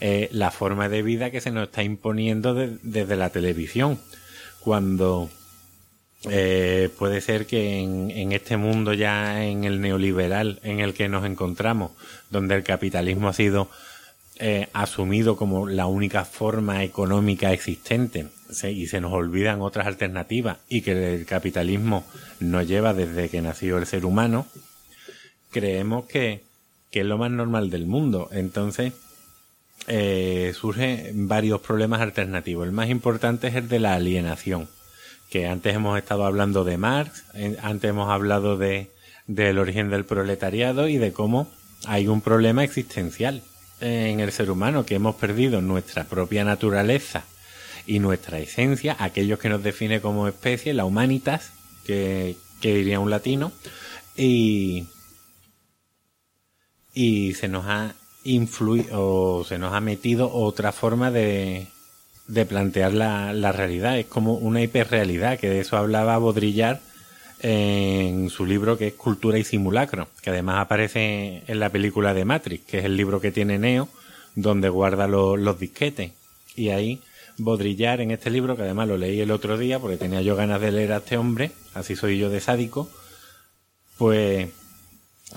eh, la forma de vida que se nos está imponiendo desde la televisión. Cuando eh, puede ser que en, este mundo ya en el neoliberal en el que nos encontramos, donde el capitalismo ha sido eh, asumido como la única forma económica existente y se nos olvidan otras alternativas y que el capitalismo nos lleva desde que nació el ser humano, creemos que, que es lo más normal del mundo. Entonces, eh, surgen varios problemas alternativos. El más importante es el de la alienación, que antes hemos estado hablando de Marx, eh, antes hemos hablado de, del origen del proletariado y de cómo hay un problema existencial en el ser humano, que hemos perdido nuestra propia naturaleza y nuestra esencia, aquellos que nos define como especie, la humanitas, que, diría un latino, y, y se nos ha influido o se nos ha metido otra forma de, de plantear la, la realidad. Es como una hiperrealidad, que de eso hablaba Baudrillard en su libro que es Cultura y Simulacro, que además aparece en la película de Matrix, que es el libro que tiene Neo, donde guarda los disquetes. Y ahí Baudrillard en este libro, que además lo leí el otro día porque tenía yo ganas de leer a este hombre, así soy yo de sádico, pues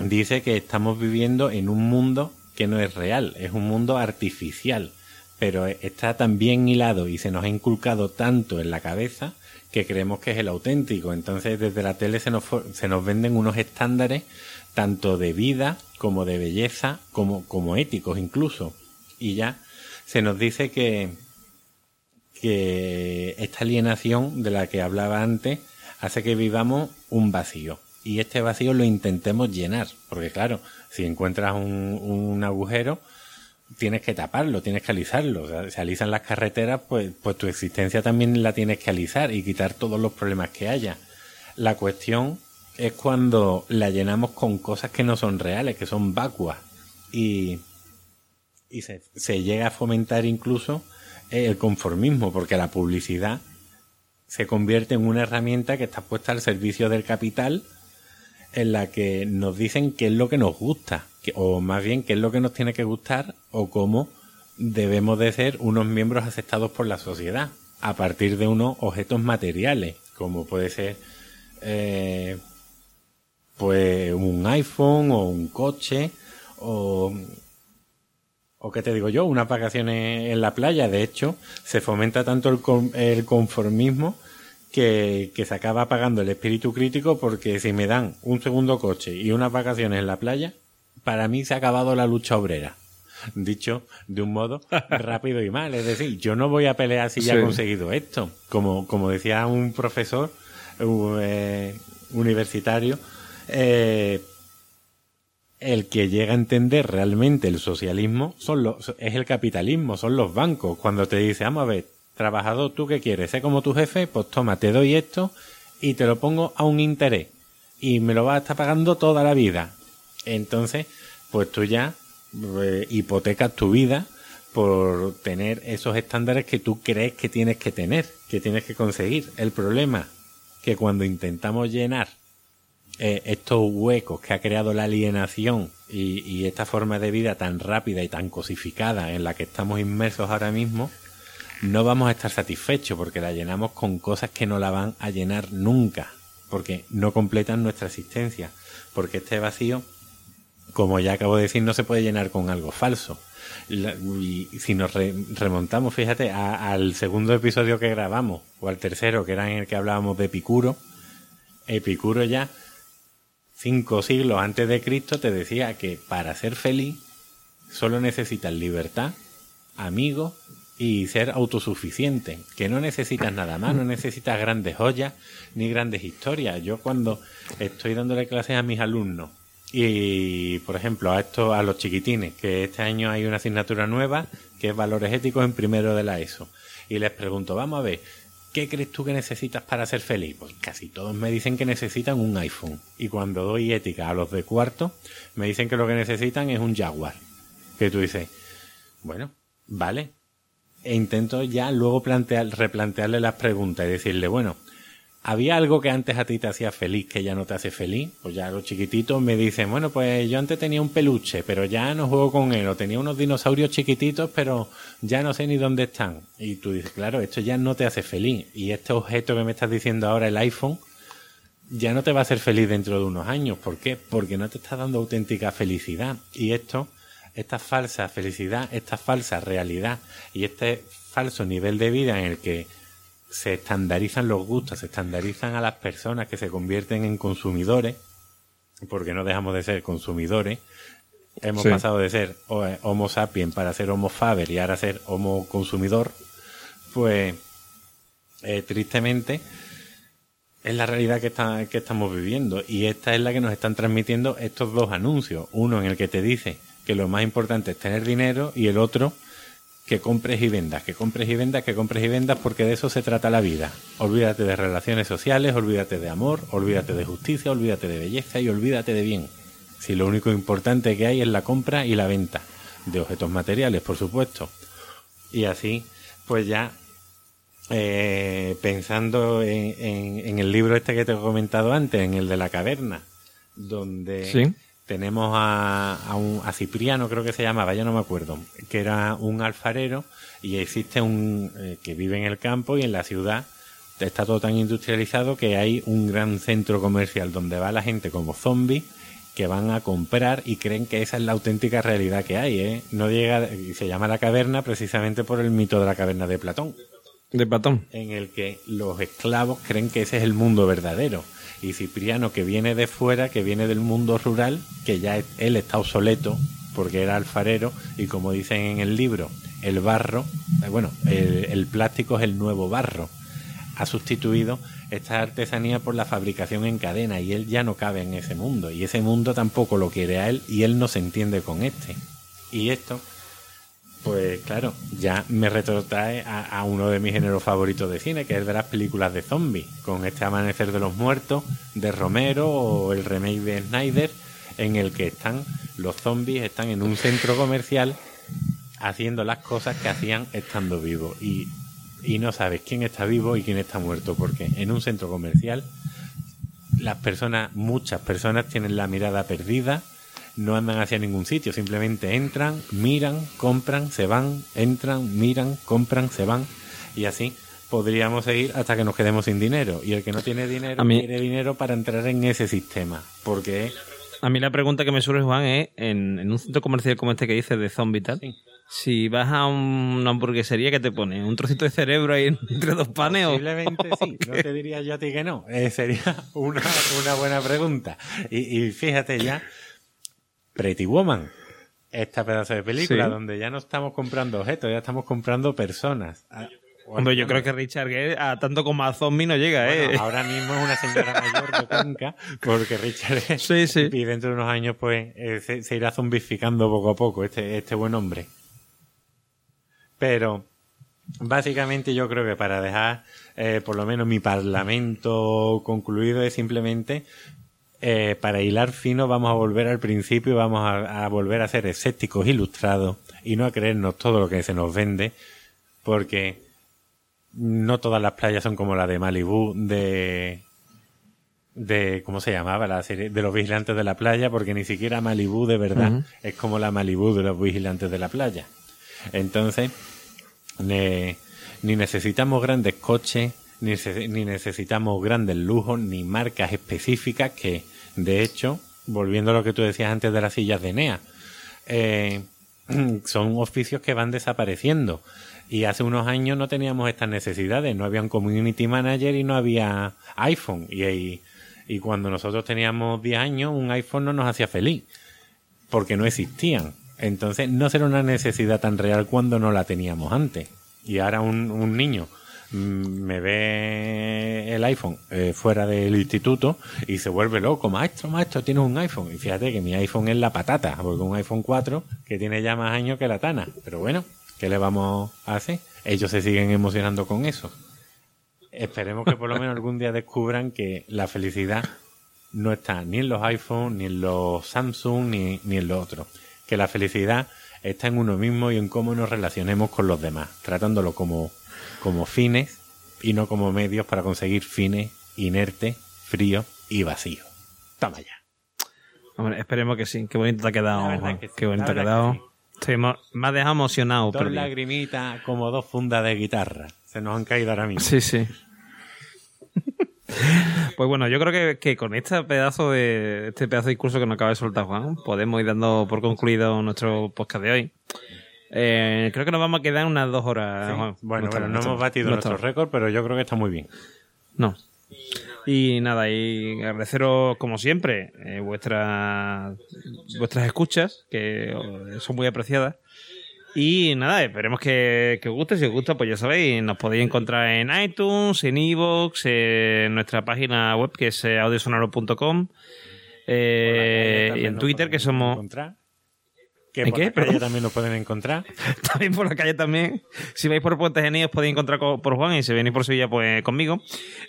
dice que estamos viviendo en un mundo que no es real, es un mundo artificial, pero está tan bien hilado y se nos ha inculcado tanto en la cabeza que creemos que es el auténtico. Entonces desde la tele se nos, se nos venden unos estándares tanto de vida como de belleza como, como éticos incluso. Y ya se nos dice que, que esta alienación de la que hablaba antes hace que vivamos un vacío. Y este vacío lo intentemos llenar. Porque claro, si encuentras un, un agujero, tienes que taparlo, tienes que alisarlo. O sea, si alisan las carreteras, pues, pues tu existencia también la tienes que alisar y quitar todos los problemas que haya. La cuestión es cuando la llenamos con cosas que no son reales, que son vacuas. Y, y se, se llega a fomentar incluso el conformismo, porque la publicidad se convierte en una herramienta que está puesta al servicio del capital, en la que nos dicen qué es lo que nos gusta o más bien qué es lo que nos tiene que gustar o cómo debemos de ser unos miembros aceptados por la sociedad a partir de unos objetos materiales, como puede ser eh, pues un iPhone o un coche o o qué te digo yo, unas vacaciones en la playa. De hecho, se fomenta tanto el, el conformismo que, que, se acaba apagando el espíritu crítico porque si me dan un segundo coche y unas vacaciones en la playa, para mí se ha acabado la lucha obrera. Dicho de un modo *laughs* rápido y mal. Es decir, yo no voy a pelear si ya he conseguido esto. Como, como decía un profesor eh, universitario, eh, el que llega a entender realmente el socialismo son los, es el capitalismo, son los bancos. Cuando te dice, vamos a ver, trabajador, ¿tú qué quieres? ¿Ser como tu jefe? Pues toma, te doy esto y te lo pongo a un interés. Y me lo vas a estar pagando toda la vida. Entonces, pues tú ya eh, hipotecas tu vida por tener esos estándares que tú crees que tienes que tener, que tienes que conseguir. El problema que cuando intentamos llenar eh, estos huecos que ha creado la alienación y, y, esta forma de vida tan rápida y tan cosificada en la que estamos inmersos ahora mismo, no vamos a estar satisfechos porque la llenamos con cosas que no la van a llenar nunca, porque no completan nuestra existencia, porque este vacío como ya acabo de decir, no se puede llenar con algo falso. y si nos remontamos, fíjate, al segundo episodio que grabamos, o al tercero, que era en el que hablábamos de Epicuro, Epicuro ya, cinco siglos antes de Cristo, te decía que para ser feliz solo necesitas libertad, amigos y ser autosuficiente, que no necesitas nada más, no necesitas grandes joyas ni grandes historias. Yo cuando estoy dándole clases a mis alumnos y, por ejemplo, a esto, a los chiquitines, que este año hay una asignatura nueva que es valores éticos en primero de la ESO. Y les pregunto, vamos a ver, ¿qué crees tú que necesitas para ser feliz? Pues casi todos me dicen que necesitan un iPhone. Y cuando doy ética a los de cuarto, me dicen que lo que necesitan es un Jaguar. Que tú dices, bueno, vale. E intento ya luego plantear, replantearle las preguntas y decirle, bueno, ¿Había algo que antes a ti te hacía feliz que ya no te hace feliz? Pues ya los chiquititos me dicen, bueno, pues yo antes tenía un peluche, pero ya no juego con él, o tenía unos dinosaurios chiquititos, pero ya no sé ni dónde están. Y tú dices, claro, esto ya no te hace feliz. Y este objeto que me estás diciendo ahora, el iPhone, ya no te va a hacer feliz dentro de unos años. ¿Por qué? Porque no te está dando auténtica felicidad. Y esto, esta falsa felicidad, esta falsa realidad y este falso nivel de vida en el que se estandarizan los gustos, se estandarizan a las personas que se convierten en consumidores, porque no dejamos de ser consumidores. Hemos pasado de ser eh, Homo sapiens para ser Homo faber y ahora ser Homo consumidor. Pues, eh, tristemente, es la realidad que, está, que estamos viviendo. Y esta es la que nos están transmitiendo estos dos anuncios. Uno en el que te dice que lo más importante es tener dinero y el otro que compres y vendas, que compres y vendas, que compres y vendas, porque de eso se trata la vida. Olvídate de relaciones sociales, olvídate de amor, olvídate de justicia, olvídate de belleza y olvídate de bien. Si lo único importante que hay es la compra y la venta, de objetos materiales, por supuesto. Y así, pues ya eh, pensando en, en, el libro este que te he comentado antes, en el de la caverna, donde tenemos a, a, un, a Cipriano, creo que se llamaba, ya no me acuerdo, que era un alfarero y existe un eh, que vive en el campo y en la ciudad está todo tan industrializado que hay un gran centro comercial donde va la gente como zombies que van a comprar y creen que esa es la auténtica realidad que hay, ¿eh? No llega, y se llama la caverna precisamente por el mito de la caverna de Platón. De Platón. En el que los esclavos creen que ese es el mundo verdadero. Y Cipriano, que viene de fuera, que viene del mundo rural, que ya él está obsoleto porque era alfarero y como dicen en el libro, el barro, eh, bueno, el plástico es el nuevo barro ha sustituido esta artesanía por la fabricación en cadena y él ya no cabe en ese mundo y ese mundo tampoco lo quiere a él y él no se entiende con este. Y esto, pues claro, ya me retrotrae a, uno de mis géneros favoritos de cine, que es de las películas de zombies, con este Amanecer de los Muertos de Romero o el remake de Snyder, en el que están los zombies, están en un centro comercial haciendo las cosas que hacían estando vivos. Y y no sabes quién está vivo y quién está muerto, porque en un centro comercial las personas, muchas personas tienen la mirada perdida, no andan hacia ningún sitio, simplemente entran, miran, compran, se van, entran, miran, compran, se van y así podríamos seguir hasta que nos quedemos sin dinero. Y el que no tiene dinero quiere dinero para entrar en ese sistema, porque... A mí la pregunta que me surge, Juan, es, en, un centro comercial como este que dice de zombie tal, si vas a una hamburguesería, ¿qué te pone? ¿Un trocito de cerebro ahí entre dos panes? Posiblemente sí, no te diría yo a ti que no. Eh, sería *laughs* una, buena pregunta. Y, fíjate ya, Pretty Woman, esta pedazo de película, donde ya no estamos comprando objetos, ya estamos comprando personas. Ah, Hombre, yo creo que Richard Gere a tanto como a zombie no llega, ¿eh? Ahora mismo es una señora mayor de Cuenca, porque Richard Gere, sí, sí. y dentro de unos años, pues, eh, se, se, irá zombificando poco a poco este, este buen hombre. Pero básicamente yo creo que para dejar eh, por lo menos mi parlamento concluido es simplemente eh, para hilar fino vamos a volver al principio, vamos a, volver a ser escépticos ilustrados y no a creernos todo lo que se nos vende, porque no todas las playas son como la de Malibu de de cómo se llamaba la serie de los vigilantes de la playa, porque ni siquiera Malibu de verdad es como la Malibu de los vigilantes de la playa. Entonces, ni necesitamos grandes coches, ni, necesitamos grandes lujos, ni marcas específicas que, de hecho, volviendo a lo que tú decías antes de las sillas de NEA, eh, *clears throat* son oficios que van desapareciendo. Y hace unos años no teníamos estas necesidades, no había un community manager y no había iPhone. Y, y cuando nosotros teníamos 10 años, un iPhone no nos hacía feliz, porque no existían. Entonces no será una necesidad tan real cuando no la teníamos antes. Y ahora un, niño me ve el iPhone eh, fuera del instituto y se vuelve loco. Maestro, maestro, tienes un iPhone. Y fíjate que mi iPhone es la patata, porque un iPhone 4 que tiene ya más años que la Tana. Pero bueno, ¿qué le vamos a hacer? Ellos se siguen emocionando con eso. Esperemos que por lo menos algún día descubran que la felicidad no está ni en los iPhones, ni en los Samsung, ni, ni en los otros que la felicidad está en uno mismo y en cómo nos relacionemos con los demás, tratándolo como, como fines y no como medios para conseguir fines inertes, fríos y vacíos. Toma ya. Hombre, esperemos que sí. Qué bonito te ha quedado. Qué bonito te ha quedado. Estoy más dejado emocionado. Dos lagrimitas como dos fundas de guitarra. Se nos han caído ahora mismo. Sí, sí. *laughs* Pues bueno, yo creo que, con este pedazo de este pedazo de discurso que nos acaba de soltar Juan, podemos ir dando por concluido nuestro podcast de hoy. Eh, creo que nos vamos a quedar unas dos horas. Juan. Bueno, bueno, no hemos batido nuestro récord, pero yo creo que está muy bien. No. Y nada, y agradeceros como siempre eh, vuestras vuestras escuchas, que son muy apreciadas. Y nada, esperemos que, os guste. Si os gusta, pues ya sabéis, nos podéis encontrar en iTunes, en Evox, en nuestra página web que es audiosonaro.com eh, y en Twitter que somos... Que ¿En por qué? la calle también nos pueden encontrar. *laughs* también por la calle también. Si vais por Puentes Genillos podéis encontrar por Juan y si venís por Sevilla pues conmigo.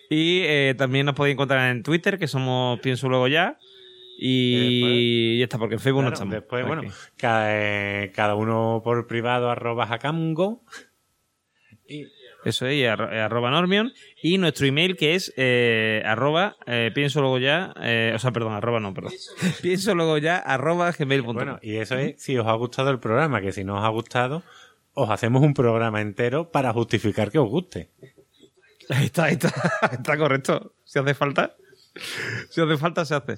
Y eh, también nos podéis encontrar en Twitter que somos Pienso Luego Ya. Y ya está, porque en Facebook no estamos. Después, bueno, cada, cada, uno por privado arroba jacamgo. Eso es, y eh, arroba Normion. Y nuestro email que es eh, arroba, eh, pienso luego ya, eh, o sea, perdón, arroba no, perdón. *laughs* pienso luego ya, arroba gmail.com. Bueno, y eso es si os ha gustado el programa, que si no os ha gustado, os hacemos un programa entero para justificar que os guste. Ahí está, ahí está, *laughs* está correcto. Si hace falta, *laughs* si hace falta, se hace.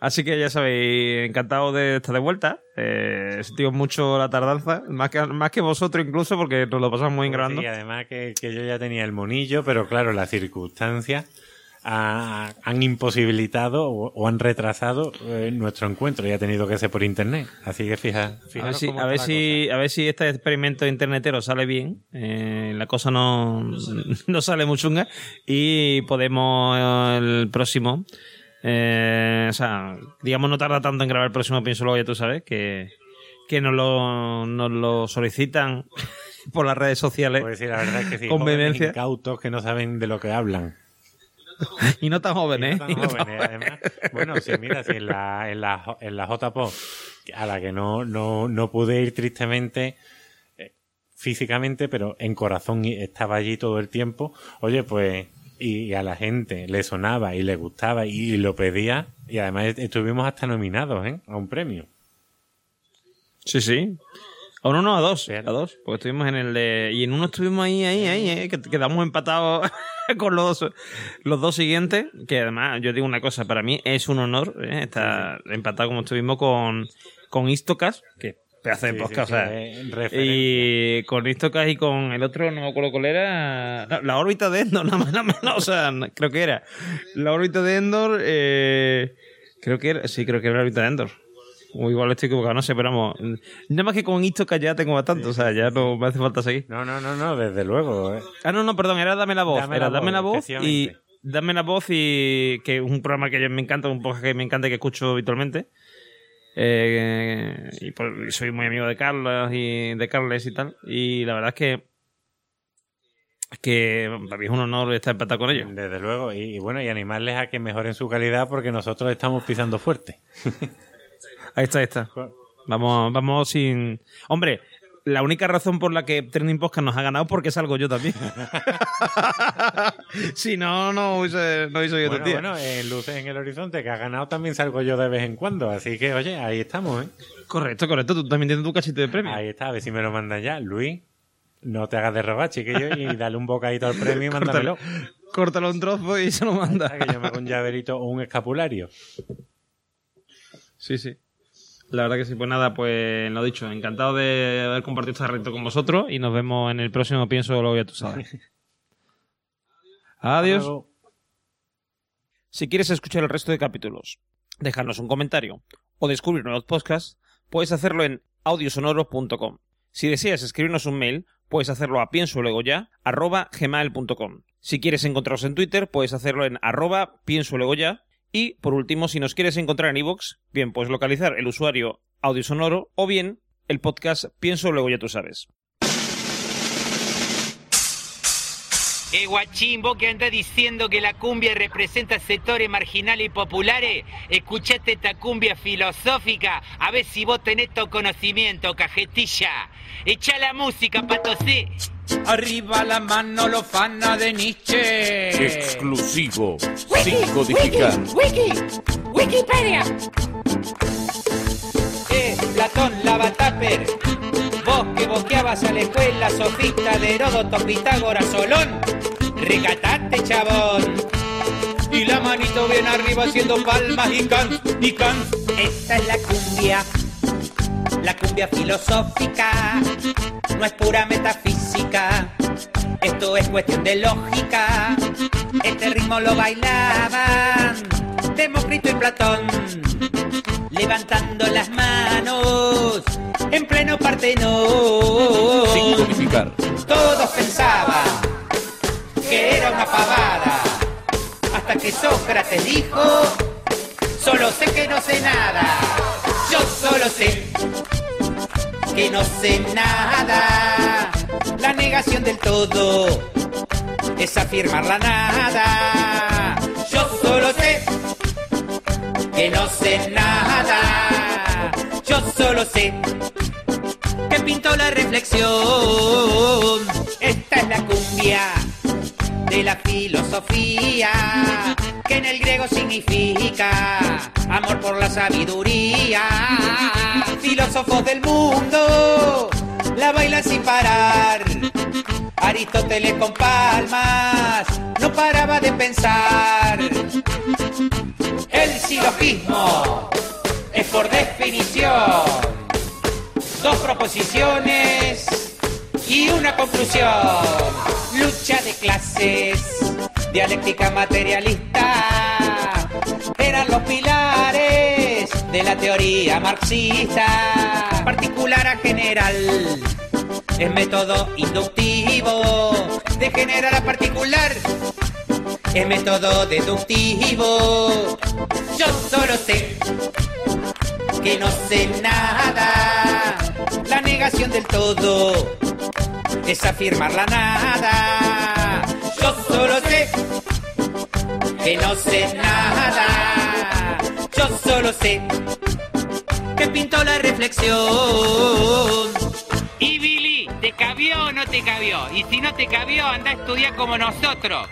Así que ya sabéis, encantado de estar de vuelta. Eh, sentimos mucho la tardanza, más que, más que vosotros incluso, porque nos lo pasamos muy grabando. Sí, además que, que yo ya tenía el monillo, pero claro, las circunstancias ha- han imposibilitado o, o han retrasado eh, nuestro encuentro y ha tenido que ser por internet. Así que fija, A ver si, a ver si, a ver si este experimento internetero sale bien. eh, la cosa no, *laughs* no sale muy chunga. Y podemos eh, el próximo. eh, o sea, digamos, no tarda tanto en grabar el próximo, pienso luego, ya tú sabes, que, que nos lo, nos lo solicitan *laughs* por las redes sociales. Pues sí, la verdad es sí. Incautos que no saben de lo que hablan. *laughs* y no tan jóvenes, No ¿eh? tan no jóvenes, además. Bueno, sí, mira, si en la, en la, en la JPO, a la que no, no, no pude ir tristemente eh, físicamente, pero en corazón y- estaba allí todo el tiempo, oye, pues, y, a la gente le sonaba y le gustaba y, lo pedía, y además est- estuvimos hasta nominados, ¿eh? A un premio. Sí, sí. A uno no, a dos. Bien. A dos. Porque estuvimos en el de. Y en uno estuvimos ahí, ahí, ahí, eh, que quedamos empatados *laughs* con los dos, los dos siguientes. Que además, yo digo una cosa, para mí es un honor eh, estar empatado como estuvimos con, con Istocas, que pedazo de podcast, sí, o sea. Y con Istocas y con el otro, no me acuerdo cuál era. no, la órbita de Endor, *laughs* nada más, nada menos. O sea, no- creo que era. La órbita de Endor, eh, creo que era. Sí, creo que era la órbita de Endor. O igual estoy equivocado, no sé, pero vamos. Nada más que con Istocas ya tengo bastante, o sea, ya no me hace falta seguir. No, no, no, no, desde luego. ¿eh? Ah, no, no, perdón, era Dame la voz. Dame era la Dame la voz y. Dame la voz y. que es un programa que yo- me encanta, un podcast que me encanta y que escucho habitualmente. Eh, y, y soy muy amigo de Carlos y de Carles y tal. Y la verdad es que. es que para mí es un honor estar empatado con ellos. Desde luego, y, y bueno, y animarles a que mejoren su calidad porque nosotros estamos pisando fuerte. *laughs* Ahí está, ahí está. Vamos, vamos sin. Hombre, la única razón por la que Trending Podcast nos ha ganado es porque salgo yo también. *laughs* si no, no hubiese, no hubiese yo Bueno, día. bueno, en Luces en el Horizonte, que ha ganado, también salgo yo de vez en cuando. Así que, oye, ahí estamos, ¿eh? Correcto, correcto. Tú también tienes tu cachito de premio. Ahí está, a ver si me lo mandan ya. Luis, no te hagas de robar, chiquillo, y dale un bocadito al premio y *laughs* mándamelo. Córtalo un trozo y se lo manda. Que yo me hago un llaverito o un escapulario. Sí, sí. La verdad que sí, pues nada, pues lo dicho, encantado de haber compartido este reto con vosotros y nos vemos en el próximo Pienso Luego ya tú sabes. Adiós. Si quieres escuchar el resto de capítulos, dejarnos un comentario o descubrir nuevos podcasts, puedes hacerlo en audiosonoro.com. Si deseas escribirnos un mail, puedes hacerlo a pienso luego ya, arroba gmail.com. Si quieres encontrarnos en Twitter, puedes hacerlo en arroba pienso luego ya. Y, por último, si nos quieres encontrar en iVoox, bien puedes localizar el usuario audiosonoro o bien el podcast Pienso luego ya tú sabes. Eh, guachín, vos que andás diciendo que la cumbia representa sectores marginales y populares, escuchate esta cumbia filosófica, a ver si vos tenés tu conocimiento, cajetilla. Echa la música, patosé. Arriba la mano los fana de Nietzsche. Exclusivo. Sin codificar. Wiki, Wikipedia. Eh, Platón, lava tupper. Vos que boqueabas a la escuela, sofista de Heródoto, Pitágoras, Solón. Recatate, chabón. Y la manito bien arriba haciendo palmas y can, y can. Esta es la cumbia, la cumbia filosófica, no es pura metafísica, esto es cuestión de lógica. Este ritmo lo bailaban Demócrito y Platón, levantando las manos en pleno Sin Partenón. codificar. Todos pensaban que era una pavada, hasta que Sócrates dijo, solo sé que no sé nada, yo solo sé que no sé nada. La negación del todo es afirmar la nada. Yo solo sé que no sé nada. Yo solo sé que pintó la reflexión. Esta es la cumbia de la filosofía, que en el griego significa amor por la sabiduría. Filósofos del mundo la bailan sin parar. Aristóteles con palmas no paraba de pensar. El silogismo es por definición dos proposiciones y una conclusión. Lucha de clases, dialéctica materialista, eran los pilares de la teoría marxista. Particular a general, es método inductivo, de general a particular, es método deductivo. Yo solo sé que no sé nada. La negación del todo es afirmar la nada. Yo solo sé que no sé nada. Yo solo sé que pintó la reflexión. Y Billy, ¿te cabió o no te cabió? Y si no te cabió, anda a estudiar como nosotros.